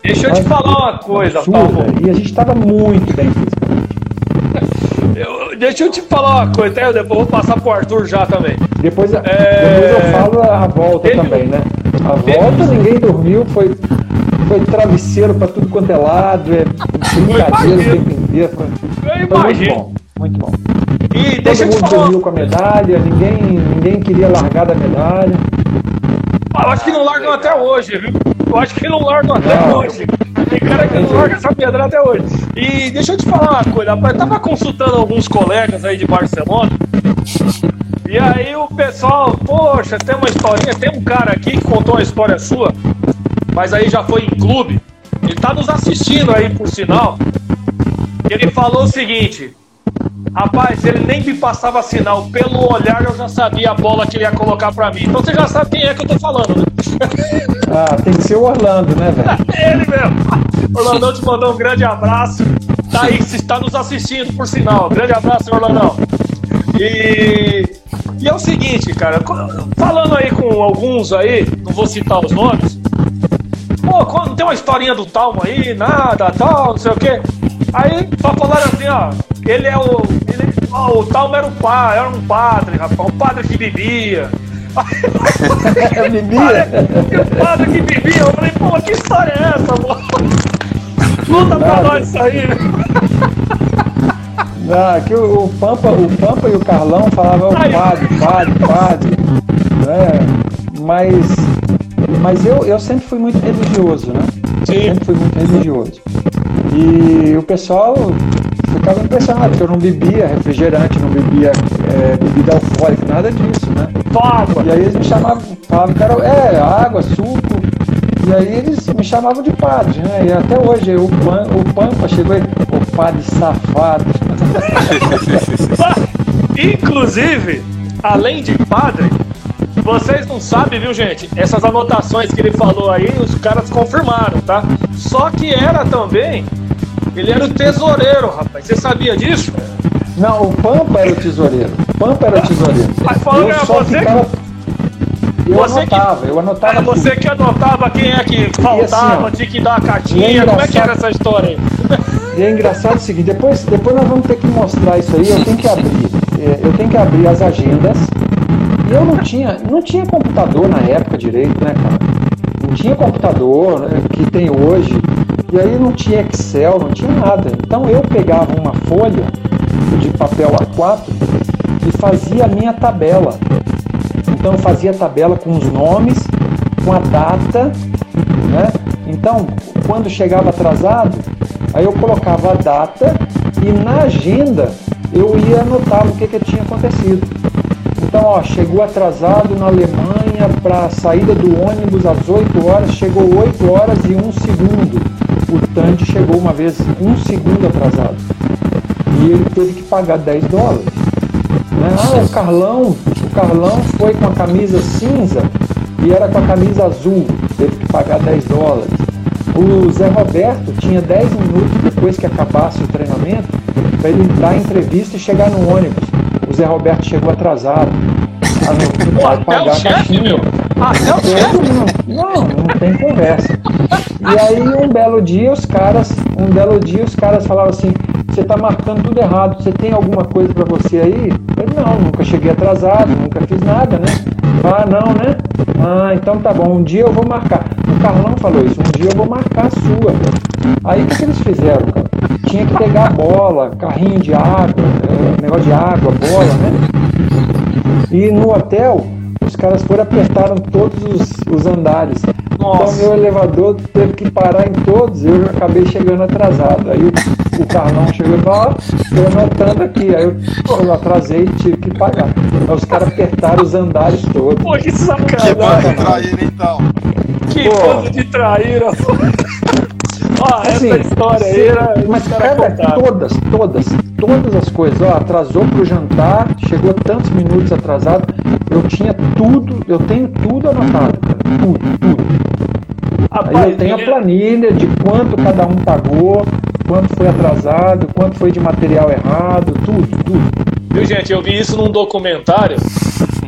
Deixa eu te falar uma coisa, Paulo. E a gente estava muito bem eu, deixa eu te falar uma coisa, até depois vou passar pro Arthur já também. Depois, é... depois eu falo a volta Ele... também, né? A volta ninguém dormiu, foi, foi travesseiro para tudo quanto é lado, é brincadeira o tempo inteiro. Foi, eu foi muito bom, muito bom. E Todo deixa mundo eu te falar... com a medalha, ninguém, ninguém queria largar da medalha. Ah, eu acho que não largam até hoje, viu? Eu acho que não largam até não. hoje. Tem cara que não larga essa pedra até hoje. E deixa eu te falar uma coisa, rapaz. Eu tava consultando alguns colegas aí de Barcelona. E aí o pessoal, poxa, tem uma historinha, tem um cara aqui que contou uma história sua, mas aí já foi em clube. Ele tá nos assistindo aí, por sinal. Ele falou o seguinte: Rapaz, ele nem me passava sinal. Pelo olhar eu já sabia a bola que ele ia colocar pra mim. Então você já sabe quem é que eu tô falando, né? Ah, tem que ser o Orlando, né, velho? ele mesmo. Orlandão te mandou um grande abraço. Tá aí, se está nos assistindo, por sinal. Grande abraço, Orlandão. E, e é o seguinte, cara. Falando aí com alguns aí, não vou citar os nomes. Pô, quando tem uma historinha do Talmo aí, nada, tal, não sei o quê. Aí só falaram assim, ó, ele é o. Ele, ó, o Talmo era um padre, era um padre, rapaz, um padre que bebia. bebia? o padre que bebia, eu falei, pô, que história é essa, mano? Conta pra nós isso aí? Não, que o, o, Pampa, o Pampa e o Carlão falavam padre, padre, padre. Né? Mas, mas eu, eu sempre fui muito religioso, né? Sim. Eu sempre fui muito religioso. E o pessoal ficava impressionado, porque eu não bebia refrigerante, não bebia é, bebida alcoólica, nada disso, né? Água! E aí eles me chamavam, falavam que era é, água, suco. E aí eles me chamavam de padre, né? E até hoje o, Pan, o Pampa chegou aí, o padre safado. Inclusive, além de padre, vocês não sabem, viu, gente? Essas anotações que ele falou aí, os caras confirmaram, tá? Só que era também. Ele era o tesoureiro, rapaz. Você sabia disso? Não, o Pampa era o tesoureiro. O Pampa era o tesoureiro. Mas falando eu só você ficava... Eu Você anotava, eu anotava. É você que anotava quem é que faltava, assim, tinha que dar a e é cartinha. Como é que era essa história aí? E é engraçado o seguinte, depois, depois nós vamos ter que mostrar isso aí, eu tenho que abrir. é, Eu tenho que abrir as agendas. E eu não tinha, não tinha computador na época direito, né, cara? Não tinha computador né, que tem hoje. E aí não tinha Excel, não tinha nada. Então eu pegava uma folha de papel A4 e fazia a minha tabela. Então eu fazia a tabela com os nomes, com a data, né? Então, quando chegava atrasado, aí eu colocava a data e na agenda eu ia anotar o que, que tinha acontecido. Então, ó, chegou atrasado na Alemanha para a saída do ônibus às 8 horas, chegou 8 horas e 1 segundo. O Tandy chegou uma vez um segundo atrasado. E ele teve que pagar 10 dólares. Né? Ah, o Carlão, o Carlão foi com a camisa cinza e era com a camisa azul, teve que pagar 10 dólares. O Zé Roberto tinha 10 minutos depois que acabasse o treinamento para ele dar a entrevista e chegar no ônibus. O Zé Roberto chegou atrasado. Ah, não, vai pagar a caixinha. Até o chefe? Não, não, tem conversa. E aí um belo dia os caras, um belo dia os caras falavam assim, você está marcando tudo errado, você tem alguma coisa para você aí? Eu falei, não, nunca cheguei atrasado, nunca fiz nada, né? Ah, não, né? Ah, então tá bom, um dia eu vou marcar. O Carlão falou isso, um dia eu vou marcar a sua. Aí o que, que eles fizeram, cara? Tinha que pegar a bola, carrinho de água, é, negócio de água, bola, né? E no hotel, os caras foram apertaram todos os, os andares. Nossa. Então meu elevador teve que parar em todos, eu acabei chegando atrasado. Aí o, o Carlão chegou e falou, ó, tô anotando aqui. Aí eu, eu atrasei e tive que pagar. Aí os caras apertaram os andares todos. Pô, que Que sacanagem. bando de traíra, então. Que Pô. bando de traíra. Ó, essa Assim, história aí era. Mas cada, todas, todas, todas as coisas, ó, atrasou pro jantar, chegou tantos minutos atrasado, eu tinha tudo, eu tenho tudo anotado, cara, tudo, tudo. Aí Rapaz, eu tenho a planilha de quanto cada um pagou, quanto foi atrasado, quanto foi de material errado, tudo, tudo. Viu, gente? Eu vi isso num documentário.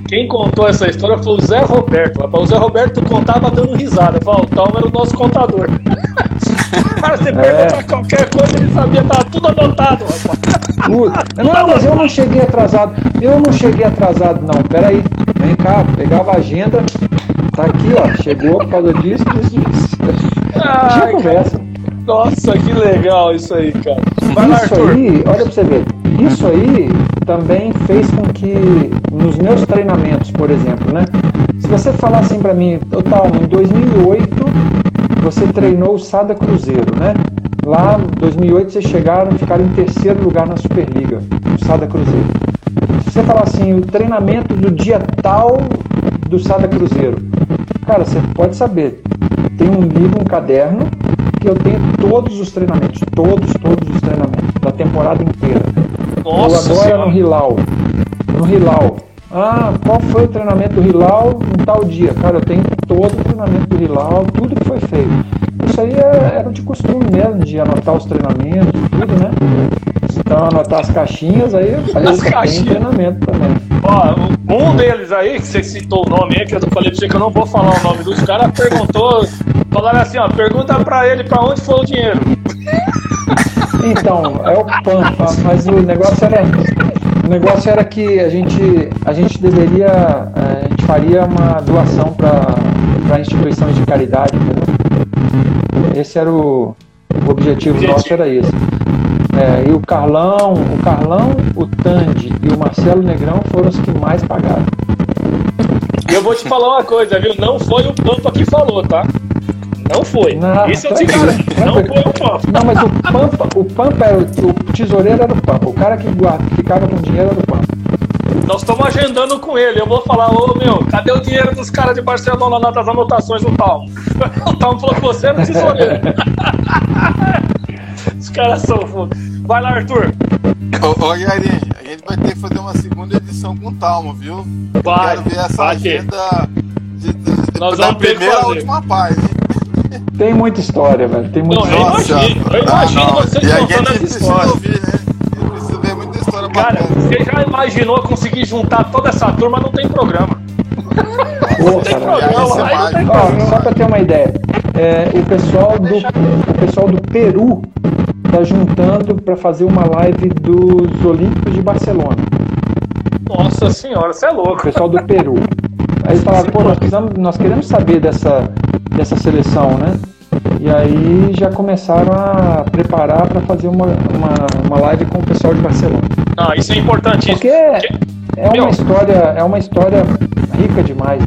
Quem contou essa história foi o Zé Roberto. Rapaz, o Zé Roberto contava dando risada. Falou, o Talma era o nosso contador. Cara, você perguntar qualquer coisa, ele sabia, tava tudo anotado, rapaz. Tudo. Não, mas eu não cheguei atrasado. Eu não cheguei atrasado, não. Peraí, vem cá, pegava a agenda. Tá aqui, ó. Chegou por causa disso, disso, disso. Tinha Ai, conversa. Nossa, que legal isso aí, cara. Vai lá, Isso Arthur. aí, olha pra você ver. Isso aí também fez com que nos meus treinamentos, por exemplo, né? Se você falar assim pra mim, eu tava em 2008, você treinou o Sada Cruzeiro, né? Lá, em 2008, vocês chegaram e ficaram em terceiro lugar na Superliga, o Sada Cruzeiro. Se você falar assim, o treinamento do dia tal do Sada Cruzeiro, cara, você pode saber. Tem um livro, um caderno, que eu tenho todos os treinamentos, todos, todos os treinamentos, da temporada inteira. Nossa Ou agora senhora. no Hilal. No Hilal. Ah, qual foi o treinamento do Hilal em tal dia? Cara, eu tenho todo o treinamento do Hilal, tudo que foi feito. Isso aí é- era de costume mesmo, de anotar os treinamentos, tudo, né? Então, anotar as caixinhas, aí eu falei, As "Opa, tem caixinhas. treinamento também. Ó, um deles aí, que você citou o nome aí, que eu falei pra você que eu não vou falar o nome dos caras, perguntou, falaram assim, ó, pergunta pra ele pra onde foi o dinheiro. Então, é o Pampa, mas o negócio era. O negócio era que a gente, a gente deveria. eh, A gente faria uma doação para instituições de caridade, entendeu? Esse era o, o objetivo, Objetivo. nosso, era esse. É, e o Carlão, o Carlão, o Tandy e o Marcelo Negrão foram os que mais pagaram. E eu vou te falar uma coisa, viu? Não foi o Pampa que falou, tá? Não foi. Não, Isso eu te garanto. Não foi o Pampa. Não, mas o Pampa, o Pampa era o, o tesoureiro era o Pampa. O cara que guarda, ficava com dinheiro era o Pampa. Nós estamos agendando com ele. Eu vou falar, ô meu, cadê o dinheiro dos caras de Barcelona lá das anotações do Talmo? O Talmo falou que você era o tesoureiro. Os caras são foda. Vai lá, Arthur. Ô, ô a gente vai ter que fazer uma segunda edição com o Talmo, viu? Vai, Quero ver essa agenda de, de- de- Nós da primeira à última página. Tem muita história, velho. Tem muita Não, eu história. imagino, eu imagino vocês E a contando gente essa precisa história. ouvir, né? Cara, você já imaginou conseguir juntar toda essa turma? Não tem programa. Tem aí não tem Ó, programa. só pra ter uma ideia, é, o, pessoal do, o pessoal do Peru tá juntando pra fazer uma live dos Olímpicos de Barcelona. Nossa senhora, você é O louco. pessoal do Peru. Aí eles falaram, pô, nós, precisamos, nós queremos saber dessa, dessa seleção, né? E aí já começaram a preparar pra fazer uma, uma, uma live com o pessoal de Barcelona. Ah, isso é importantíssimo. Porque é Meu. uma história, é uma história rica demais.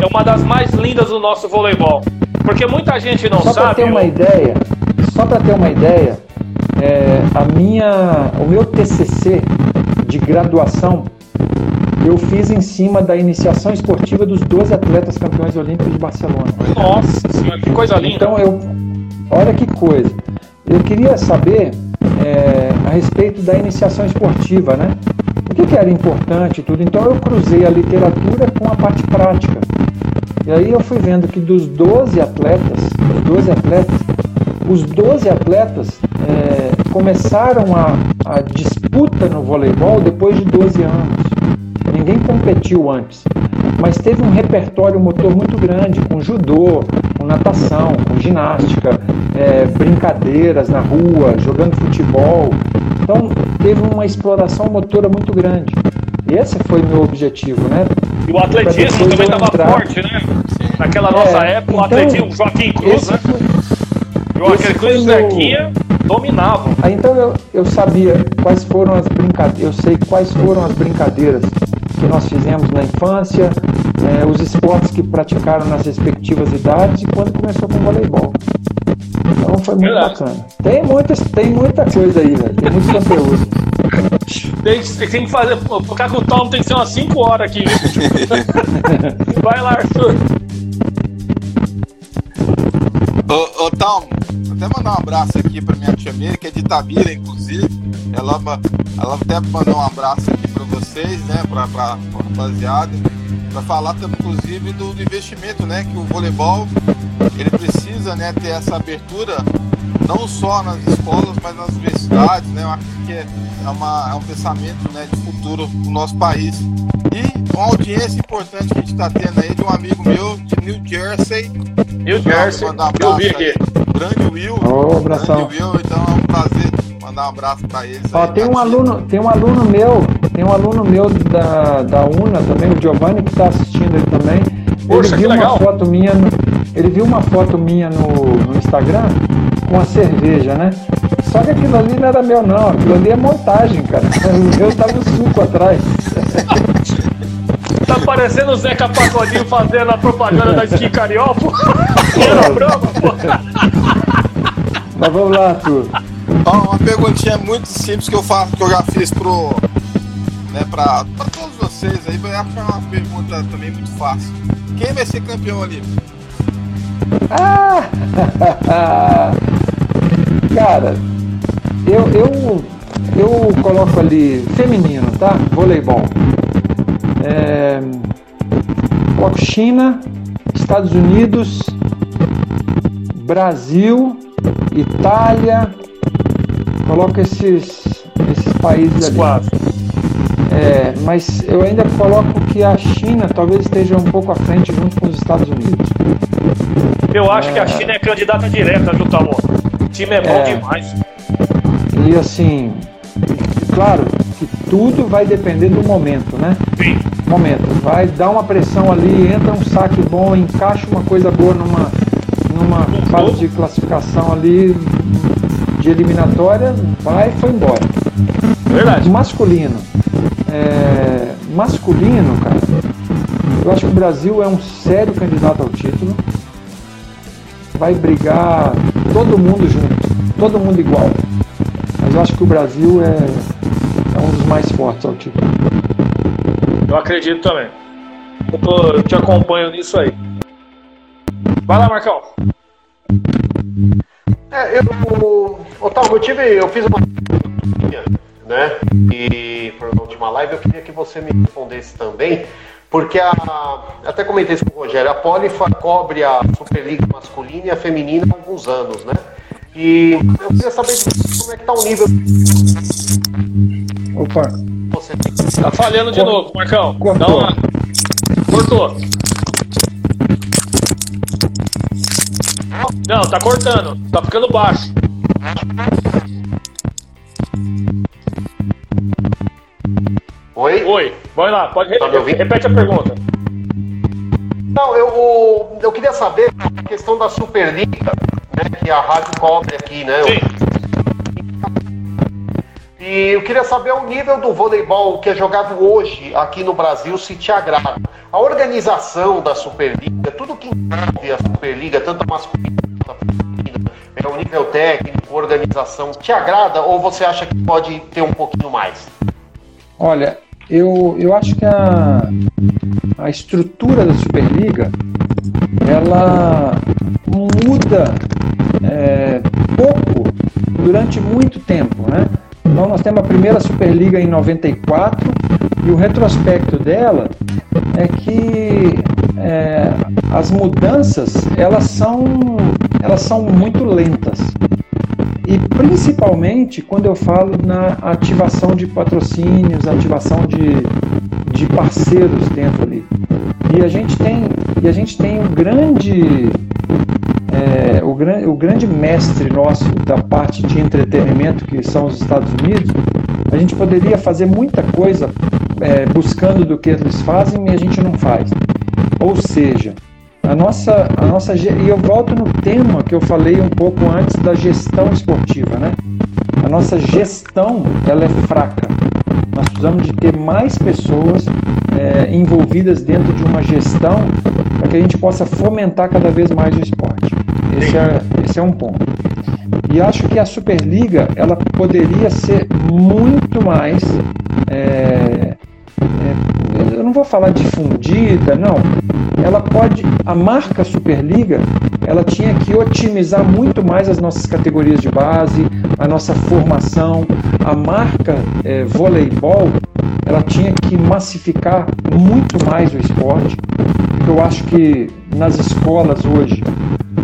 É uma das mais lindas do nosso voleibol. Porque muita gente não Só para sabe. ter uma ideia, só para ter uma ideia, é, a minha, o meu TCC de graduação, eu fiz em cima da iniciação esportiva dos 12 atletas campeões olímpicos de Barcelona. Nossa senhora, que coisa linda. Então eu, olha que coisa. Eu queria saber é, a respeito da iniciação esportiva, né? O que, que era importante e tudo. Então eu cruzei a literatura com a parte prática. E aí eu fui vendo que dos 12 atletas, os 12 atletas, os 12 atletas é, começaram a, a disputa no voleibol depois de 12 anos. Ninguém competiu antes, mas teve um repertório motor muito grande, com judô, com natação, com ginástica, é, brincadeiras na rua, jogando futebol. Então teve uma exploração motora muito grande. E esse foi o meu objetivo, né? E o atletismo também estava forte, né? Naquela nossa é, época, o então, atletismo, Joaquim Cruz, né? Joaquim Cruz e Zequinha dominavam. Aí, então eu, eu sabia quais foram as brincadeiras, eu sei quais foram as brincadeiras que nós fizemos na infância, é, os esportes que praticaram nas respectivas idades e quando começou com o voleibol. Então foi muito Verdade. bacana. Tem, muitas, tem muita coisa aí, velho. Tem muito conteúdo. Tem, tem que fazer. Ficar com o Tom tem que ser umas 5 horas aqui, Vai lá, Arthur. Ô, ô Tom, até mandar um abraço aqui pra minha tia Miriam, que é de Itabira, inclusive. Ela, ela até mandou um abraço aqui pra vocês, né? Pra, pra rapaziada. Pra falar, inclusive, do, do investimento, né? Que o voleibol ele precisa né, ter essa abertura não só nas escolas, mas nas universidades, né? Eu acho que é, uma, é um pensamento né, de futuro do nosso país. E uma audiência importante que a gente está tendo aí de um amigo meu de New Jersey. New Jersey, eu aqui. Grande Will. Oh, abração. Grande Will, então é um prazer mandar um abraço para eles. Ó, tem um aluno, tem um aluno meu, tem um aluno meu da, da UNA também, o Giovanni, que está assistindo aí também. Poxa, ele viu uma foto minha, no, ele viu uma foto minha no, no Instagram com a cerveja, né? Só que aquilo ali não era meu não, aquilo ali é montagem, cara. O meu tava no suco atrás. Tá parecendo o Zeca Pagodinho fazendo a propaganda da Skin Carioca, pô. Era broma, pô. Mas vamos lá, Arthur. Ó, uma perguntinha muito simples que eu faço, que eu já fiz pro. Né, pra, pra todos vocês aí, eu acho que é uma pergunta também muito fácil. Quem vai ser campeão ali? Ah! Cara, eu, eu, eu coloco ali feminino, tá? Voleibol. É, coloco China, Estados Unidos, Brasil, Itália. Coloco esses, esses países ali. Quatro. É, mas eu ainda coloco que a China talvez esteja um pouco à frente junto com os Estados Unidos. Eu acho é... que a China é candidata direta, viu, Tamo? O time é bom é... demais. E assim, claro que tudo vai depender do momento, né? Sim. Momento. Vai dar uma pressão ali, entra um saque bom, encaixa uma coisa boa numa, numa fase de classificação ali de eliminatória, vai e foi embora. Verdade. Masculino é, masculino, cara, eu acho que o Brasil é um sério candidato ao título. Vai brigar todo mundo junto, todo mundo igual. Mas eu acho que o Brasil é, é um dos mais fortes ao título. Eu acredito também. Eu, tô, eu te acompanho nisso aí. Vai lá, Marcão. É, eu, Otávio, eu tive, eu fiz uma né? E para a última live eu queria que você me respondesse também, porque a, até comentei isso com o Rogério, a Polifa cobre a Superliga masculina e a feminina há alguns anos, né? E eu queria saber como é que tá o nível. Opa. Você... Tá falhando de novo, Marcão. Cortou. Dá uma... Cortou. Não, tá cortando. Tá ficando baixo. Oi? Oi, vai lá, pode tá repete a pergunta. Não, eu, eu queria saber a questão da Superliga, né, que a rádio cobre aqui, né? Sim. E eu queria saber o nível do voleibol que é jogado hoje aqui no Brasil, se te agrada. A organização da Superliga, tudo que envolve a Superliga, tanto a masculina quanto a é o nível técnico, organização, te agrada ou você acha que pode ter um pouquinho mais? Olha, eu, eu acho que a, a estrutura da Superliga ela muda é, pouco durante muito tempo, né? Então nós temos a primeira Superliga em 94 e o retrospecto dela é que é, as mudanças elas são, elas são muito lentas. E principalmente quando eu falo na ativação de patrocínios, ativação de, de parceiros dentro ali. E a gente tem, e a gente tem um grande é, o, gran, o grande mestre nosso da parte de entretenimento, que são os Estados Unidos, a gente poderia fazer muita coisa é, buscando do que eles fazem e a gente não faz. Ou seja, a nossa, a nossa e eu volto no tema que eu falei um pouco antes da gestão esportiva, né? A nossa gestão ela é fraca. Nós precisamos de ter mais pessoas é, envolvidas dentro de uma gestão para que a gente possa fomentar cada vez mais o esporte. Esse é, esse é um ponto. E acho que a Superliga ela poderia ser muito mais é, eu não vou falar difundida, não. Ela pode, a marca Superliga, ela tinha que otimizar muito mais as nossas categorias de base, a nossa formação. A marca é, voleibol, ela tinha que massificar muito mais o esporte. Eu acho que nas escolas hoje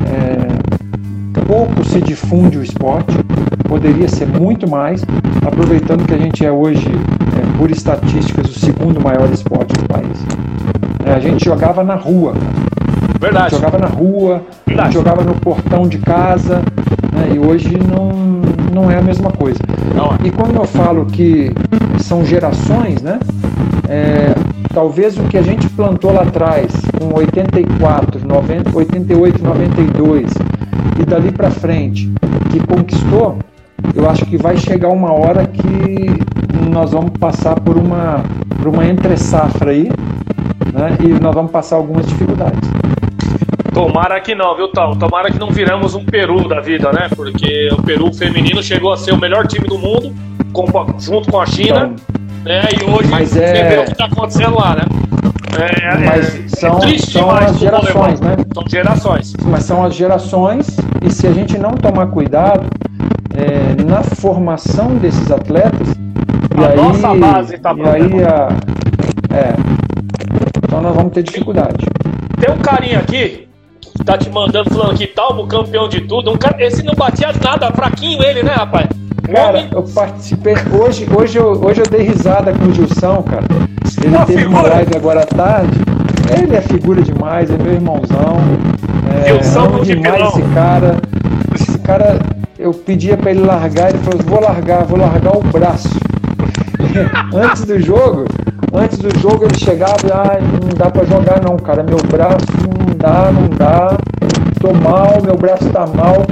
é, pouco se difunde o esporte, poderia ser muito mais, aproveitando que a gente é hoje é, por estatísticas, o segundo maior esporte do país. É, a gente jogava na rua. Verdade. A gente jogava na rua, a gente jogava no portão de casa, né, e hoje não, não é a mesma coisa. Não. E quando eu falo que são gerações, né? É, talvez o que a gente plantou lá atrás, com 84, 90, 88, 92 e dali para frente, que conquistou, eu acho que vai chegar uma hora que nós vamos passar por uma, por uma entre-safra aí, né? E nós vamos passar algumas dificuldades. Tomara que não, viu, Tal? Tomara que não viramos um Peru da vida, né? Porque o Peru feminino chegou a ser o melhor time do mundo, com, junto com a China, Então, né? E hoje Mas você é- vê o que está acontecendo lá, né? É, Mas é- são- é são as voleibol. gerações, né? São gerações. mas são as gerações e se a gente não tomar cuidado é, na formação desses atletas A aí, nossa base tá e aí a, é, então nós vamos ter dificuldade. Tem um carinha aqui que tá te mandando falando que Talmo campeão de tudo. Um cara, esse não batia nada, fraquinho ele, né, rapaz? Cara, eu participei hoje, hoje eu, hoje eu dei risada com o Gilson, cara. Ele Uma teve uma figura. live agora à tarde. Ele é figura demais, é meu irmãozão. É, Gilson amo no demais esse cara. Esse cara, eu pedia pra ele largar, ele falou: vou largar, vou largar o braço. antes do jogo, antes do jogo ele chegava e ah, não dá pra jogar não, cara. Meu braço não dá, não dá. Tô mal, meu braço tá mal.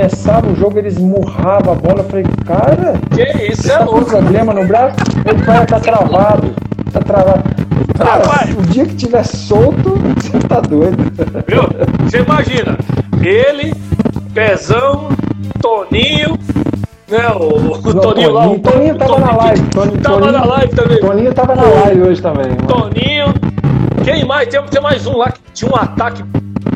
Começava o jogo, ele esmurrava a bola. Eu falei, cara, Que isso, é tá com louco. problema no braço? Ele vai, tá travado. Tá travado. Cara, Rapaz. o dia que tiver solto, você tá doido. Viu? Você imagina, ele, Pezão, Toninho, né? O, o Não, Toninho lá. Toninho- O Toninho tava na live, Toni- tava Toninho- na live também. Toninho tava na live hoje também. mano. Toninho. Quem mais? Tem, tem mais um lá que tinha um ataque.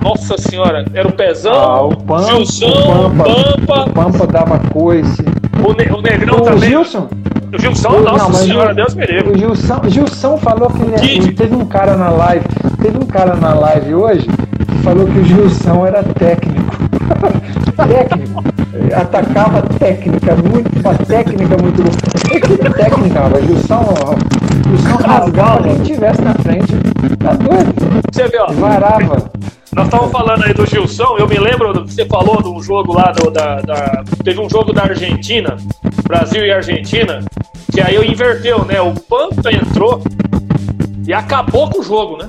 Nossa senhora, era o Pezão, Ah, o Pampa, Gilson, o Pampa, o Pampa, Pampa dava coice. o, ne o Negrão O também. Gilson? O Gilson, O- nossa não, senhora, o- Deus me livre. O Gilson, Gilson falou que ele, Kid. ele teve um cara na live, teve um cara na live hoje que falou que o Gilson era técnico. Técnico. Atacava técnica, muito, uma técnica muito boa. Técnica, mas ó, Gilson rasgava quem tivesse na frente. Tá doido? Você vê, ó. Varava. Nós estávamos falando aí do Gilson, eu me lembro você falou do jogo lá do, da, da- Teve um jogo da Argentina, Brasil e Argentina, que aí eu inverteu, né? O Pampa entrou e acabou com o jogo, né?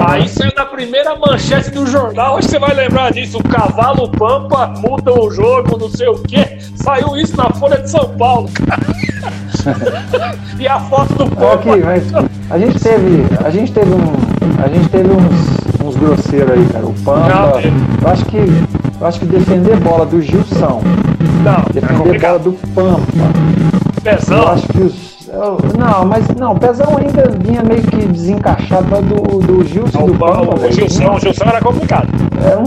Aí saiu na primeira manchete do jornal, que você vai lembrar disso, o cavalo Pampa muda o jogo, não sei o quê. Saiu isso na Folha de São Paulo, cara. e a foto do Ó, Pampa. Aqui, mas a gente teve, a gente teve um, a gente teve uns, uns grosseiros aí, cara. O Pampa, é. eu acho que, eu acho que defender bola do Gilson, Não, é defender bola do Pampa, eu Pezão. acho que os, eu- não, mas não, o Pezão ainda vinha meio que desencaixado do, do Gilson e do Pampa. O, o. Gilson, o Gilson era complicado. Era um,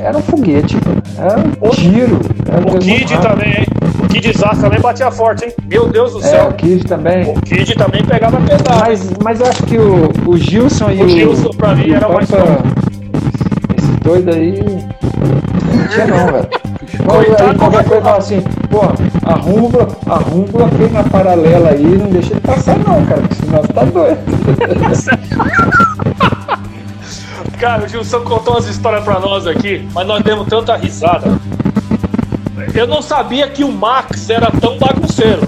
era um foguete. Era um tiro. Era O Kid também, hein? O Kid Zastra também batia forte, hein? Meu Deus do É, céu. o Kid também. O Kid também pegava pesado. Mas, mas eu acho que o, o Gilson e O o. Gilson, pra mim, o era mais Pampa, Esse doido aí. Não tinha não, velho. Coitado qualquer coisa fala assim, pô, arruma, arruma quem na paralela aí, não deixa ele passar não, cara, porque senão você tá doido. Cara, o Gilson contou umas histórias pra nós aqui, mas nós demos tanta risada. Eu não sabia que o Max era tão bagunceiro.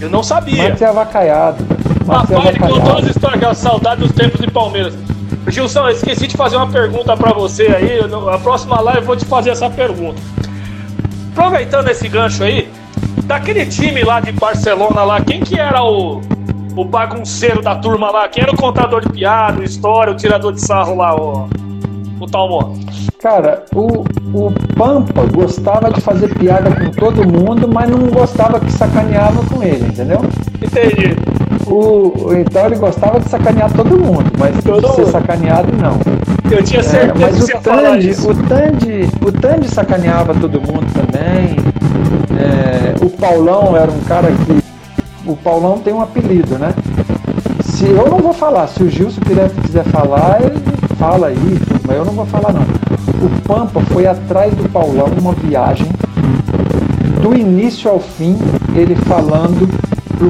Eu não sabia. Max é avacaiado. Max é Rapaz, ele contou umas avacaiado. histórias, aquela saudade dos tempos de Palmeiras. Gilson, eu esqueci de fazer uma pergunta pra você aí. eu A próxima live eu vou te fazer essa pergunta. Aproveitando esse gancho aí, daquele time lá de Barcelona lá, quem que era o, o bagunceiro da turma lá? Quem era o contador de piada, o história, o tirador de sarro lá, o, o Talmon? Cara, o, o Pampa gostava de fazer piada com todo mundo, mas não gostava que sacaneava com ele, entendeu? Entendi. O, então ele gostava de sacanear todo mundo, mas Todo de ser sacaneado não. Eu tinha É, certeza mas que o Tandy, o Tandy, o Tandy sacaneava todo mundo também. É, o Paulão era um cara que. O Paulão tem um apelido, né? Se eu não vou falar, se o Gilson quiser, quiser falar, ele fala aí, mas eu não vou falar não. O Pampa foi atrás do Paulão uma viagem, do início ao fim, ele falando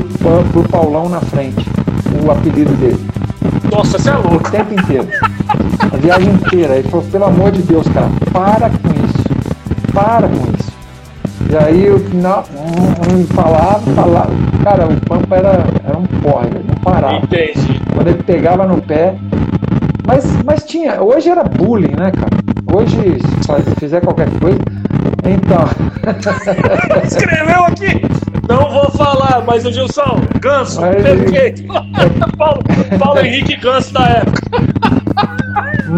pro, pro Paulão na frente, o apelido dele Nossa, você é o louco. tempo inteiro. A viagem inteira. Ele falou, pelo amor de Deus, cara, para com isso. Para com isso. E aí eu não, hum, hum, falava, falava. Cara, o Pampa era, era um porra, ele não parava. Entendi. Quando ele pegava no pé. Mas, mas tinha. Hoje era bullying, né, cara? Hoje, se fizer qualquer coisa. Então. Escreveu aqui. Não vou falar, mas o Gilson, Ganso, Mas- perfeito. Paulo, Paulo Henrique Ganso da época.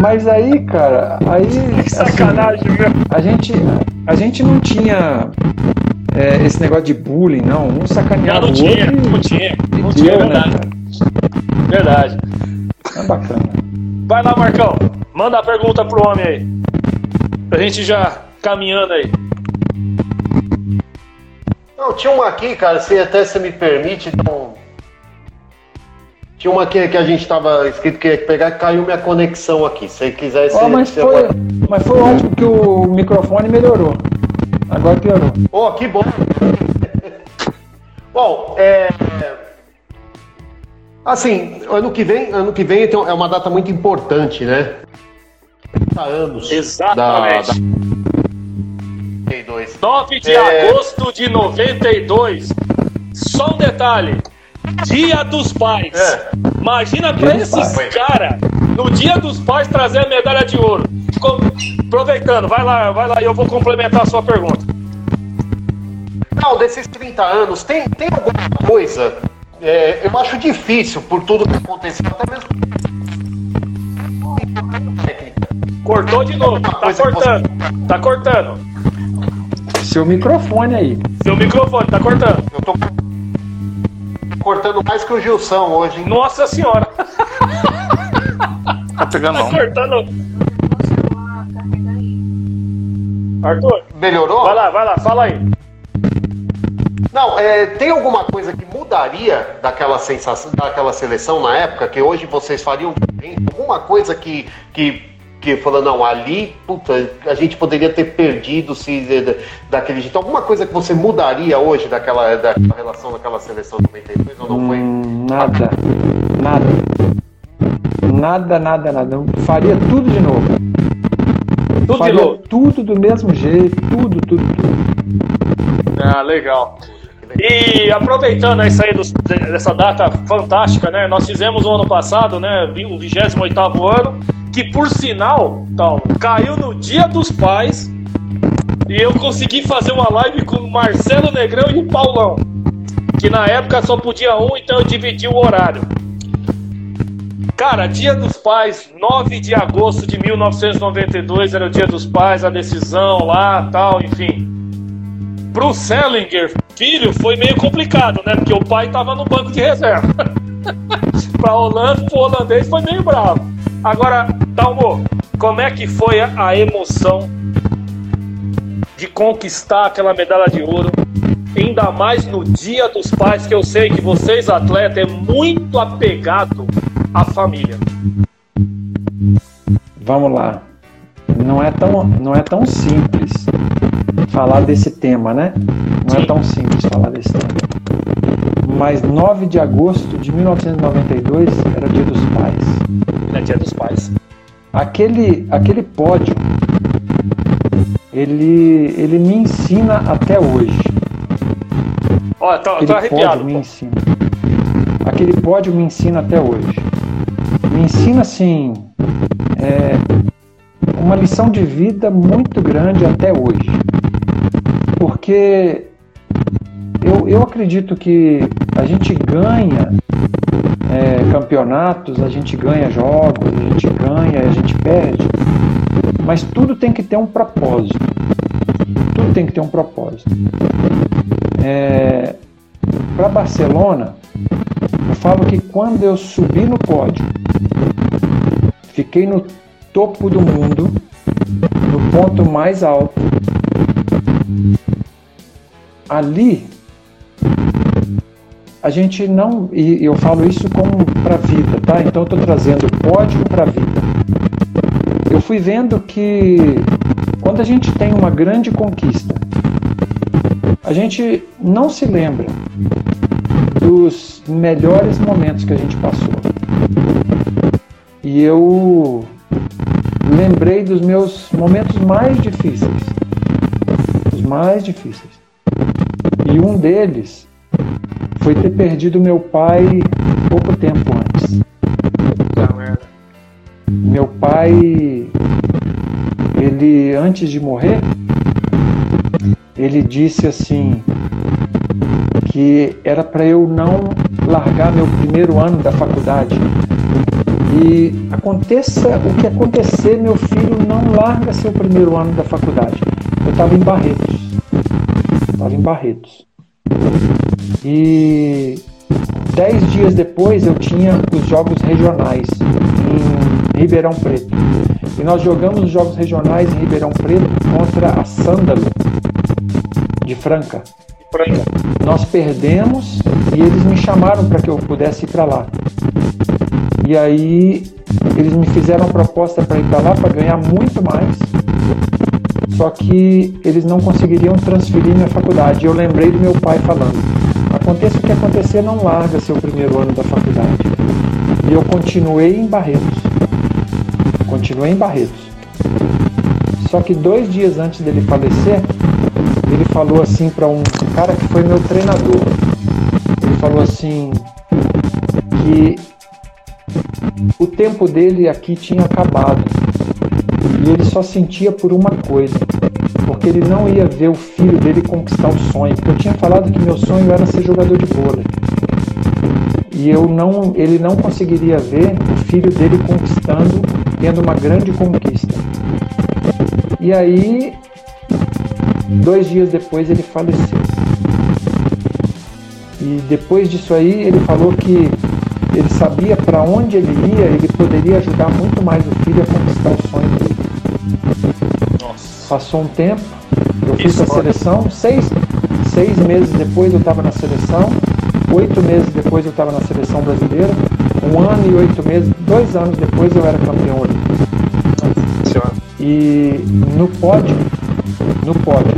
Mas aí, cara, aí. Que assim, sacanagem, meu. A gente, a gente não tinha é, esse negócio de bullying, não. Um Não, sacaneava não o tinha, outro. não tinha. Não deu, tinha, né, verdade. cara? Verdade. É bacana. Vai lá, Marcão. Manda a pergunta pro homem aí. Pra gente já caminhando aí. Não, tinha uma aqui, cara, se até você me permite, então. Tinha uma aqui que a gente tava escrito que ia pegar e caiu minha conexão aqui. Se você quiser. Você- mas, você foi, pode- mas foi ótimo que o microfone melhorou. Agora piorou. Oh, que bom. bom, é. Assim, ano que vem, ano que vem então, é uma data muito importante, né? 30 anos. Exatamente. Da, da... 32. 9 de É. agosto de 92. Só um detalhe. Dia dos Pais. É. Imagina pra esses caras, no dia dos pais, trazer a medalha de ouro. Com- Aproveitando, vai lá, vai lá e eu vou complementar a sua pergunta. Não, desses 30 anos, tem, tem alguma coisa? é, eu acho difícil por tudo que aconteceu, até mesmo. Cortou de novo, tá cortando, tá cortando. Seu microfone aí. Seu microfone, tá cortando. Eu tô cortando mais que o Gilson hoje, hein? Nossa senhora, Tá pegando tá cortando. Arthur, Melhorou? vai lá, vai lá, fala aí. Não, é, tem alguma coisa que mudaria daquela sensação, daquela seleção na época, que hoje vocês fariam? Alguma coisa que, que, que falou, não, ali, puta, a gente poderia ter perdido se de- daquele jeito. Alguma coisa que você mudaria hoje daquela, daquela relação daquela seleção de 92 ou não foi? Hum, nada. Nada. Nada, nada, nada. Eu faria tudo de novo. Tudo de faria novo. tudo do mesmo jeito. Tudo, tudo, tudo. Ah, legal. E aproveitando isso aí dos- dessa data fantástica, né? Nós fizemos o ano passado, né? O 28 ano, que por sinal, tal, caiu no Dia dos Pais. E eu consegui fazer uma live com o Marcelo Negrão e o Paulão. Que na época só podia um, então eu dividi o horário. Cara, Dia dos Pais, 9 de agosto de 1992 era o Dia dos Pais, a decisão lá, tal, enfim. Pro Selinger, filho, foi meio complicado, né? Porque o pai tava no banco de reserva. pra Holanda, pro holandês foi meio bravo. Agora, Dalmo, como é que foi a emoção de conquistar aquela medalha de ouro? Ainda mais no Dia dos Pais, que eu sei que vocês, atletas, é muito apegado à família. Vamos lá. Não é tão, não é tão simples falar desse tema, né? Não é tão simples falar desse tema. Mas 9 de agosto de 1992 era Dia dos Pais. É Dia dos Pais. Aquele, aquele pódio, ele, ele me ensina até hoje. Olha, tô, Aquele tô arrepiado. pódio me ensina. Aquele pódio me ensina até hoje. Me ensina, assim, é, uma lição de vida muito grande até hoje. Porque eu, eu acredito que a gente ganha é, campeonatos, a gente ganha jogos, a gente ganha, a gente perde, mas tudo tem que ter um propósito. Tudo tem que ter um propósito. É, Para Barcelona, eu falo que quando eu subi no pódio, fiquei no topo do mundo, no ponto mais alto. Ali, a gente não, e eu falo isso como para a vida, tá? Então eu estou trazendo o pódio para a vida. Eu fui vendo que quando a gente tem uma grande conquista, a gente não se lembra dos melhores momentos que a gente passou. E eu lembrei dos meus momentos mais difíceis. Os mais difíceis. E um deles foi ter perdido meu pai pouco tempo antes. Meu pai, ele antes de morrer, ele disse assim que era para eu não largar meu primeiro ano da faculdade. E aconteça o que acontecer, meu filho não larga seu primeiro ano da faculdade. Eu estava em Barretos. Estava em Barretos. E dez dias depois eu tinha os jogos regionais em Ribeirão Preto. E nós jogamos os jogos regionais em Ribeirão Preto contra a Sândalo de Franca. Franca. Nós perdemos e eles me chamaram para que eu pudesse ir para lá. E aí eles me fizeram proposta para ir para lá para ganhar muito mais. Só que eles não conseguiriam transferir minha faculdade. Eu lembrei do meu pai falando: aconteça o que acontecer, não larga seu primeiro ano da faculdade. E eu continuei em Barretos. Continuei em Barretos. Só que dois dias antes dele falecer, ele falou assim para um cara que foi meu treinador. Ele falou assim que o tempo dele aqui tinha acabado. E ele só sentia por uma coisa, porque ele não ia ver o filho dele conquistar o sonho. Eu tinha falado que meu sonho era ser jogador de vôlei. E eu não, ele não conseguiria ver o filho dele conquistando, tendo uma grande conquista. E aí, dois dias depois, ele faleceu. E depois disso aí, ele falou que ele sabia para onde ele ia, ele poderia ajudar muito mais o filho a conquistar o sonho dele. Passou um tempo, eu fui para a seleção, seis, seis meses depois eu estava na seleção, oito meses depois eu estava na seleção brasileira, um ano e oito meses, dois anos depois eu era campeão olímpico. E no pódio, no pódio,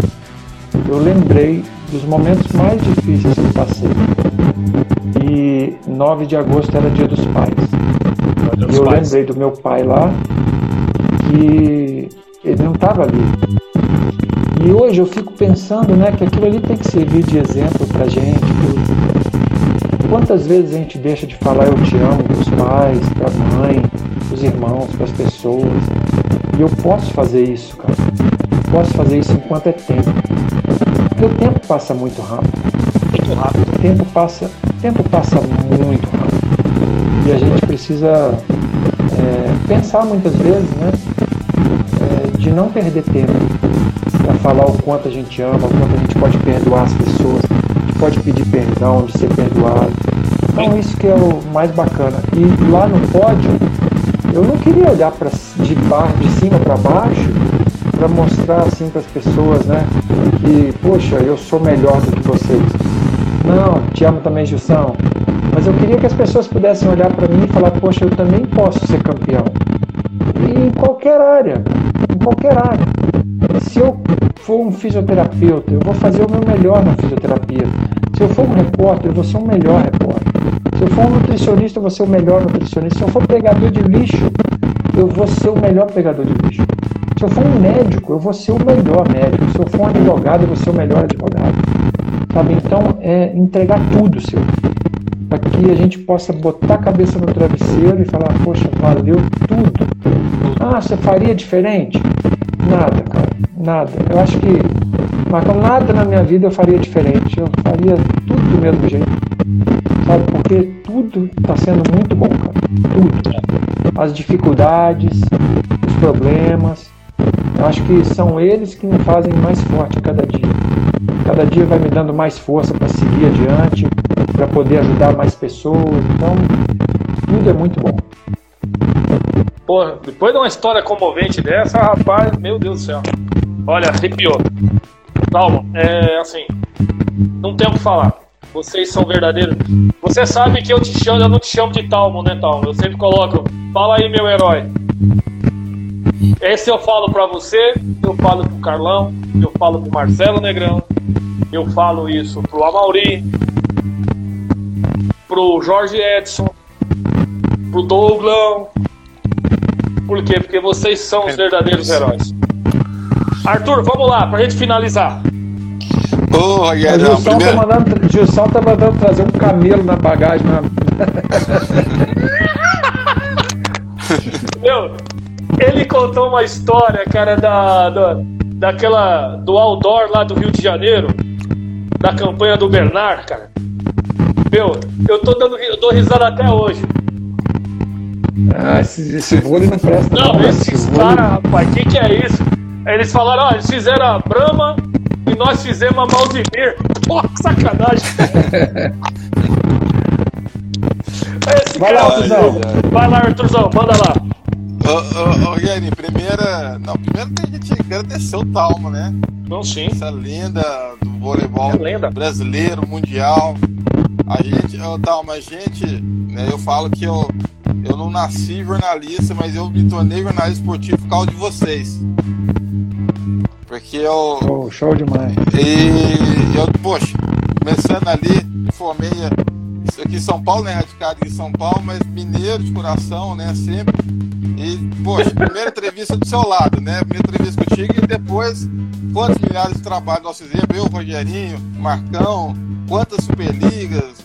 eu lembrei dos momentos mais difíceis que passei. E 9 de agosto era dia dos pais. Olha E os eu pais. lembrei do meu pai lá que ele não estava ali. E hoje eu fico pensando né, que aquilo ali tem que servir de exemplo pra gente. Quantas vezes a gente deixa de falar eu te amo pros pais, pra mãe, pros irmãos, pras pessoas. E eu posso fazer isso, cara. Eu posso fazer isso enquanto é tempo. Porque o tempo passa muito rápido. Muito rápido. O tempo passa, o tempo passa muito rápido. E a gente precisa é, pensar muitas vezes, né? De não perder tempo, para falar o quanto a gente ama, o quanto a gente pode perdoar as pessoas, a gente pode pedir perdão, de ser perdoado. Então isso que é o mais bacana. E lá no pódio, eu não queria olhar pra, de, bar, de cima para baixo para mostrar assim para as pessoas, né, que poxa, eu sou melhor do que vocês. Não, te amo também, Gilson. Mas eu queria que as pessoas pudessem olhar para mim e falar, poxa, eu também posso ser campeão. E em qualquer área, qualquer área. Se eu for um fisioterapeuta, eu vou fazer o meu melhor na fisioterapia. Se eu for um repórter, eu vou ser o um melhor repórter. Se eu for um nutricionista, eu vou ser o melhor nutricionista. Se eu for pegador de lixo, eu vou ser o melhor pegador de lixo. Se eu for um médico, eu vou ser o melhor médico. Se eu for um advogado, eu vou ser o melhor advogado. Sabe? Então, é entregar tudo, seu. Para que a gente possa botar a cabeça no travesseiro e falar, poxa, valeu tudo. Ah, você faria diferente? Nada, cara. Nada. Eu acho que, Marcão, nada na minha vida eu faria diferente. Eu faria tudo do mesmo jeito. Sabe? Porque tudo está sendo muito bom, cara. Tudo. As dificuldades, os problemas. Eu acho que são eles que me fazem mais forte a cada dia. Cada dia vai me dando mais força para seguir adiante, para poder ajudar mais pessoas. Então, tudo é muito bom. Pô, depois de uma história comovente dessa, rapaz, meu Deus do céu. Olha, arrepiou. Calma, é assim, não tem o que falar. Vocês são verdadeiros. Você sabe que eu te chamo, eu não te chamo de Talmo, né, Talmo? Eu sempre coloco, fala aí, meu herói. Esse eu falo para você, eu falo pro Carlão, eu falo pro Marcelo Negrão, eu falo isso pro Amauri, pro Jorge Edson, pro Douglão. Por quê? Porque vocês são os verdadeiros heróis. Arthur, vamos lá, pra gente finalizar. Ô, oh, O Rogério, Gilson primeiro... tá mandando, Gilson tá mandando trazer um camelo na bagagem. Na... Meu, ele contou uma história, cara, da, da, daquela. do outdoor lá do Rio de Janeiro, da campanha do Bernard, cara. Meu, eu tô dando eu dou risada até hoje. Ah, esse, esse vôlei não presta. Não, né? esses caras, rapaz, que que é isso? Eles falaram, ó, eles fizeram a Brahma e nós fizemos a Maldivir. Pô, que sacanagem. Esse Vai lá, cara- Arthurzão. Vai lá, Arthurzão, manda lá. Ô, ô, ô, Rogério, primeira... Não, primeiro tem que te agradecer o Talmo, né? Não, sim. Essa lenda do voleibol É lenda. brasileiro, mundial. A gente, ô, Talmo, a gente... Né, eu falo que eu, eu não nasci jornalista, mas eu me tornei jornalista esportivo por causa de vocês. Porque eu... Show, show demais. E eu, poxa, começando ali, formei aqui em São Paulo, né? Radicado em São Paulo, mas mineiro de coração, né? Sempre. E, poxa, primeira entrevista do seu lado, né? Primeira entrevista contigo e depois, quantos milhares de trabalhos nós fizemos? Eu, Rogerinho, Marcão, quantas Superligas.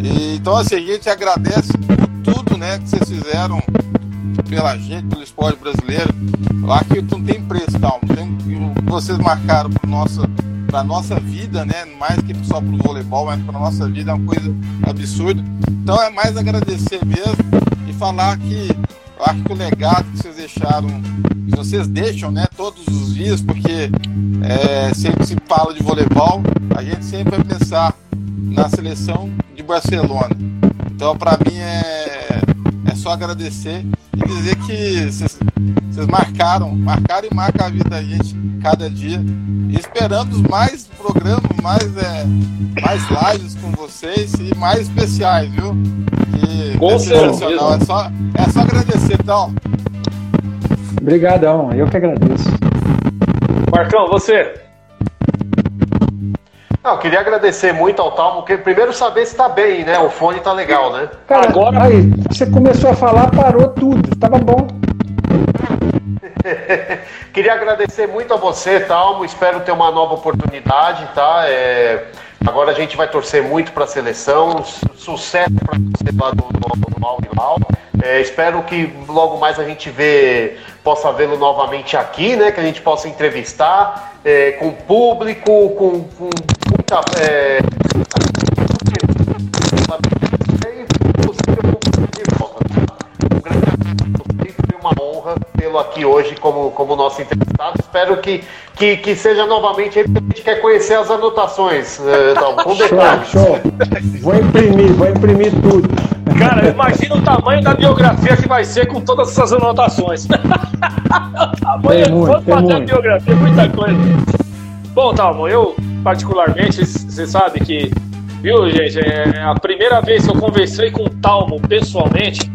E, então, assim, a gente agradece né? Que vocês fizeram pela gente, pelo esporte brasileiro. Acho que não tem preço, tal. Não o vocês marcaram para nossa para nossa vida, né? Mais que só pro voleibol, mas para nossa vida é uma coisa absurda. Então é mais agradecer mesmo e falar que eu acho que o legado que vocês deixaram, que vocês deixam, né? Todos os dias, porque é, sempre se fala de voleibol, a gente sempre vai pensar na seleção de Barcelona. Então para mim é é só agradecer e dizer que vocês marcaram, marcaram e marcam a vida da gente cada dia. E esperamos mais programas, mais, é, mais lives com vocês e mais especiais, viu? Que Com é certeza. É só, é só agradecer, então. Obrigadão, eu que agradeço. Marcão, você. Não, eu queria agradecer muito ao Talmo, porque primeiro saber se tá bem, né? O fone tá legal, né? Cara, Agora- aí, você começou a falar, parou tudo. Tava bom. Queria agradecer muito a você, Talmo. Espero ter uma nova oportunidade, tá? É, Agora a gente vai torcer muito para a seleção. Su- Sucesso para você lá do, do, do Al. É, espero que logo mais a gente vê, possa vê-lo novamente aqui, né? Que a gente possa entrevistar é, com público, com, com muita. É, eu vou de volta, tá? Um grande abraço foi uma honra. tê-lo aqui hoje como, como nosso entrevistado. Espero que, que, que seja novamente. A gente quer conhecer as anotações, eh, Dalmo, com detalhes. Show, show. Vou imprimir, vou imprimir tudo. Cara, imagina o tamanho da biografia que vai ser com todas essas anotações. o tamanho Tem muito, fazer a muito. biografia, muita coisa. Bom, Talmo, eu particularmente, você sabe que, viu, gente, é a primeira vez que eu conversei com o Talmo pessoalmente,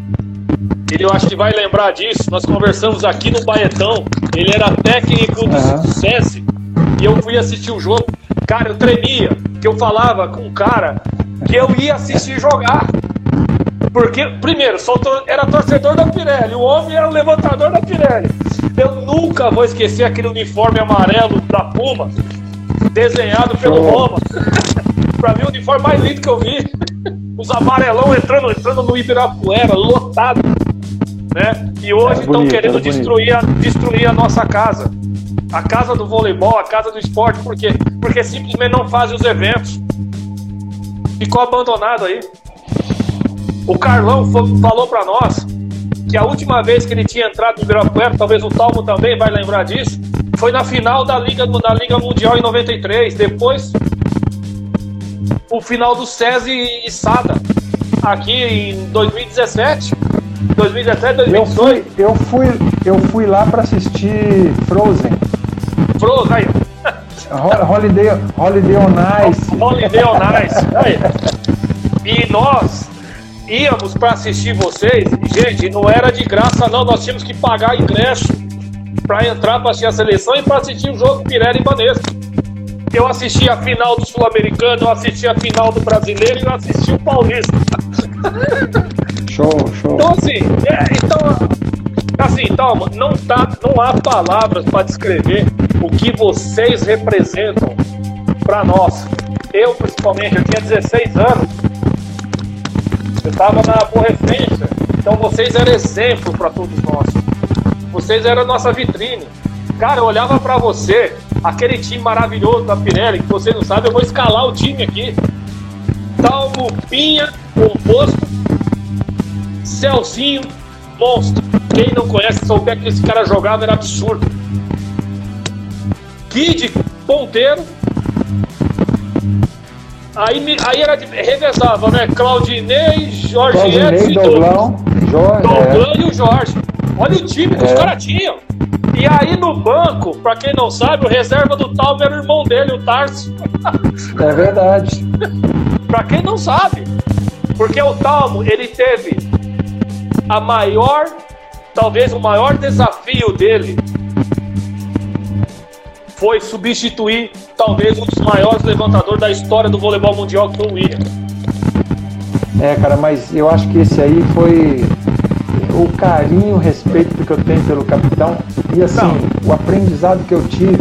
ele eu acho que vai lembrar disso. Nós conversamos aqui no Baetão. Ele era técnico do Aham. SESI e eu fui assistir o jogo. Cara, eu tremia, que eu falava com o cara que eu ia assistir jogar. Porque, primeiro, tor- era torcedor da Pirelli, o homem era o levantador da Pirelli. Eu nunca vou esquecer aquele uniforme amarelo da Puma, desenhado pelo. Roma. pra mim, o uniforme mais lindo que eu vi. Os amarelão entrando, entrando no Ibirapuera, lotado. Né? E hoje Era estão querendo bonito. destruir a, destruir a nossa casa. A casa do voleibol, a casa do esporte, por quê? Porque simplesmente não fazem os eventos. Ficou abandonado aí. O Carlão falou pra nós que a última vez que ele tinha entrado no Ibirapuera, talvez o Talmo também vai lembrar disso, foi na final da Liga, da Liga Mundial em 93. Depois, o final do SESI e SADA, aqui em 2017. 2017, Eu 2018. fui, eu fui, eu fui lá para assistir Frozen. Frozen, aí. Ho- Holiday, Holiday on Ice. Holiday on Ice. Aí. E nós íamos para assistir vocês. Gente, não era de graça, não. Nós tínhamos que pagar ingresso para entrar para assistir a seleção e para assistir o jogo Pirelli e Banesco. Eu assisti a final do Sul-Americano, eu assisti a final do Brasileiro e eu assisti o Paulista. Show, show. Então, assim, é, então, assim, Talma, não, tá, não há palavras para descrever o que vocês representam para nós. Eu, principalmente, eu tinha 16 anos. Eu estava na aborrecência. Então, vocês eram exemplo para todos nós. Vocês eram a nossa vitrine. Cara, eu olhava para você, aquele time maravilhoso da Pirelli, que você não sabe, eu vou escalar o time aqui. Talmo, Pinha, composto, Celcinho, monstro. Quem não conhece, souber que esse cara jogava, era absurdo. Kid, ponteiro. Aí, aí era de, revezava, né? Claudinei, Jorge Claudinei, Edson e. Doglão, Jorge. Douglas e o Jorge. Olha o time que os É. caras tinham. E aí no banco, pra quem não sabe, o reserva do Talmo era o irmão dele, o Tarso. É, é verdade. Pra quem não sabe. Porque o Talmo, ele teve a maior, talvez o maior desafio dele foi substituir talvez um dos maiores levantadores da história do voleibol mundial, que foi o William. É, cara, mas eu acho que esse aí foi o carinho, o respeito que eu tenho pelo capitão e assim, Não. o aprendizado que eu tive,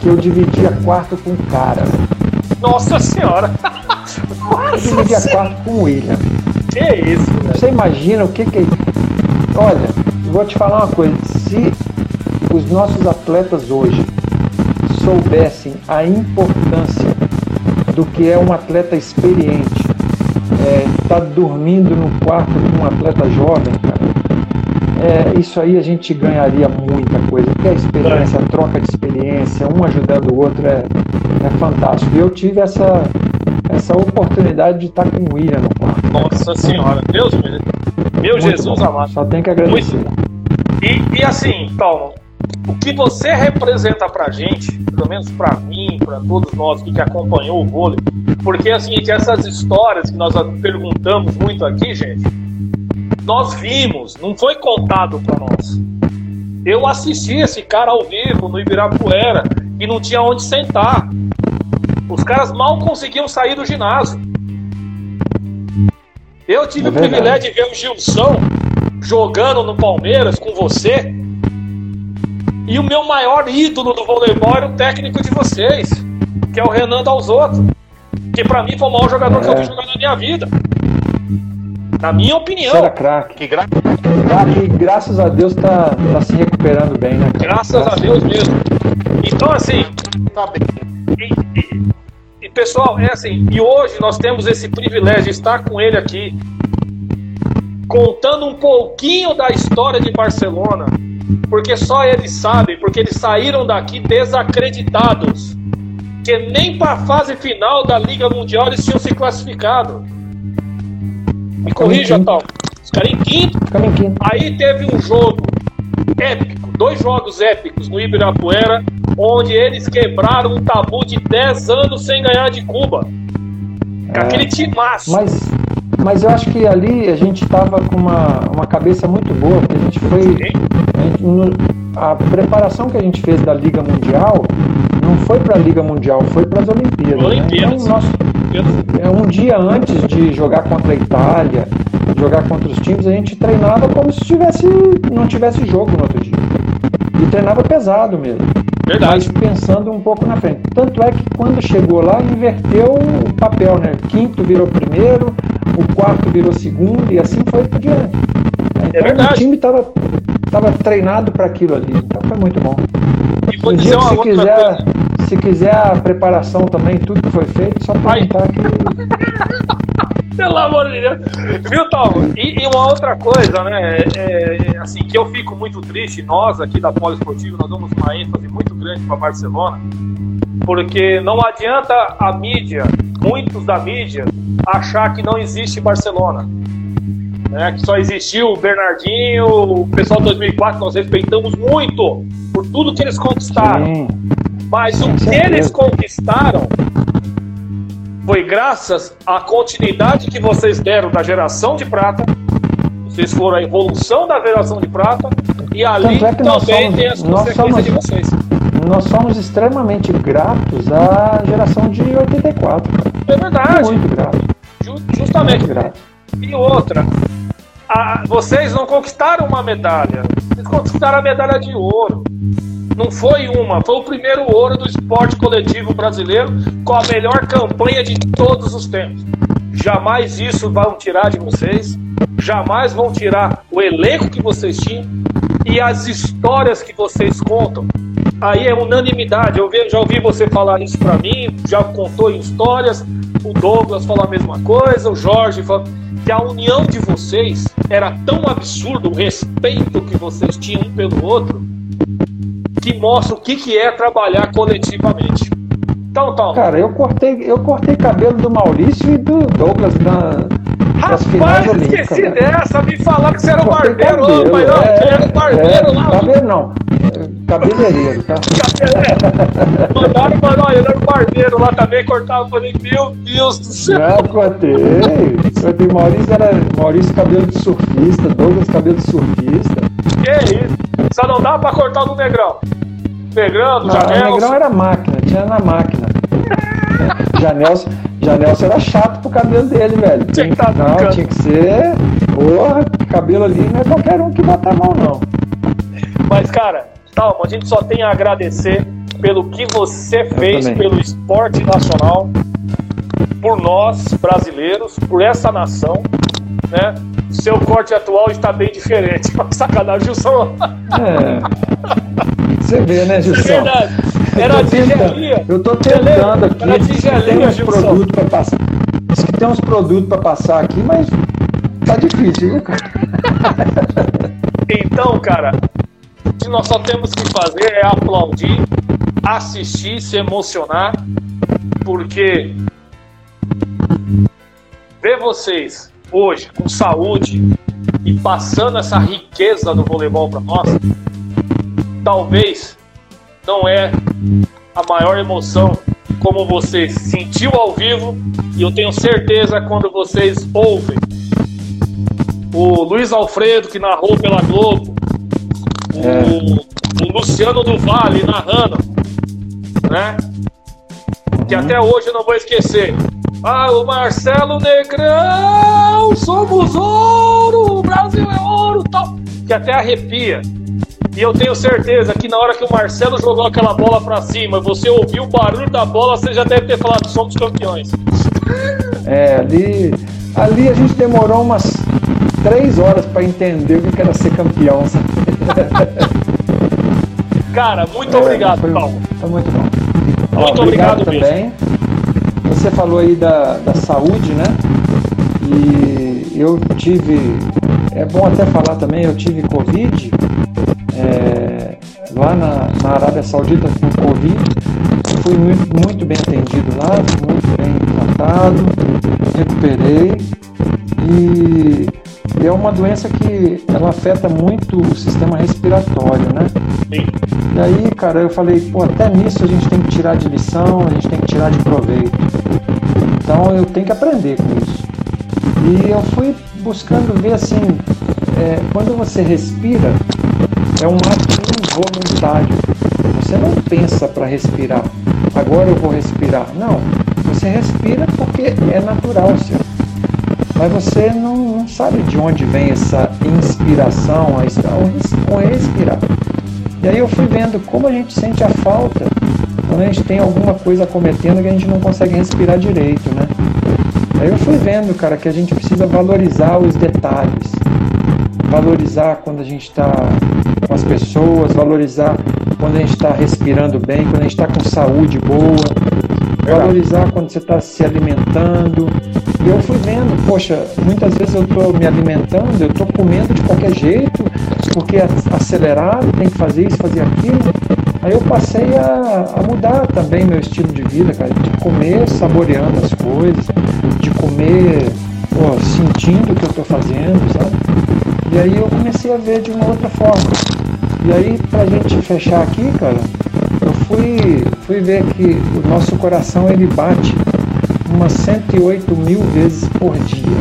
que eu dividia quarto com o cara. Nossa senhora! Eu Nossa dividia senhora! quarto com o William. Que isso, velho? Você imagina o que que. Olha, eu vou te falar uma coisa. Se os nossos atletas hoje soubessem a importância do que é um atleta experiente, estar dormindo no quarto com um atleta jovem, cara, é, isso aí a gente ganharia muita coisa. Porque a experiência, a troca de experiência, um ajudando o outro é, é fantástico. E eu tive essa, essa oportunidade de estar com o William no quarto. Nossa senhora! Deus. Meu Muito Jesus bom. amado. Só tem que agradecer. E, e assim, Paulo, o que você representa pra gente, pelo menos pra mim, pra todos nós que acompanhou o vôlei, porque assim, essas histórias que nós perguntamos muito aqui, gente, nós vimos, não foi contado pra nós. Eu assisti esse cara ao vivo no Ibirapuera e não tinha onde sentar. Os caras mal conseguiam sair do ginásio. Eu tive É o privilégio de ver o Gilson jogando no Palmeiras com você. E o meu maior ídolo do voleibol era o técnico de vocês, que é o Renan Dalzotto. Que pra mim foi o maior jogador que eu É. vi jogar na minha vida. Na minha opinião. Você era craque. Que gra... Craque, e graças a Deus tá, tá se recuperando bem, né? cara? Graças a Deus mesmo. Então, assim, Tá bem. E, e- e, pessoal, é assim, e hoje nós temos esse privilégio de estar com ele aqui. Contando um pouquinho da história de Barcelona, porque só eles sabem, porque eles saíram daqui desacreditados, que nem para a fase final da Liga Mundial eles tinham se classificado. Me corrija, Tal. Os caras em quinto. Aí teve um jogo épico, dois jogos épicos no Ibirapuera, onde eles quebraram um tabu de 10 anos sem ganhar de Cuba. Com aquele timaço. Mas, mas eu acho que ali a gente estava com uma, uma cabeça muito boa, porque a gente foi. a gente- a preparação que a gente fez da Liga Mundial não foi para a Liga Mundial, foi para as Olimpíadas. né? Olimpíadas. Então, nós- é um dia antes de jogar contra a Itália, jogar contra os times, a gente treinava como se tivesse, não tivesse jogo no outro dia. E treinava pesado mesmo. Verdade. Mas pensando um pouco na frente. Tanto é que quando chegou lá, inverteu o papel, né? Quinto virou primeiro, o quarto virou segundo, e assim foi por diante. Então, verdade. O time estava tava treinado para aquilo ali, então foi muito bom. E vou Um dizer dia, uma se quiser, coisa. se quiser a preparação também, tudo que foi feito, só Ai. perguntar que Pelo amor de Deus. Viu, Talmo? E, e uma outra coisa, né? é, é, assim, que eu fico muito triste, nós aqui da Poliesportivo, nós damos uma ênfase muito grande para Barcelona, porque não adianta a mídia, muitos da mídia, achar que não existe Barcelona. Né, que só existiu o Bernardinho, o pessoal de 2004, nós respeitamos muito por tudo que eles conquistaram. Sim. Mas o que eles conquistaram foi graças à continuidade que vocês deram da geração de prata. Vocês foram a evolução da geração de prata. E ali é também somos- tem as consequências de somos- vocês. Nós somos extremamente gratos à geração de 84. cara. É verdade, Muito gratos. ju- justamente. Muito gratos. E outra, a- vocês não conquistaram uma medalha, vocês conquistaram a medalha de ouro. Não foi uma, foi o primeiro ouro do esporte coletivo brasileiro com a melhor campanha de todos os tempos. Jamais isso vão tirar de vocês, jamais vão tirar o elenco que vocês tinham e as histórias que vocês contam. Aí é unanimidade. Eu já ouvi você falar isso pra mim, já contou histórias. O Douglas falou a mesma coisa, o Jorge falou que a união de vocês era tão absurdo, o respeito que vocês tinham um pelo outro, que mostra o que, que é trabalhar coletivamente. Então, Tom, Cara, eu cortei, eu cortei cabelo do Maurício e do Douglas na, rapaz, esqueci dessa, me falaram que você era o barbeiro, ô, mas não, é, era o barbeiro é, lá. Cabelo não, é, cabeleireiro, tá? É. Mandaram, mano, olha, ele era o barbeiro lá também, cortava. Falei, meu Deus do céu. Não, cortei. Cortei. Maurício era Maurício cabelo de surfista, Douglas cabelo de surfista. Que isso? Só não dá pra cortar no Negrão. Negrão, do Não, o. Negrão era máquina, tinha na máquina. Janelson, Janelson era chato pro cabelo dele, velho. Tinha que tá não, brincando. tinha que ser. Porra, cabelo ali não é qualquer um que bota a mão, não. Mas, cara, Talma, a gente só tem a agradecer pelo que você fez pelo esporte nacional, por nós, brasileiros, por essa nação, né? Seu corte atual está bem diferente. Sacanagem, Gilson. É. Você vê, né, É Gilson? verdade. Eu Era tigelinha. Eu tô tentando aqui. Era diz que tigelinha, tem uns produtos pra passar. Diz que tem uns produtos pra passar aqui, mas tá difícil, viu, cara? Então, cara, o que nós só temos que fazer é aplaudir, assistir, se emocionar, porque ver vocês hoje com saúde e passando essa riqueza do voleibol para nós, talvez não é a maior emoção como vocês sentiu ao vivo e eu tenho certeza quando vocês ouvem o Luiz Alfredo que narrou pela Globo, o, o Luciano do Vale narrando, né? Que até hoje eu não vou esquecer. Ah, o Marcelo Negrão, somos ouro, o Brasil é ouro, tal. Que até arrepia. E eu tenho certeza que na hora que o Marcelo jogou aquela bola pra cima, você ouviu o barulho da bola, você já deve ter falado, somos campeões. É, ali, ali a gente demorou umas três horas pra entender o que era ser campeão. sabe? Cara, muito É, obrigado, foi, Paulo. foi muito bom. Ó, Muito obrigado mesmo. também. Você falou aí da, da saúde, né? E eu tive é bom até falar também, eu tive Covid é, lá na, na Arábia Saudita com Covid. Fui muito, muito bem atendido lá, muito bem tratado, recuperei e, e é uma doença que ela afeta muito o sistema respiratório, né? Sim. E aí, cara, eu falei, pô, até nisso a gente tem que tirar de lição, a gente tem que tirar de proveito. Então eu tenho que aprender com isso. E eu fui buscando ver assim, é, quando você respira, é um ato involuntário. Você não pensa para respirar. Agora eu vou respirar. Não. Você respira porque é natural seu. Mas você não, não sabe de onde vem essa inspiração, a, o respirar. E aí eu fui vendo como a gente sente a falta quando a gente tem alguma coisa cometendo que a gente não consegue respirar direito, né? Aí eu fui vendo, cara, que a gente precisa valorizar os detalhes. Valorizar quando a gente está com as pessoas, valorizar quando a gente está respirando bem, quando a gente está com saúde boa, valorizar quando você está se alimentando. E eu fui vendo, poxa, muitas vezes eu estou me alimentando, eu estou comendo de qualquer jeito, porque é acelerado, tem que fazer isso, fazer aquilo. Aí eu passei a, a mudar também meu estilo de vida, cara, de comer saboreando as coisas, de comer pô, sentindo o que eu estou fazendo, sabe? E aí eu comecei a ver de uma outra forma. E aí, pra gente fechar aqui, cara, eu fui, fui ver que o nosso coração ele bate umas 108 mil vezes por dia.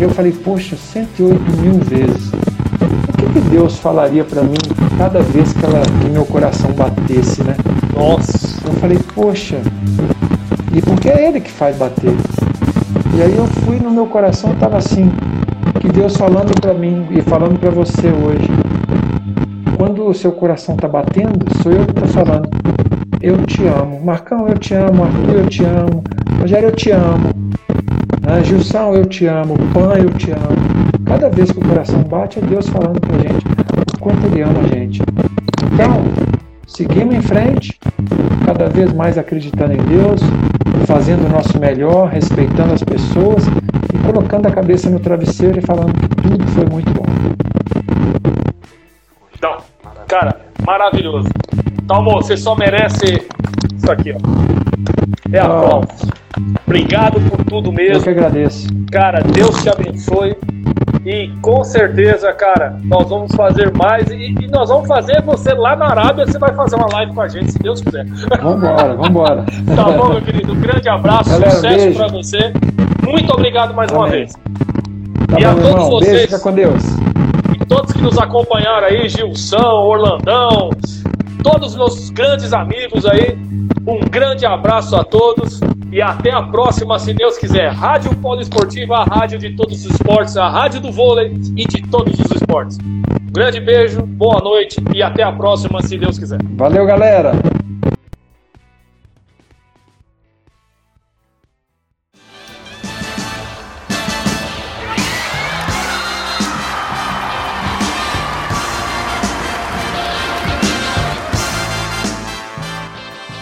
Eu falei, poxa, 108 mil vezes. O que, que Deus falaria para mim cada vez que, ela, que meu coração batesse, né? Nossa. Eu falei, poxa, e porque é Ele que faz bater. E aí eu fui no meu coração, estava assim, que Deus falando para mim e falando para você hoje. O seu coração está batendo, sou eu que estou falando. Eu te amo. Marcão, eu te amo. Arthur, eu te amo. Rogério, eu te amo. Ah, Gilson, eu te amo. Pan, eu te amo. Cada vez que o coração bate, é Deus falando para a gente o quanto Ele ama a gente. Então, seguimos em frente, cada vez mais acreditando em Deus, fazendo o nosso melhor, respeitando as pessoas e colocando a cabeça no travesseiro e falando que tudo foi muito bom. Então, cara, maravilhoso. Talmo, você só merece isso aqui, ó. É aplauso. Obrigado por tudo Eu mesmo. que agradeço. Cara, Deus te abençoe. E com certeza, cara, nós vamos fazer mais. E, e nós vamos fazer você lá na Arábia. Você vai fazer uma live com a gente, se Deus quiser. Vambora, vambora. Tá bom, meu querido? Um grande abraço, Galera, sucesso pra você. Muito obrigado mais uma Amém. vez. Tá E a bom, meu todos irmão. vocês- Beijo, fica com Deus. Todos que nos acompanharam aí, Gilson, Orlandão, todos os meus grandes amigos aí, um grande abraço a todos e até a próxima, se Deus quiser. Rádio Poliesportiva, a rádio de todos os esportes, a rádio do vôlei e de todos os esportes. Um grande beijo, boa noite e até a próxima, se Deus quiser. Valeu, galera.